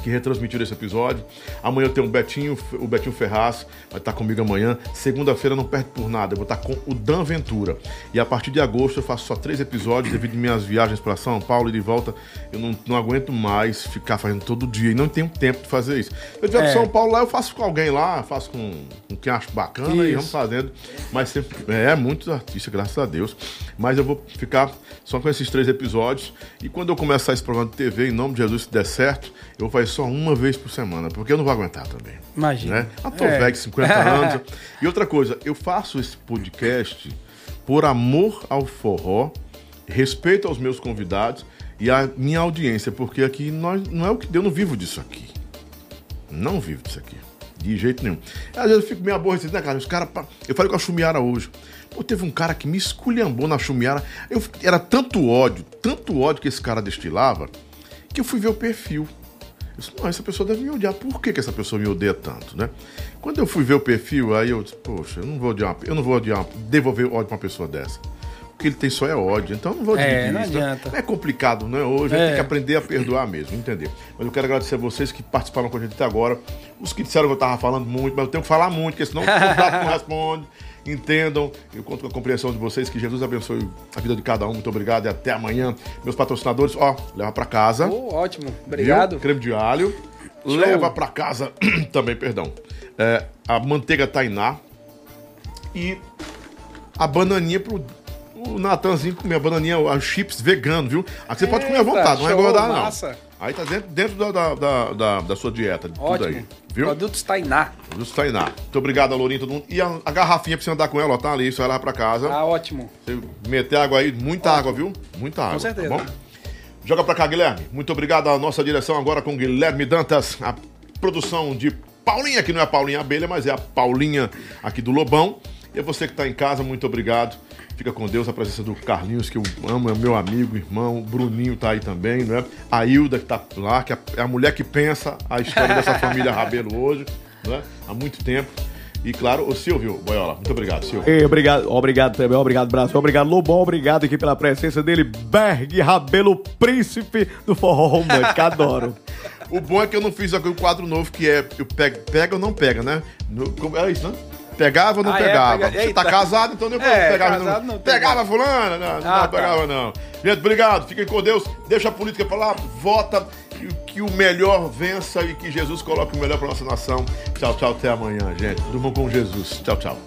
que retransmitiram esse episódio. Amanhã eu tenho o Betinho, o Betinho Ferraz, vai estar comigo amanhã. Segunda-feira não perde por nada, eu vou estar com o Dan Ventura. E a partir de agosto eu faço só três episódios devido às minhas viagens para São Paulo e de volta. Eu não, não aguento mais ficar fazendo todo dia e não tenho tempo de fazer isso. Eu estiver É. em São Paulo lá, eu faço com alguém lá, faço com, com quem acho bacana e Isso. vamos fazendo. Mas sempre, é, muitos artistas, graças a Deus. Mas eu vou ficar só com esses três episódios. E quando eu começar esse programa de TV, em nome de Jesus, se der certo, eu vou fazer só uma vez por semana, porque eu não vou aguentar também. Imagina. Né? Eu tô É. velho, 50 anos. E outra coisa, eu faço esse podcast por amor ao forró, respeito aos meus convidados e à minha audiência, porque aqui nós, não é o que eu não vivo disso aqui. Não vivo disso aqui. De jeito nenhum. Às vezes eu fico meio aborrecido, né, cara? Os caras. Eu falei com a Chumiara hoje. Pô, teve um cara que me esculhambou na Chumiara. Eu, era tanto ódio, tanto ódio que esse cara destilava, que eu fui ver o perfil. Disse, não, essa pessoa deve me odiar. Por que, que essa pessoa me odeia tanto, né? Quando eu fui ver o perfil, aí eu disse, poxa, eu não vou odiar, eu não vou odiar, devolver ódio pra uma pessoa dessa. O que ele tem só é ódio, então eu não vou É, dividir não isso, né? adianta. É complicado, né? Hoje a gente É. tem que aprender a perdoar mesmo, entendeu? Mas eu quero agradecer a vocês que participaram com a gente até agora. Os que disseram que eu tava falando muito, mas eu tenho que falar muito, porque senão o convidado não responde. Entendam, eu conto com a compreensão de vocês. Que Jesus abençoe a vida de cada um. Muito obrigado e até amanhã. Meus patrocinadores, ó, leva pra casa. Oh, ótimo. Obrigado. Viu? Creme de alho. Leva pra casa também, perdão. é, a manteiga tainá e a bananinha pro o Natanzinho comer. A bananinha, os chips vegano, viu? Aqui você pode comer à Eita, vontade, não é engordar, não. massa. Aí tá dentro, dentro da, da, da, da- sua dieta, de tudo Ótimo. aí. Viu? Produtos Tainá. Produtos Tainá. Muito obrigado, Lourinho, todo mundo. E a, a garrafinha pra você andar com ela, ó, tá ali, só levar pra casa. Ah, ótimo. Você meter água aí, muita água, viu? Muita água. certeza. Tá bom? Joga pra cá, Guilherme. Muito obrigado à nossa direção agora com Guilherme Dantas. A produção de Paulinha, que não é a Paulinha Abelha, mas é a Paulinha aqui do Lobão. E você que tá em casa, muito obrigado. Fica com Deus, a presença do Carlinhos, que eu amo, é meu amigo, irmão. O Bruninho tá aí também, não é? A Hilda, que tá lá, que é a mulher que pensa a história dessa família Rabelo hoje, não é? Há muito tempo. E claro, o Silvio Boiola. Muito obrigado, Silvio. Ei, obrigado, obrigado também, obrigado Brasil, obrigado Lobão, obrigado aqui pela presença dele, Berg Rabelo, príncipe do forró romântico, adoro. O bom é que eu não fiz o quadro novo que é eu pego, pega ou não pega, né? No, é isso, né? Pegava ou não Ah, é, pegava? pega- Você tá casado, então depois É, pegava. casado não, não pegava pegava. fulana? Não, não Ah, tá. pegava não. Gente, obrigado. Fiquem com Deus. Deixa a política pra lá. Vota que o melhor vença e que Jesus coloque o melhor pra nossa nação. Tchau, tchau. Até amanhã, gente. Durmam com Jesus. Tchau, tchau.